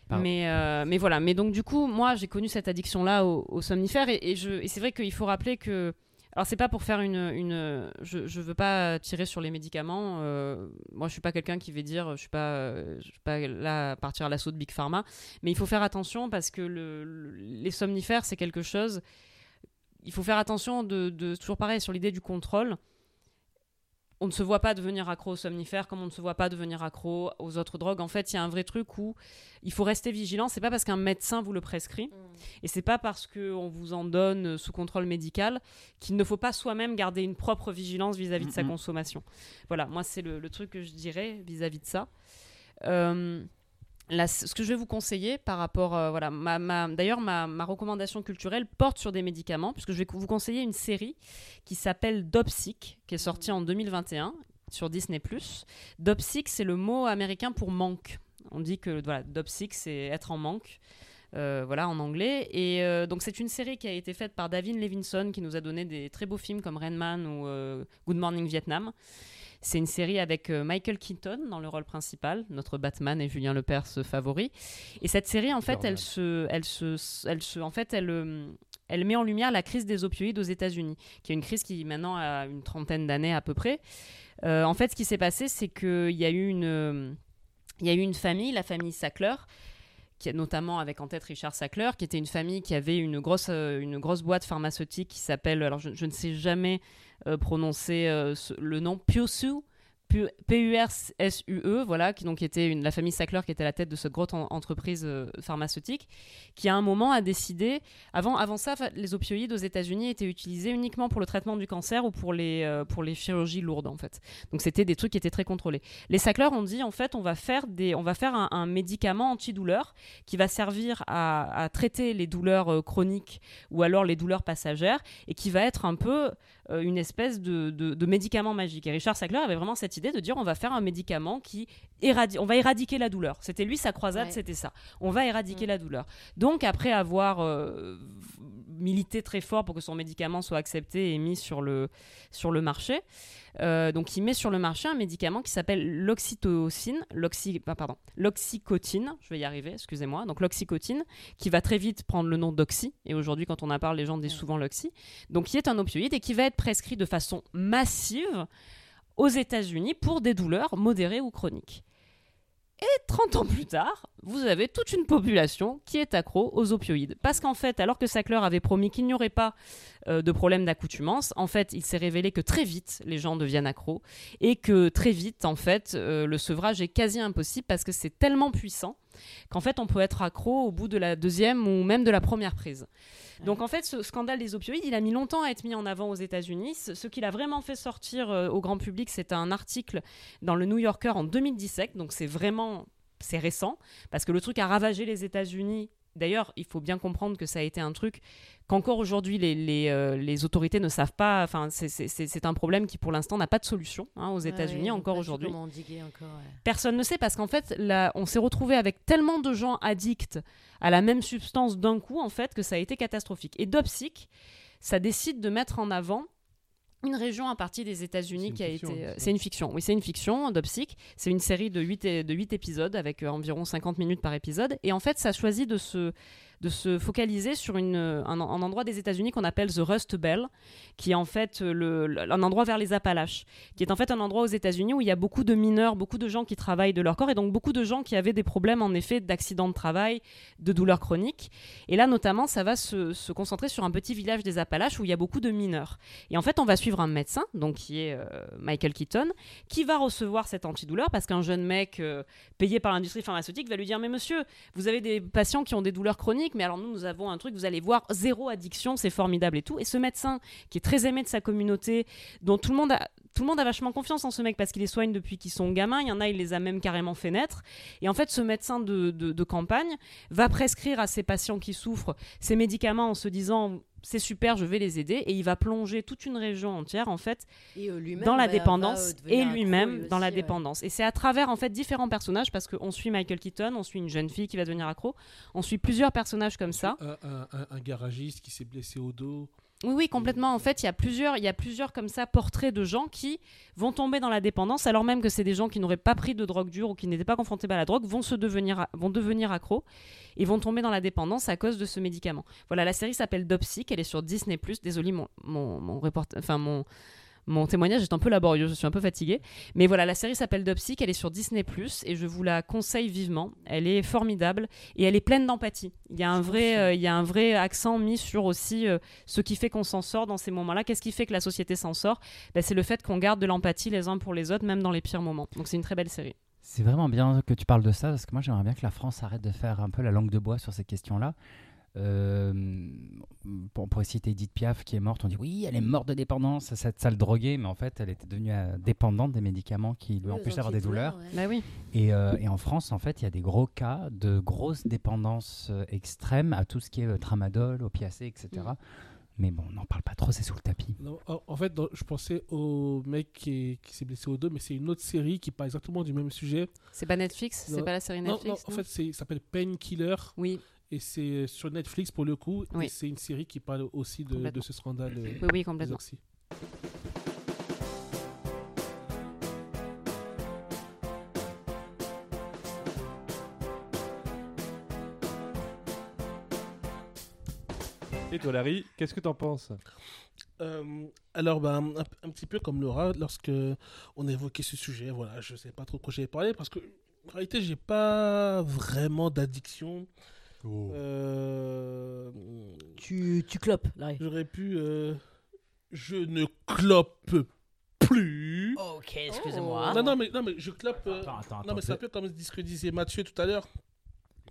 Mais, euh, mais voilà, mais donc du coup, moi j'ai connu cette addiction-là au, au somnifère et, et et c'est vrai qu'il faut rappeler que. Alors c'est pas pour faire une. une je, je veux pas tirer sur les médicaments. euh, moi je suis pas quelqu'un qui va dire. Je suis pas, euh, je suis pas là à partir à l'assaut de Big Pharma. Mais il faut faire attention parce que le, le- les somnifères c'est quelque chose. Il faut faire attention de, de toujours pareil sur l'idée du contrôle. On ne se voit pas devenir accro aux somnifères comme on ne se voit pas devenir accro aux autres drogues. En fait, il y a un vrai truc où il faut rester vigilant. C'est pas parce qu'un médecin vous le prescrit et c'est pas parce qu'on vous en donne sous contrôle médical qu'il ne faut pas soi-même garder une propre vigilance vis-à-vis de sa Mhm. consommation. Voilà, moi c'est le, le truc que je dirais vis-à-vis de ça. Euh, ce que je vais vous conseiller par rapport, euh, voilà, d'ailleurs ma, ma recommandation culturelle porte sur des médicaments puisque je vais vous conseiller une série qui s'appelle Dopsic, qui est sortie en 2021 sur Disney+. Dopsic, c'est le mot américain pour manque. On dit que voilà, Dopsic, c'est être en manque. Euh, voilà, en anglais. Et euh, donc, c'est une série qui a été faite par David Levinson, qui nous a donné des très beaux films comme Rain Man ou Good Morning Vietnam. C'est une série avec euh, Michael Keaton dans le rôle principal, notre Batman et Julien Lepers favori. Et cette série, en fait, elle se, elle se, elle se, en fait, elle, euh, elle met en lumière la crise des opioïdes aux États-Unis, qui est une crise qui maintenant a une trentaine d'années à peu près. Euh, en fait, ce qui s'est passé, c'est qu'il y a eu une, il y a eu une famille, la famille Sackler, qui notamment avec en tête Richard Sackler, qui était une famille qui avait une grosse, euh, une grosse boîte pharmaceutique qui s'appelle, alors je, ne sais jamais euh, prononcer euh, le nom, Piosu. P-U-R-S-U-E, voilà, qui donc était une, la famille Sackler qui était à la tête de cette grosse en- entreprise euh, pharmaceutique, qui à un moment a décidé, avant, avant ça, les opioïdes aux États-Unis étaient utilisés uniquement pour le traitement du cancer ou pour les, euh, pour les chirurgies lourdes en fait. Donc c'était des trucs qui étaient très contrôlés. Les Sackler ont dit en fait on va faire, des, on va faire un, un médicament antidouleur qui va servir à, traiter les douleurs euh, chroniques ou alors les douleurs passagères et qui va être un peu une espèce de, de- de médicament magique. Et Richard Sackler avait vraiment cette idée de dire on va faire un médicament qui on va éradiquer la douleur. C'était lui sa croisade, Ouais. c'était ça. On va éradiquer Mm. la douleur. Donc après avoir euh, milité très fort pour que son médicament soit accepté et mis sur le, sur le marché, euh, donc il met sur le marché un médicament qui s'appelle l'oxytocine, l'oxy, ah, pardon, l'oxycotine, je vais y arriver, excusez-moi, donc l'oxycotine, qui va très vite prendre le nom d'oxy, et aujourd'hui quand on en parle, les gens disent Ouais. souvent l'oxy, donc qui est un opioïde et qui va être prescrit de façon massive aux États-Unis pour des douleurs modérées ou chroniques. Et 30 ans plus tard, vous avez toute une population qui est accro aux opioïdes. Parce qu'en fait, alors que Sackler avait promis qu'il n'y aurait pas euh, de problème d'accoutumance, en fait, il s'est révélé que très vite, les gens deviennent accros. Et que très vite, en fait, euh, le sevrage est quasi impossible parce que c'est tellement puissant qu'en fait, on peut être accro au bout de la deuxième ou même de la première prise. Donc en fait, ce scandale des opioïdes, il a mis longtemps à être mis en avant aux États-Unis. Ce, ce qui l'a vraiment fait sortir euh, au grand public, c'est un article dans le New Yorker en 2017. Donc c'est vraiment, c'est récent, parce que le truc a ravagé les États-Unis. D'ailleurs, il faut bien comprendre que ça a été un truc qu'encore aujourd'hui les, les, euh, les autorités ne savent pas. Enfin, c'est- un problème qui pour l'instant n'a pas de solution hein, aux États-Unis encore aujourd'hui. ouais. Personne ne sait parce qu'en fait, là, on s'est retrouvé avec tellement de gens addicts à la même substance d'un coup, en fait, que ça a été catastrophique. Et Dopsic, ça décide de mettre en avant une région à partir des États-Unis qui a fiction, été. euh, c'est une fiction, oui, c'est une fiction, Dopsic. C'est une série de 8, de huit épisodes avec euh, environ 50 minutes par épisode. Et en fait, ça choisit de se, de se focaliser sur une, euh, un, endroit des États-Unis qu'on appelle The Rust Belt, qui est en fait euh, le, un endroit vers les Appalaches qui est en fait un endroit aux États-Unis où il y a beaucoup de mineurs, beaucoup de gens qui travaillent de leur corps et donc beaucoup de gens qui avaient des problèmes en effet d'accidents de travail, de douleurs chroniques. Et là notamment, ça va se, se concentrer sur un petit village des Appalaches où il y a beaucoup de mineurs. Et en fait, on va suivre un médecin, donc qui est euh, Michael Keaton, qui va recevoir cet antidouleur parce qu'un jeune mec payé par l'industrie pharmaceutique va lui dire mais monsieur, vous avez des patients qui ont des douleurs chroniques, mais alors nous nous avons un truc, vous allez voir zéro addiction, c'est formidable et tout. Et ce médecin qui est très aimé de sa communauté, dont tout le monde a tout le monde a vachement confiance en ce mec parce qu'il les soigne depuis qu'ils sont gamins. Il y en a, il les a même carrément fait naître. Et en fait, ce médecin de, de- de campagne va prescrire à ses patients qui souffrent ces médicaments en se disant c'est super, je vais les aider. Et il va plonger toute une région entière, en fait, Et, euh, dans la va- dépendance va, euh, et accro, lui-même lui dans la ouais. dépendance. Et c'est à travers, en fait, différents personnages parce qu'on suit Michael Keaton, on suit une jeune fille qui va devenir accro, on suit plusieurs personnages comme ça. Un, un- un- un garagiste qui s'est blessé au dos. Oui, oui, complètement. En fait, il y a plusieurs, il y a plusieurs comme ça portraits de gens qui vont tomber dans la dépendance, alors même que c'est des gens qui n'auraient pas pris de drogue dure ou qui n'étaient pas confrontés à la drogue, vont se devenir, vont devenir accros et vont tomber dans la dépendance à cause de ce médicament. Voilà, la série s'appelle Dopsic, elle est sur Disney+. Désolé, mon mon mon enfin mon mon témoignage est un peu laborieux, je suis un peu fatiguée. Mais voilà, la série s'appelle Dopsic, elle est sur Disney+, et je vous la conseille vivement. Elle est formidable, et elle est pleine d'empathie. Il y a un, vrai, euh, il y a un vrai accent mis sur aussi euh, ce qui fait qu'on s'en sort dans ces moments-là. Qu'est-ce qui fait que la société s'en sort? Ben, C'est le fait qu'on garde de l'empathie les uns pour les autres, même dans les pires moments. Donc c'est une très belle série. C'est vraiment bien que tu parles de ça, parce que moi j'aimerais bien que la France arrête de faire un peu la langue de bois sur ces questions-là. Euh, pour, pour citer Edith Piaf qui est morte, on dit oui, elle est morte de dépendance, cette sale droguée, mais en fait elle était devenue euh, dépendante des médicaments qui lui empêchaient d'avoir des douleurs. ouais. Bah oui. Et, euh, et en France, en fait, il y a des gros cas de grosses dépendances euh, extrêmes à tout ce qui est euh, tramadol, opiacés, etc. Mm. Mais bon, on n'en parle pas trop, c'est sous le tapis. Non, en, fait, dans- je pensais au mec qui, est- qui s'est blessé au dos, mais c'est une autre série qui parle exactement du même sujet. C'est pas Netflix C'est Non. pas la série Non, Netflix non, en fait, c'est- ça s'appelle Painkiller Oui, et c'est euh, sur Netflix pour le coup. Oui. C'est une série qui parle aussi de, ce scandale. Euh, oui, oui, complètement. Et toi, Larry, qu'est-ce que t'en penses? Euh, alors, ben, un, petit peu comme Laura, lorsque on a évoqué ce sujet, voilà, je sais pas trop quoi j'ai parlé parce que en réalité, j'ai pas vraiment d'addiction Oh. Euh, Tu, tu clopes, Larry. J'aurais pu. euh, je ne clope plus. Ok, excusez-moi. Non, non, mais, non, mais je clope. euh, Attends, attends, non, attends, mais c'est un peu comme ce que disait Mathieu tout à l'heure.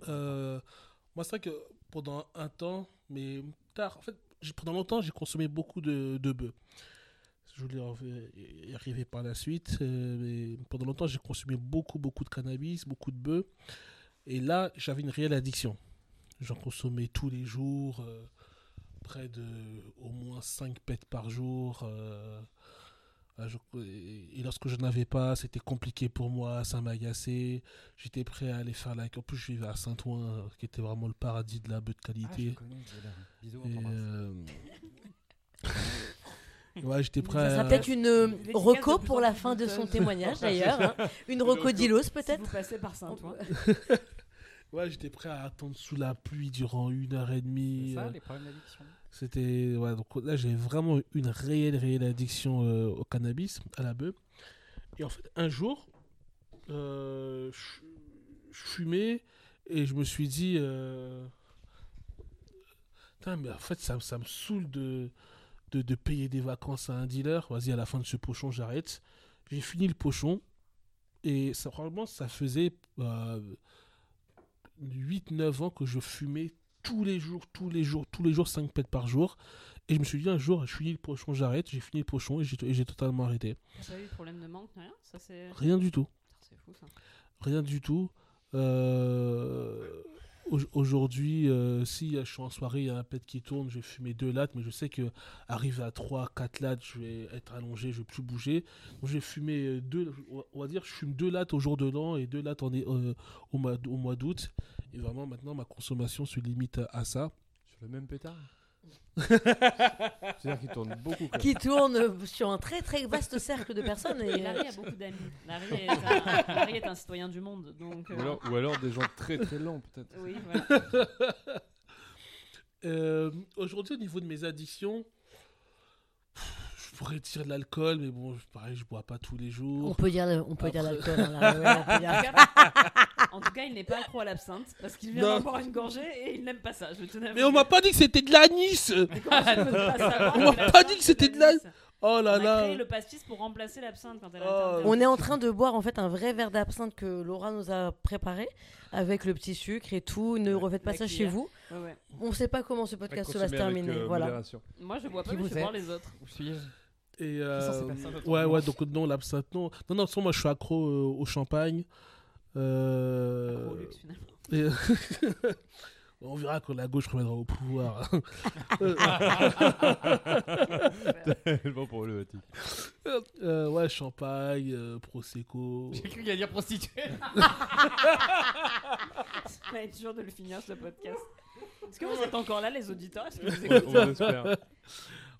Euh, moi, c'est vrai que pendant un temps, mais tard, en fait, j'ai- pendant longtemps, j'ai consommé beaucoup de, de bœufs. Je voulais en- y arriver par la suite, euh, mais pendant longtemps, j'ai consommé beaucoup, beaucoup de cannabis, beaucoup de bœufs. Et là, j'avais une réelle addiction. J'en consommais tous les jours, euh, près de au moins 5 pets par jour. euh, je- et lorsque je n'avais pas, c'était compliqué pour moi, ça m'agaçait. J'étais prêt à aller faire la queue. En plus, je vivais à Saint-Ouen, euh, qui était vraiment le paradis de la bœuf de Ah, je qualité. connais, je Et, euh, (laughs) ouais, j'étais prêt Ça sera à. peut-être une euh, reco pour la fin de son témoignage (laughs) d'ailleurs. hein. Une reco d'Ilos Si peut-être vous passez par Saint-Ouen. (laughs) Ouais, j'étais prêt à attendre sous la pluie durant une heure et demie. C'est ça, euh, les problèmes d'addiction. C'était ouais, donc là j'ai vraiment une réelle réelle addiction euh, au cannabis, à la bœuf. Et en fait un jour, euh, je fumais et je me suis dit, euh, Putain, mais en fait ça, ça me saoule de, de de payer des vacances à un dealer. Vas-y à la fin de ce pochon j'arrête. J'ai fini le pochon et ça probablement ça faisait euh, 8-9 ans que je fumais tous les jours, tous les jours, tous les jours, 5 pets par jour. Et je me suis dit un jour, je finis le pochon, j'arrête, j'ai fini le pochon et j'ai totalement arrêté. T'as eu de problème de manque, rien? Ça. Rien du tout. C'est fou ça. Rien du tout. Euh, Aujourd'hui, euh, si je suis en soirée, il y a un pet qui tourne, je vais fumer deux lattes, mais je sais que arrivé à 3, 4 lattes, je vais être allongé, je vais plus bouger. Je vais euh, deux, on va dire, je fume deux lattes au jour de l'an et deux lattes en, euh, au mois, d'août. Et vraiment, maintenant, ma consommation se limite à ça. Sur le même pétard? (laughs) C'est-à-dire qu'il tourne beaucoup. Quoi. qui tourne euh, sur un très très vaste cercle de personnes. Et, euh, Larry a beaucoup d'amis. Larry est, (laughs) un, Larry est un citoyen du monde. Donc, euh, Ou alors, ou alors des gens très très lents, peut-être. Oui, (laughs) voilà. Euh, Aujourd'hui, au niveau de mes addictions, je pourrais dire de l'alcool, mais bon, pareil, je bois pas tous les on jours. peut dire, on peut dire l'alcool. hein, on En tout cas- il n'est pas accro à l'absinthe parce qu'il vient d'en boire une gorgée et il n'aime pas ça. Je tenais à Mais on m'a dire. pas dit que c'était de l'anis Mais comment tu peux ne pas savoir On m'a que pas l'absinthe, dit que c'était de la- l'anis Oh On là a là créé le pastis pour remplacer l'absinthe quand elle a Oh. On est en train de boire en fait un vrai verre d'absinthe que Laura nous a préparé avec le petit sucre et tout. Ne refaites pas ça chez vous. Ouais, ouais. On sait pas comment ce podcast va se consommer avec, terminer. euh, voilà. Moi, je bois pas, Qui mais vous je fais êtes boire les autres. Où suis-je Et euh, ouais, ouais, donc non, l'absinthe, non. Non, non, de toute façon, moi je suis accro euh, au champagne. Euh, luxe, finalement. (laughs) On verra quand la gauche reviendra au pouvoir. (laughs) Tellement problématique. Euh, ouais, champagne, euh, prosecco. J'ai cru qu'il allait dire prostituée. Ça va être dur de le finir ce podcast. Est-ce que vous êtes encore là, les auditeurs? Est-ce que vous écoutez? on espère.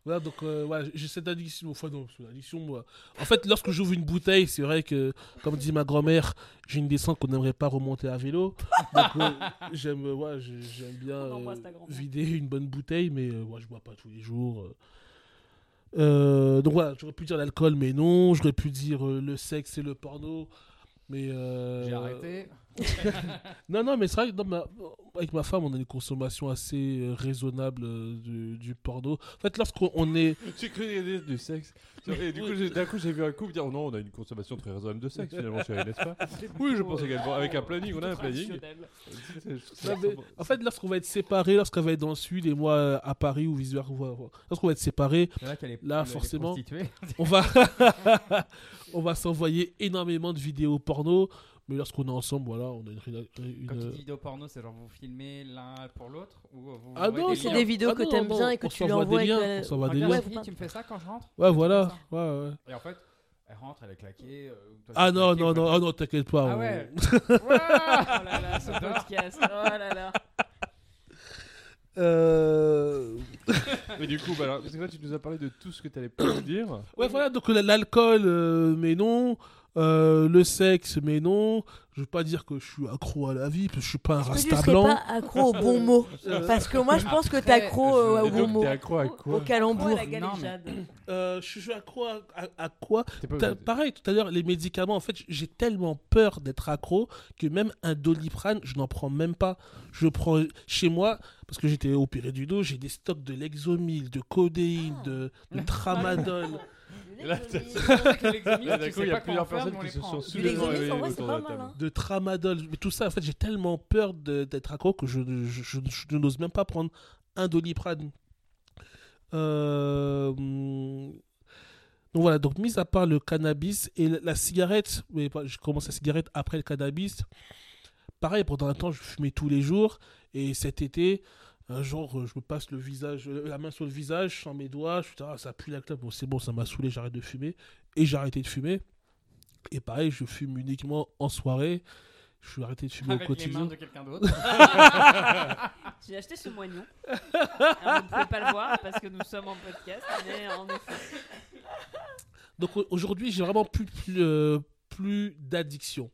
Voilà, donc euh, ouais, j'ai cette addiction. Enfin, non, c'est une addiction, moi. En fait, lorsque j'ouvre une bouteille, c'est vrai que, comme dit ma grand-mère, j'ai une descente qu'on n'aimerait pas remonter à vélo. Donc, euh, (laughs) j'aime euh, ouais, j'aime bien euh, vider une bonne bouteille, mais euh, ouais, je bois pas tous les jours. donc voilà, j'aurais pu dire l'alcool, mais non. J'aurais pu dire euh, le sexe et le porno. Mais euh, J'ai arrêté. (laughs) Non, non, mais c'est vrai que ma- avec ma femme, on a une consommation assez euh, raisonnable euh, du, du porno. En fait, lorsqu'on on est. J'ai cru qu'il y avait du sexe. Et du coup, j'ai- d'un coup, j'ai vu un couple dire oh non, on a une consommation très raisonnable de sexe finalement, chérie, n'est-ce pas? (laughs) Oui, je pense également. Avec un planning, on a un planning. Non, mais en fait, lorsqu'on va être séparés, lorsqu'on va être dans le sud et moi euh, à Paris ou vice versa, lorsqu'on va être séparés, là Là, forcément. on va, (laughs) on va s'envoyer énormément de vidéos porno. Mais lorsqu'on est ensemble, voilà, on a une. une- Quand tu une- dis vidéo porno, c'est genre vous filmez l'un pour l'autre ou vous Ah non, C'est des vidéos Ah que t'aimes bien et que on tu lui envoies des liens, la- on s'envoie des liens. Tu me fais ça quand je rentre Ouais, voilà. Ouais, ouais. Et en fait, elle rentre, elle est claquée. euh, toi, Ah non, non, non, ah non, t'inquiète pas. Ah on- ouais. (laughs) Oh Ouah là là, ce (laughs) podcast. Oh là là. Euh, (laughs) Mais du coup, bah, alors, parce que là, tu nous as parlé de tout ce que tu allais pas nous dire. Ouais, voilà, donc la- l'alcool, euh, mais non. Euh, le sexe, mais non. Je veux pas dire que je suis accro à la vie, parce que je suis pas un rasta blanc. pas accro au bon mot (laughs) Parce que moi, je pense que t'es accro euh, au bon mot. T'es accro à quoi Au calembour. la Non, mais-. Euh, je suis accro à, à- à quoi pas- Pareil, tout à l'heure, les médicaments, en fait, j'ai tellement peur d'être accro que même un doliprane, je n'en prends même pas. Je prends chez moi, parce que j'étais opéré du dos, j'ai des stocks de Lexomil, de codéine, de, de (laughs) tramadol. (laughs) Là, d'un coup, il y a pas plusieurs personnes qui se sont de table. hein. de tramadol, mais tout ça, en fait, j'ai tellement peur d'être accro que je, je, je- je n'ose même pas prendre un doliprane. Euh, Donc voilà, donc mis à part le cannabis et la, la cigarette, mais je commence la cigarette après le cannabis. Pareil, pendant un temps, je fumais tous les jours et cet été, un jour, euh, je me passe le visage, euh, la main sur le visage, sans mes doigts, je suis ah, ça pue la clope, bon, c'est bon, ça m'a saoulé, j'arrête de fumer et j'ai arrêté de fumer. Et pareil, je fume uniquement en soirée. Je suis arrêté de fumer Avec au les mains quotidien. de quelqu'un d'autre. (laughs) J'ai acheté ce moignon. Alors, vous ne pouvez pas le voir parce que nous sommes en podcast, mais en effet. Donc au- aujourd'hui, j'ai vraiment plus, plus, euh, plus d'addiction.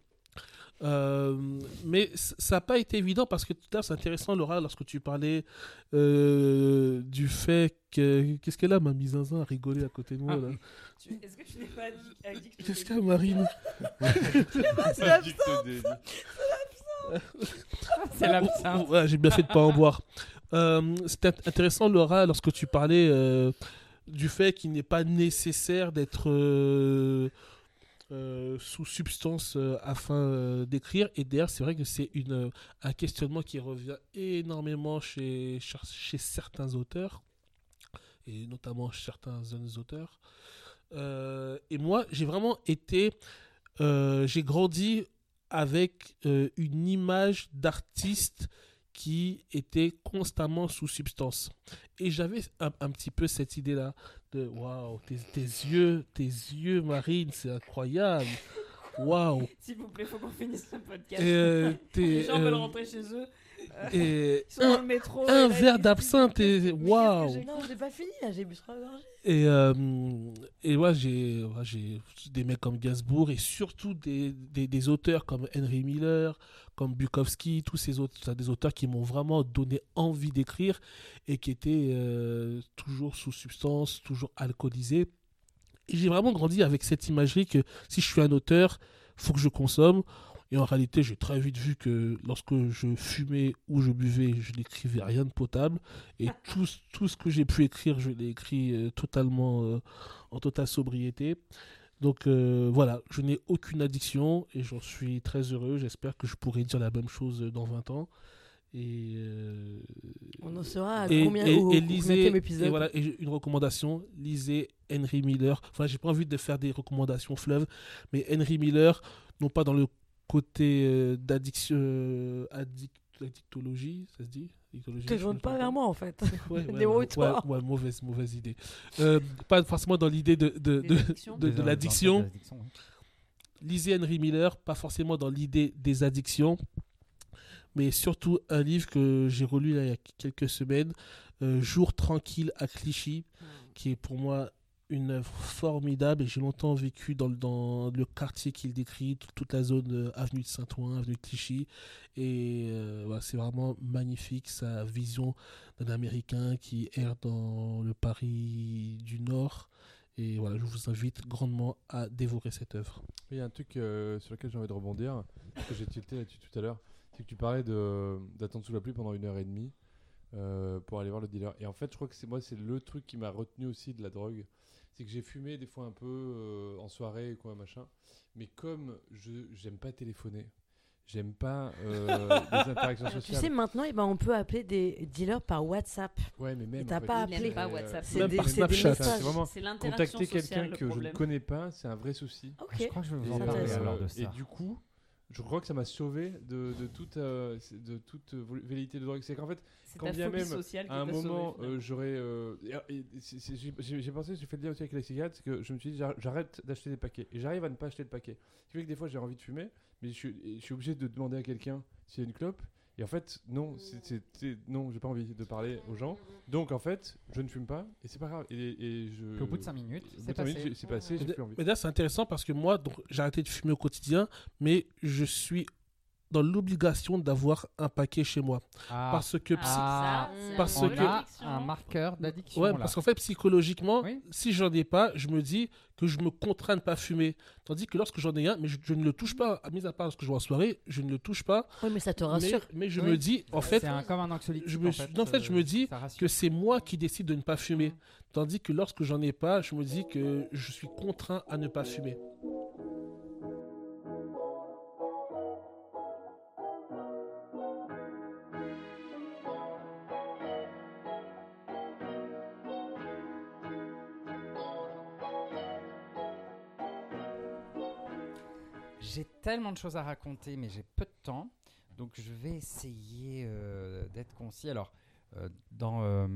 Euh, mais ça n'a pas été évident parce que tout à l'heure, c'est intéressant, Laura, lorsque tu parlais euh, du fait que. Qu'est-ce qu'elle a, ma mise en à rigoler à côté de moi là? Tu- Est-ce que tu n'es pas addict Qu'est-ce y a, Marine? Délit. (laughs) C'est l'absinthe. Ouais, j'ai bien fait de pas en boire. Euh, C'était int- intéressant, Laura, lorsque tu parlais euh, du fait qu'il n'est pas nécessaire d'être euh, sous substance euh, afin euh, d'écrire. Et d'ailleurs, c'est vrai que c'est un questionnement qui revient énormément chez, chez, certains auteurs, et notamment certains jeunes auteurs. Et moi, j'ai vraiment été. j'ai grandi avec une image d'artiste qui était constamment sous substance. Et j'avais un, un petit peu cette idée-là de waouh, tes, tes yeux, tes yeux, Marine, c'est incroyable. (laughs) Waouh. S'il vous plaît, faut qu'on finisse le podcast. Euh, (laughs) Les gens veulent euh, rentrer chez eux. Et Ils sont dans le métro. un et verre d'absinthe et waouh. Non, j'ai pas fini là, j'ai bu trois gorgées. Et, euh, et moi, j'ai ouais, j'ai des mecs comme Gainsbourg et surtout des, des, des auteurs comme Henry Miller, comme Bukowski, tous ces autres, des auteurs qui m'ont vraiment donné envie d'écrire et qui étaient euh, toujours sous substance, toujours alcoolisés. Et j'ai vraiment grandi avec cette imagerie que si je suis un auteur, faut que je consomme. Et en réalité, j'ai très vite vu que lorsque je fumais ou je buvais, je n'écrivais rien de potable. Et tout, ce- tout ce que j'ai pu écrire, je l'ai écrit euh, totalement euh, en totale sobriété. Donc euh, voilà, je n'ai aucune addiction et j'en suis très heureux. J'espère que je pourrai dire la même chose dans 20 ans. Et, euh, On en saura à et, combien et- au, et lisez, et voilà, et une recommandation, lisez Henry Miller. Enfin, j'ai pas envie de faire des recommandations fleuves, mais Henry Miller, non pas dans le côté euh, d'addiction, euh, addict- addictologie, ça se dit? Tourne sais pas vers moi en fait. Ouais, ouais, (laughs) ouais, ouais, mauvaise, mauvaise idée. Euh, pas forcément dans l'idée de, de, de, l'addiction. Lisez Henry Miller, pas forcément dans l'idée des addictions, mais surtout un livre que j'ai relu là, il y a quelques semaines, euh, Jour tranquille à Clichy, qui est pour moi une œuvre formidable et j'ai longtemps vécu dans, le- dans le quartier qu'il décrit, tout- toute la zone euh, avenue de Saint-Ouen, avenue de Clichy. Et euh, c'est vraiment magnifique sa vision d'un Américain qui erre dans le Paris du Nord. Et voilà, je vous invite grandement à dévorer cette œuvre. Il y a un truc euh, sur lequel j'ai envie de rebondir, que j'ai tilté là-dessus tout à l'heure, c'est que tu parlais d'attendre sous la pluie pendant une heure et demie euh, pour aller voir le dealer. Et en fait, je crois que c'est moi, c'est le truc qui m'a retenu aussi de la drogue. C'est que j'ai fumé des fois un peu euh, en soirée ou quoi, machin. Mais comme je j'aime pas téléphoner, j'aime pas euh, (laughs) les interactions Tu sociales. sais, maintenant, eh ben, on peut appeler des dealers par WhatsApp. ouais, mais même. T'as en fait, pas appelé. Pas WhatsApp. C'est Même des, Snapchat, c'est vraiment Contacter quelqu'un que je ne connais pas, c'est un vrai souci. Ok. Je crois que je vais vous en parler alors de ça. et du coup, je crois que ça m'a sauvé de, de toute, euh, de toute euh, velléité de drogue. C'est qu'en fait, quand bien même, à un moment, euh, j'aurais. euh, j'ai- pensé, j'ai fait le lien aussi avec la cigarette, c'est que je me suis dit, j'ar- j'arrête d'acheter des paquets. Et j'arrive à ne pas acheter de paquets. Ce qui fait que des fois, j'ai envie de fumer, mais je suis, je suis obligé de demander à quelqu'un s'il y a une clope. Et en fait, non, c'est- c'est- non, j'ai pas envie de parler aux gens. Donc en fait, je ne fume pas et c'est pas grave. Et, et je. Puis au bout de 5 minutes, c'est passé. c'est passé, j'ai plus envie. mais là, c'est intéressant parce que moi, donc, j'ai arrêté de fumer au quotidien, mais je suis dans l'obligation d'avoir un paquet chez moi. Ah, Parce que, Ah, parce on que- a un marqueur d'addiction. ouais, là. parce qu'en fait, psychologiquement, Oui. si j'en ai pas, je me dis que je me contrains de pas fumer. Tandis que lorsque j'en ai un, mais je, je ne le touche pas, à mis à part lorsque je vais en soirée, je ne le touche pas. Oui, mais ça te rassure. mais je Oui. me dis, en fait, c'est comme un anxiolytique. je me en suis- fait, non, en fait, je me dis ça rassure. que c'est moi qui décide de ne pas fumer. Tandis que lorsque j'en ai pas, je me dis que je suis contraint à ne pas fumer. J'ai tellement de choses à raconter, mais j'ai peu de temps. Donc je vais essayer euh, d'être concis. Alors, euh, dans, euh,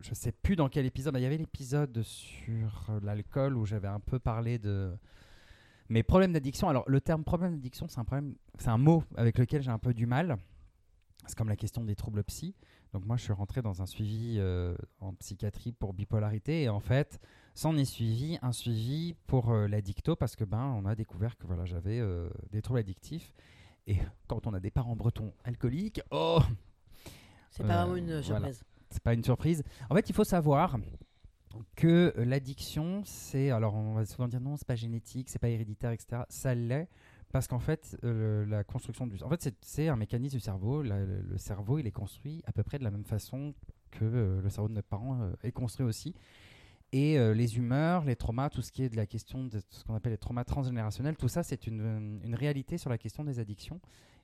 je sais plus dans quel épisode, il y avait l'épisode sur l'alcool où j'avais un peu parlé de mes problèmes d'addiction. Alors le terme problème d'addiction, c'est un c'est un mot avec lequel j'ai un peu du mal. C'est comme la question des troubles psy. Donc moi, je suis rentré dans un suivi euh, en psychiatrie pour bipolarité et en fait, s'en est suivi un suivi pour euh, l'addicto parce que ben on a découvert que voilà j'avais euh, des troubles addictifs et (laughs) quand on a des parents bretons alcooliques, oh C'est pas Euh, vraiment une voilà. surprise. c'est pas une surprise. En fait, il faut savoir que l'addiction, c'est alors on va souvent dire non, c'est pas génétique, c'est pas héréditaire, etc. Ça l'est parce qu'en fait, euh, la construction du, en fait, c'est- c'est un mécanisme du cerveau. La- le, le cerveau, il est construit à peu près de la même façon que euh, le cerveau de nos parents euh, est construit aussi. Et euh, les humeurs, les traumas, tout ce qui est de la question de ce qu'on appelle les traumas transgénérationnels, tout ça, c'est une, une réalité sur la question des addictions.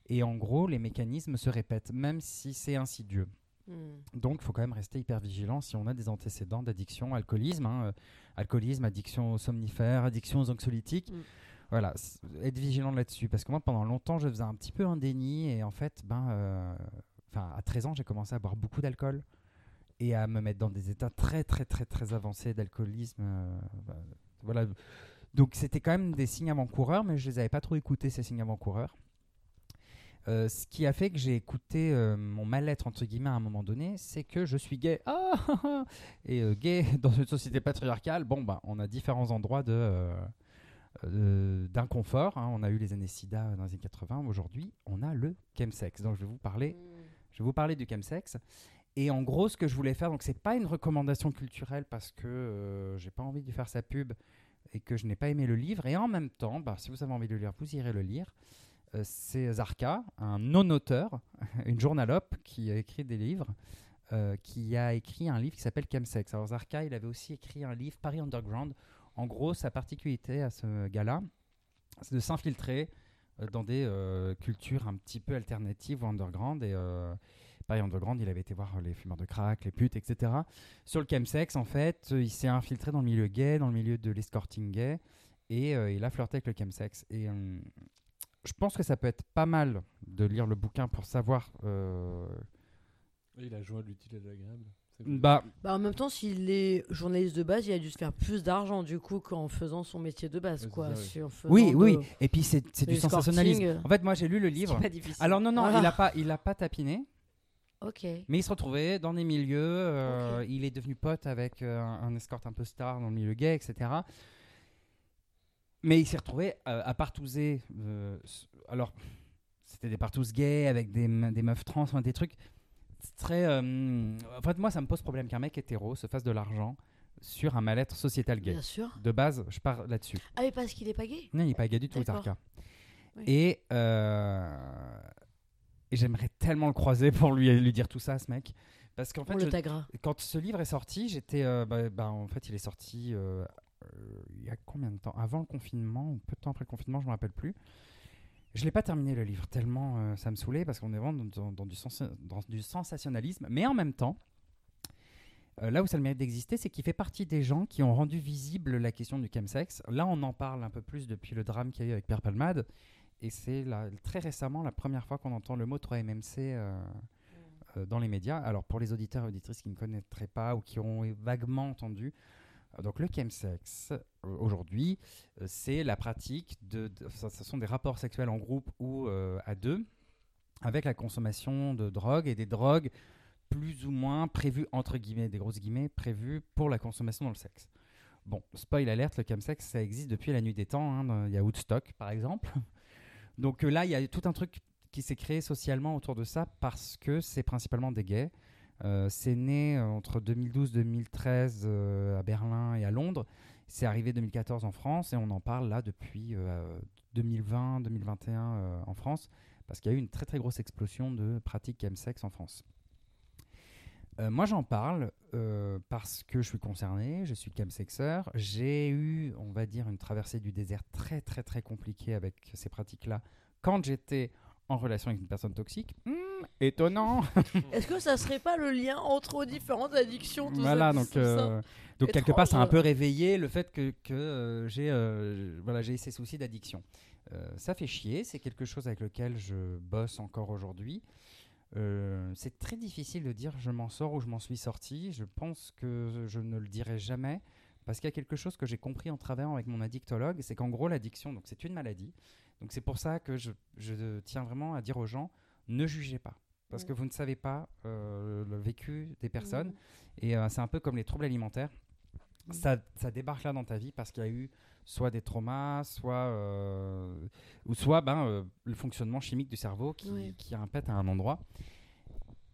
Et en gros, les mécanismes se répètent, même si c'est insidieux. Hmm. Donc, il faut quand même rester hyper vigilant si on a des antécédents d'addiction, alcoolisme, hein, euh, alcoolisme, addiction aux somnifères, addiction aux anxiolytiques. Mm. Voilà, être vigilant là-dessus. Parce que moi, pendant longtemps, je faisais un petit peu un déni et en fait, ben, euh, à 13 ans, j'ai commencé à boire beaucoup d'alcool et à me mettre dans des états très, très, très, très avancés d'alcoolisme. euh, bah, voilà. Donc, c'était quand même des signes avant-coureurs, mais je les avais pas trop écoutés, ces signes avant-coureurs. Euh, ce qui a fait que j'ai écouté euh, mon mal-être entre guillemets à un moment donné, c'est que je suis gay. Ah, ah, ah. et euh, gay (laughs) dans une société patriarcale, bon bah on a différents endroits de d'inconfort. hein. On a eu les années SIDA dans les années 80. Aujourd'hui, on a le chemsex. Donc je vais vous parler, je vais vous parler du chemsex. Et en gros, ce que je voulais faire, donc c'est pas une recommandation culturelle parce que euh, j'ai pas envie de faire sa pub et que je n'ai pas aimé le livre. Et en même temps, bah, si vous avez envie de le lire, vous irez le lire. Euh, c'est Zarka, un non-auteur, (laughs) une journalope qui a écrit des livres, euh, qui a écrit un livre qui s'appelle Chemsex. Alors Zarka, il avait aussi écrit un livre, Paris Underground. En gros, sa particularité à ce gars-là, c'est de s'infiltrer euh, dans des cultures un petit peu alternatives ou underground. Et Paris Underground, il avait été voir les fumeurs de crack, les putes, etc. Sur le chemsex, en fait, euh, il s'est infiltré dans le milieu gay, dans le milieu de l'escorting gay, et euh, il a flirté avec le chemsex. Et euh, je pense que ça peut être pas mal de lire le bouquin pour savoir. euh, il a joint l'utile et de l'agréable. Bah, Bah, en même temps, s'il est journaliste de base, il a dû se faire plus d'argent du coup qu'en faisant son métier de base. Quoi. ça, oui. Oui, de-. Et puis c'est du sensationnalisme. En fait, moi j'ai lu le livre. C'est pas difficile. Alors non, non, il a pas, il a pas tapiné. Ok. Mais il se retrouvait dans des milieux, euh, il est devenu pote avec euh, un, escorte un peu star dans le milieu gay, etc. Mais il s'est retrouvé euh, à partouzer. alors, c'était des partouzes gays avec des, des meufs trans, enfin, des trucs très. en fait, moi, ça me pose problème qu'un mec hétéro se fasse de l'argent sur un mal-être sociétal gay. Bien sûr. De base, je pars là-dessus. Ah, mais parce qu'il est pas gay? Non, il n'est pas gay du tout. Zarka. Oui. Et, et j'aimerais tellement le croiser pour lui, lui dire tout ça, ce mec. Parce qu'en fait, je- quand ce livre est sorti, j'étais. euh, bah, bah, en fait, il est sorti euh, il y a combien de temps? Avant le confinement, ou peu de temps après le confinement, je ne me rappelle plus. Je l'ai pas terminé le livre, tellement euh, ça me saoulait, parce qu'on est vraiment dans, dans- dans du sens- dans du sensationnalisme. Mais en même temps, là où ça a le mérite d'exister, c'est qu'il fait partie des gens qui ont rendu visible la question du chemsex. Là, on en parle un peu plus depuis le drame qu'il y a eu avec Pierre Palmade. Et c'est très récemment la première fois qu'on entend le mot 3MMC euh, euh, dans les médias. Alors, pour les auditeurs et auditrices qui ne connaîtraient pas ou qui ont vaguement entendu, euh, donc le chemsex, aujourd'hui, c'est la pratique de, de- ça- Ce sont des rapports sexuels en groupe ou euh, à deux avec la consommation de drogue et des drogues plus ou moins prévues, entre guillemets, des grosses guillemets, prévues pour la consommation dans le sexe. Bon, spoil alerte, le chemsex, ça existe depuis la nuit des temps. hein, Il y a Woodstock, par exemple. Donc euh, là, il y a tout un truc qui s'est créé socialement autour de ça parce que c'est principalement des gays. Euh, c'est né euh, entre 2012-2013 euh, à Berlin et à Londres. C'est arrivé 2014 en France et on en parle là depuis 2020-2021 en France parce qu'il y a eu une très très grosse explosion de pratiques chemsex en France. Euh, moi, j'en parle euh, parce que je suis concerné, je suis chemsexeur. J'ai eu, on va dire, une traversée du désert très, très, très compliquée avec ces pratiques-là quand j'étais en relation avec une personne toxique. Hmm, étonnant (laughs) Est-ce que ça serait pas le lien entre différentes addictions tout Voilà, ça, donc, tout ça euh, donc quelque part, ça a un peu réveillé le fait que, que, j'ai voilà, ces soucis d'addiction. Ça fait chier, c'est quelque chose avec lequel je bosse encore aujourd'hui. Euh, c'est très difficile de dire je m'en sors ou je m'en suis sorti. Je pense que je ne le dirai jamais parce qu'il y a quelque chose que j'ai compris en travaillant avec mon addictologue, c'est qu'en gros l'addiction, donc c'est une maladie. Donc c'est pour ça que je, je tiens vraiment à dire aux gens ne jugez pas parce que vous ne savez pas euh, le vécu des personnes Mhm. et euh, c'est un peu comme les troubles alimentaires. Ça, ça débarque là dans ta vie parce qu'il y a eu soit des traumas, soit euh, ou soit ben, euh, le fonctionnement chimique du cerveau qui, qui impète à un endroit.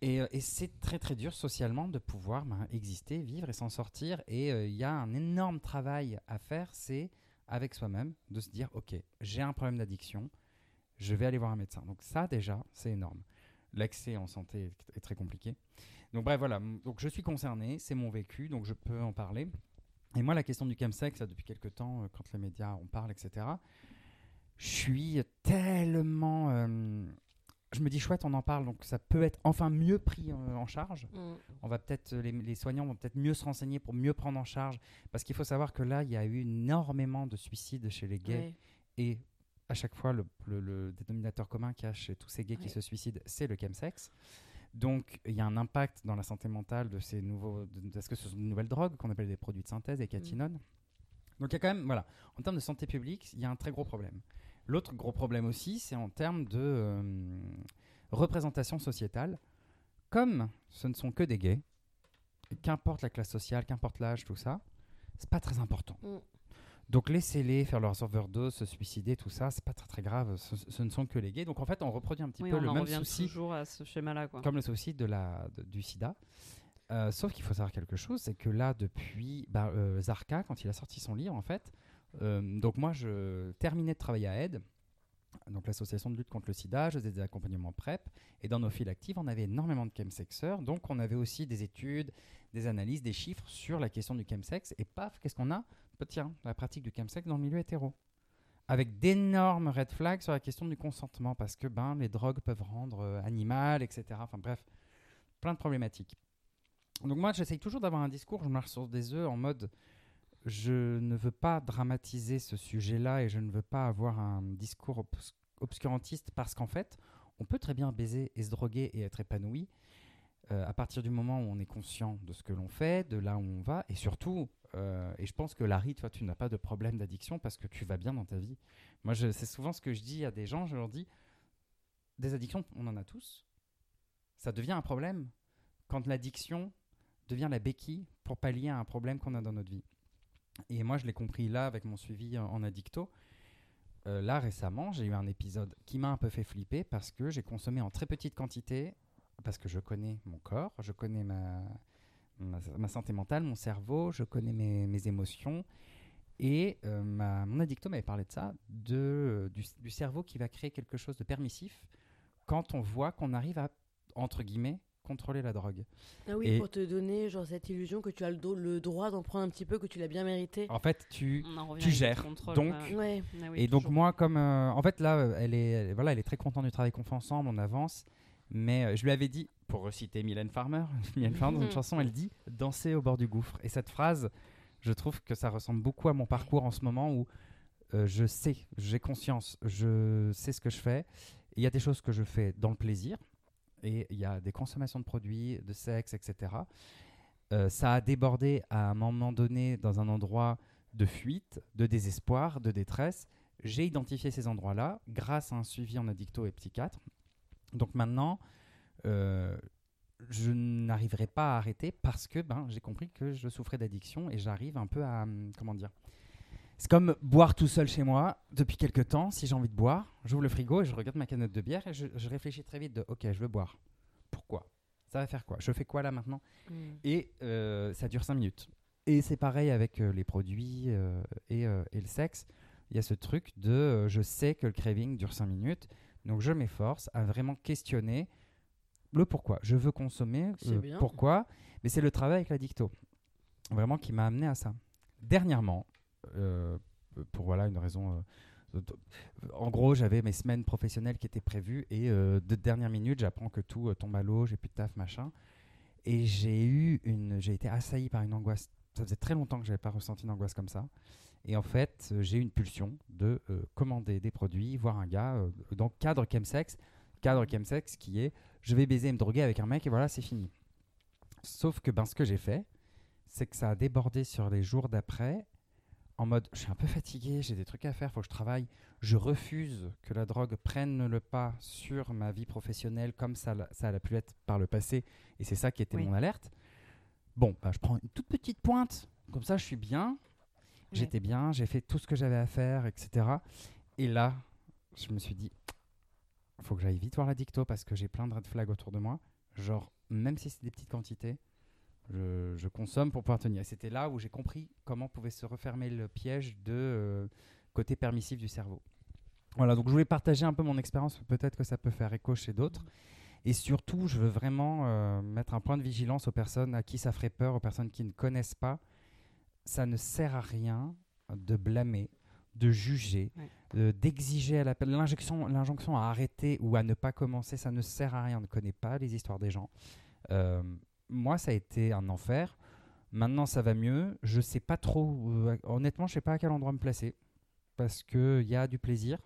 Et, euh, et c'est très très dur socialement de pouvoir ben, exister, vivre et s'en sortir. Et il y a un énorme travail à faire, c'est avec soi-même de se dire ok, j'ai un problème d'addiction, je vais aller voir un médecin. Donc ça déjà, c'est énorme. L'accès en santé est, est très compliqué. Donc bref, voilà. Donc je suis concerné, c'est mon vécu, donc je peux en parler. Et moi, la question du chemsex, là, depuis quelques temps, euh, quand les médias en parlent, etc., je suis tellement... euh, je me dis, chouette, on en parle, donc ça peut être enfin mieux pris euh, en charge. Mm. On va peut-être, les, les soignants vont peut-être mieux se renseigner pour mieux prendre en charge. Parce qu'il faut savoir que là, il y a eu énormément de suicides chez les gays. Et à chaque fois, le, le- le dénominateur commun qu'il y a chez tous ces gays qui se suicident, c'est le chemsex. Donc, il y a un impact dans la santé mentale de ces nouveaux. de- Parce que ce sont de nouvelles drogues qu'on appelle des produits de synthèse, des catinones. Donc, il y a quand même. Voilà. En termes de santé publique, il y a un très gros problème. L'autre gros problème aussi, c'est en termes de euh, représentation sociétale. Comme ce ne sont que des gays, qu'importe la classe sociale, qu'importe l'âge, tout ça, c'est pas très important. Mm. Donc laissez-les faire leurs overdoses, se suicider, tout ça, c'est pas très très grave. Ce, ce ne sont que les gays. Donc en fait, on reproduit un petit Oui, peu on le en même revient souci toujours à ce schéma-là. quoi. comme le souci de la, de- du sida. Euh, sauf qu'il faut savoir quelque chose, c'est que là, depuis bah, euh, Zarka, quand il a sorti son livre, en fait, euh, donc moi, je terminais de travailler à Aide, donc l'association de lutte contre le sida, je faisais des accompagnements PrEP, et dans nos files actives, on avait énormément de chemsexeurs, donc on avait aussi des études, des analyses, des chiffres sur la question du chemsex, et paf, qu'est-ce qu'on a? Bah, Tiens, la pratique du chemsex dans le milieu hétéro. Avec d'énormes red flags sur la question du consentement, parce que ben, les drogues peuvent rendre euh, animal, etc. Enfin bref, plein de problématiques. Donc moi, j'essaye toujours d'avoir un discours, je marche sur des œufs en mode je ne veux pas dramatiser ce sujet-là et je ne veux pas avoir un discours obs- obscurantiste parce qu'en fait, on peut très bien baiser et se droguer et être épanoui à partir du moment où on est conscient de ce que l'on fait, de là où on va et surtout, euh, et je pense que Larry, toi, tu n'as pas de problème d'addiction parce que tu vas bien dans ta vie. Moi, c'est souvent ce que je dis à des gens, je leur dis, des addictions, on en a tous. Ça devient un problème quand l'addiction devient la béquille pour pallier à un problème qu'on a dans notre vie. Et moi, je l'ai compris là avec mon suivi en, en addicto. Euh, là, récemment, j'ai eu un épisode qui m'a un peu fait flipper parce que j'ai consommé en très petite quantité, parce que je connais mon corps, je connais ma, ma, ma santé mentale, mon cerveau, je connais mes, mes émotions. Et euh, ma- mon addicto m'avait parlé de ça, de, euh, du, du cerveau qui va créer quelque chose de permissif quand on voit qu'on arrive à, entre guillemets, contrôler la drogue. Ah oui, Et- pour te donner genre cette illusion que tu as le, do- le droit d'en prendre un petit peu, que tu l'as bien mérité. En fait, tu, en gères. contrôle, Donc, ouais. Ouais. Ah oui, et donc moi, comme euh, en fait là, elle est, elle- voilà, elle est très contente du travail qu'on fait ensemble, on avance. Mais euh, je lui avais dit, pour reciter Mylène Farmer, (laughs) Mylène Farmer dans une Mhm. chanson, elle dit danser au bord du gouffre. Et cette phrase, je trouve que ça ressemble beaucoup à mon parcours en ce moment où euh, je sais, j'ai conscience, je sais ce que je fais. Il y a des choses que je fais dans le plaisir et il y a des consommations de produits, de sexe, etc. Euh, ça a débordé à un moment donné dans un endroit de fuite, de désespoir, de détresse. J'ai identifié ces endroits-là grâce à un suivi en addicto et psychiatre. Donc maintenant, euh, je n'arriverai pas à arrêter parce que ben, j'ai compris que je souffrais d'addiction et j'arrive un peu à. hum, Comment dire C'est comme boire tout seul chez moi depuis quelques temps. Si j'ai envie de boire, j'ouvre le frigo et je regarde ma canette de bière et je, je réfléchis très vite de OK, je veux boire. Pourquoi? Ça va faire quoi? Je fais quoi là maintenant? Et euh, ça dure 5 minutes. Et c'est pareil avec euh, les produits et, et le sexe. Il y a ce truc de je sais que le craving dure 5 minutes, donc je m'efforce à vraiment questionner le pourquoi. Je veux consommer, euh, pourquoi, mais c'est le travail avec l'addicto vraiment qui m'a amené à ça. Dernièrement, euh, pour voilà une raison. euh, en gros, j'avais mes semaines professionnelles qui étaient prévues et de dernière minute, j'apprends que tout tombe à l'eau, j'ai plus de taf, machin. Et j'ai eu une, j'ai été assailli par une angoisse. Ça faisait très longtemps que j'avais pas ressenti une angoisse comme ça. Et en fait, euh, j'ai une pulsion de euh, commander des produits, voir un gars euh, dans cadre chemsex, cadre chemsex qui est, je vais baiser et me droguer avec un mec et voilà, c'est fini. Sauf que ben, ce que j'ai fait, c'est que ça a débordé sur les jours d'après, en mode, je suis un peu fatigué, j'ai des trucs à faire, faut que je travaille. Je refuse que la drogue prenne le pas sur ma vie professionnelle comme ça, l'a- ça a pu être par le passé. Et c'est ça qui était Oui. mon alerte. Bon, bah, je prends une toute petite pointe, comme ça je suis bien. J'étais bien, j'ai fait tout ce que j'avais à faire, etc. Et là, je me suis dit, faut que j'aille vite voir la dicto parce que j'ai plein de red flags autour de moi. Genre, même si c'est des petites quantités, je, consomme pour pouvoir tenir. C'était là où j'ai compris comment pouvait se refermer le piège de euh, côté permissif du cerveau. Voilà, donc je voulais partager un peu mon expérience, peut-être que ça peut faire écho chez d'autres. Et surtout, je veux vraiment euh, mettre un point de vigilance aux personnes à qui ça ferait peur, aux personnes qui ne connaissent pas. Ça ne sert à rien de blâmer, de juger, Ouais. euh, d'exiger à la l'injonction, l'injonction à arrêter ou à ne pas commencer. Ça ne sert à rien. On ne connaît pas les histoires des gens. Euh, moi, ça a été un enfer. Maintenant, ça va mieux. Je sais pas trop. euh, honnêtement, je sais pas à quel endroit me placer parce que il y a du plaisir.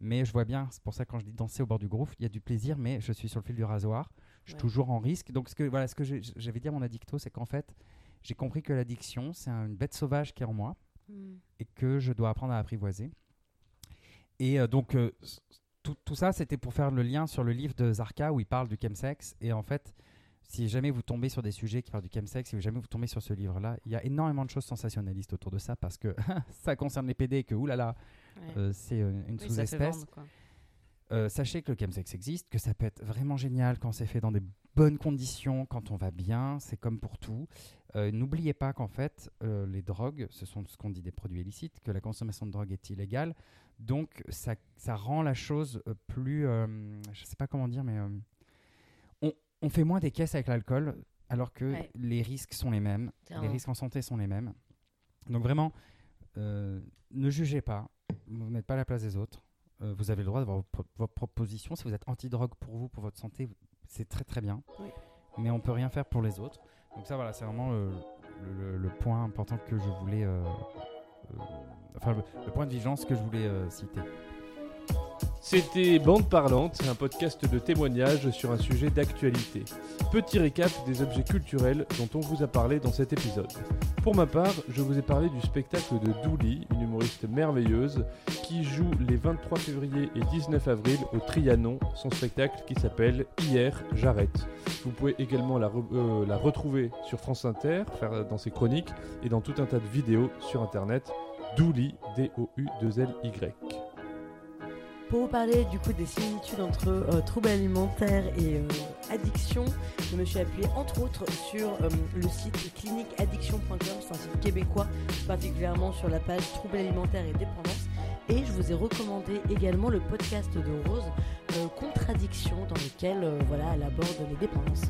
Mais je vois bien, c'est pour ça que quand je dis danser au bord du gouffre, il y a du plaisir, mais je suis sur le fil du rasoir. Je suis Ouais. toujours en risque. Donc, ce que, voilà, ce que j'avais dit à mon addicto, c'est qu'en fait, j'ai compris que l'addiction, c'est une bête sauvage qui est en moi Mm. et que je dois apprendre à apprivoiser. Et euh, donc, euh, tout, tout ça, c'était pour faire le lien sur le livre de Zarka où il parle du chemsex. Et en fait, si jamais vous tombez sur des sujets qui parlent du chemsex, si jamais vous tombez sur ce livre-là, il y a énormément de choses sensationnalistes autour de ça parce que (laughs) ça concerne les PD et que, oulala, Ouais. euh, c'est une Oui, sous-espèce. Euh, sachez que le chemsex existe, que ça peut être vraiment génial quand c'est fait dans des bonnes conditions, quand on va bien, c'est comme pour tout. Euh, N'oubliez pas qu'en fait, euh, les drogues, ce sont ce qu'on dit des produits illicites, que la consommation de drogue est illégale. Donc ça, ça rend la chose euh, plus... euh, je ne sais pas comment dire, mais on, on fait moins des caisses avec l'alcool, alors que Ouais. les risques sont les mêmes, les risques en santé sont les mêmes. Donc vraiment, ne jugez pas, vous n'êtes pas à la place des autres. Vous avez le droit d'avoir vos, pro- vos propositions. Si vous êtes anti-drogue pour vous, pour votre santé, c'est très très bien. Oui. Mais on peut rien faire pour les autres. Donc ça, voilà, c'est vraiment le, le- le point important que je voulais... euh, euh, enfin, le, le point de vigilance que je voulais euh, citer. C'était Bande Parlante, un podcast de témoignages sur un sujet d'actualité. Petit récap des objets culturels dont on vous a parlé dans cet épisode. Pour ma part, je vous ai parlé du spectacle de Douli, une humoriste merveilleuse, qui joue les 23 février et 19 avril au Trianon, son spectacle qui s'appelle Hier, j'arrête. Vous pouvez également la, euh, retrouver sur France Inter, dans ses chroniques, et dans tout un tas de vidéos sur internet. Douli, D-O-U-2-L-Y. Pour vous parler du coup des similitudes entre euh, troubles alimentaires et euh, addiction, je me suis appuyée entre autres sur euh, le site cliniqueaddiction.com, c'est un site québécois, particulièrement sur la page troubles alimentaires et dépendance. Et je vous ai recommandé également le podcast de Rose, euh, Contradiction, dans lequel voilà, elle aborde les dépendances.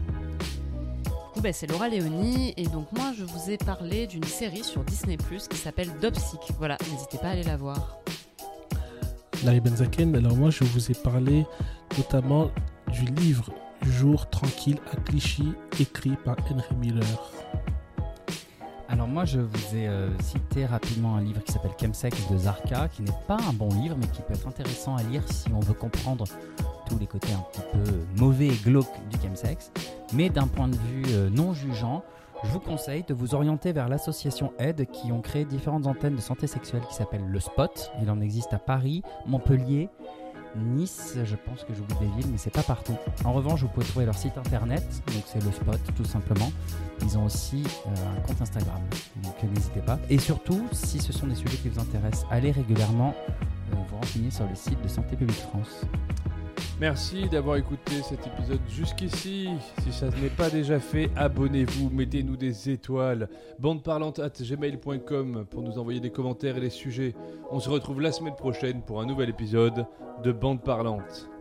Bah, c'est Laura Léonie et donc moi je vous ai parlé d'une série sur Disney qui s'appelle Dopsic. Voilà, n'hésitez pas à aller la voir. Larry Benzaken, alors moi je vous ai parlé notamment du livre Jour tranquille à Clichy, écrit par Henry Miller. Alors moi, je vous ai euh, cité rapidement un livre qui s'appelle Chemsex de Zarka, qui n'est pas un bon livre, mais qui peut être intéressant à lire si on veut comprendre tous les côtés un petit peu mauvais et glauques du chemsex. Mais d'un point de vue euh, non jugeant, je vous conseille de vous orienter vers l'association Aide qui ont créé différentes antennes de santé sexuelle qui s'appellent le Spot. Il en existe à Paris, Montpellier Nice, je pense que j'oublie des villes, mais c'est pas partout. En revanche, vous pouvez trouver leur site internet, donc c'est le spot tout simplement. Ils ont aussi euh, un compte Instagram, donc n'hésitez pas. Et surtout, si ce sont des sujets qui vous intéressent, allez régulièrement euh, vous renseigner sur le site de Santé publique France. Merci d'avoir écouté cet épisode jusqu'ici. Si ça n'est pas déjà fait, abonnez-vous, mettez-nous des étoiles. Bandeparlante at gmail.com pour nous envoyer des commentaires et des sujets. On se retrouve la semaine prochaine pour un nouvel épisode de Bande Parlante.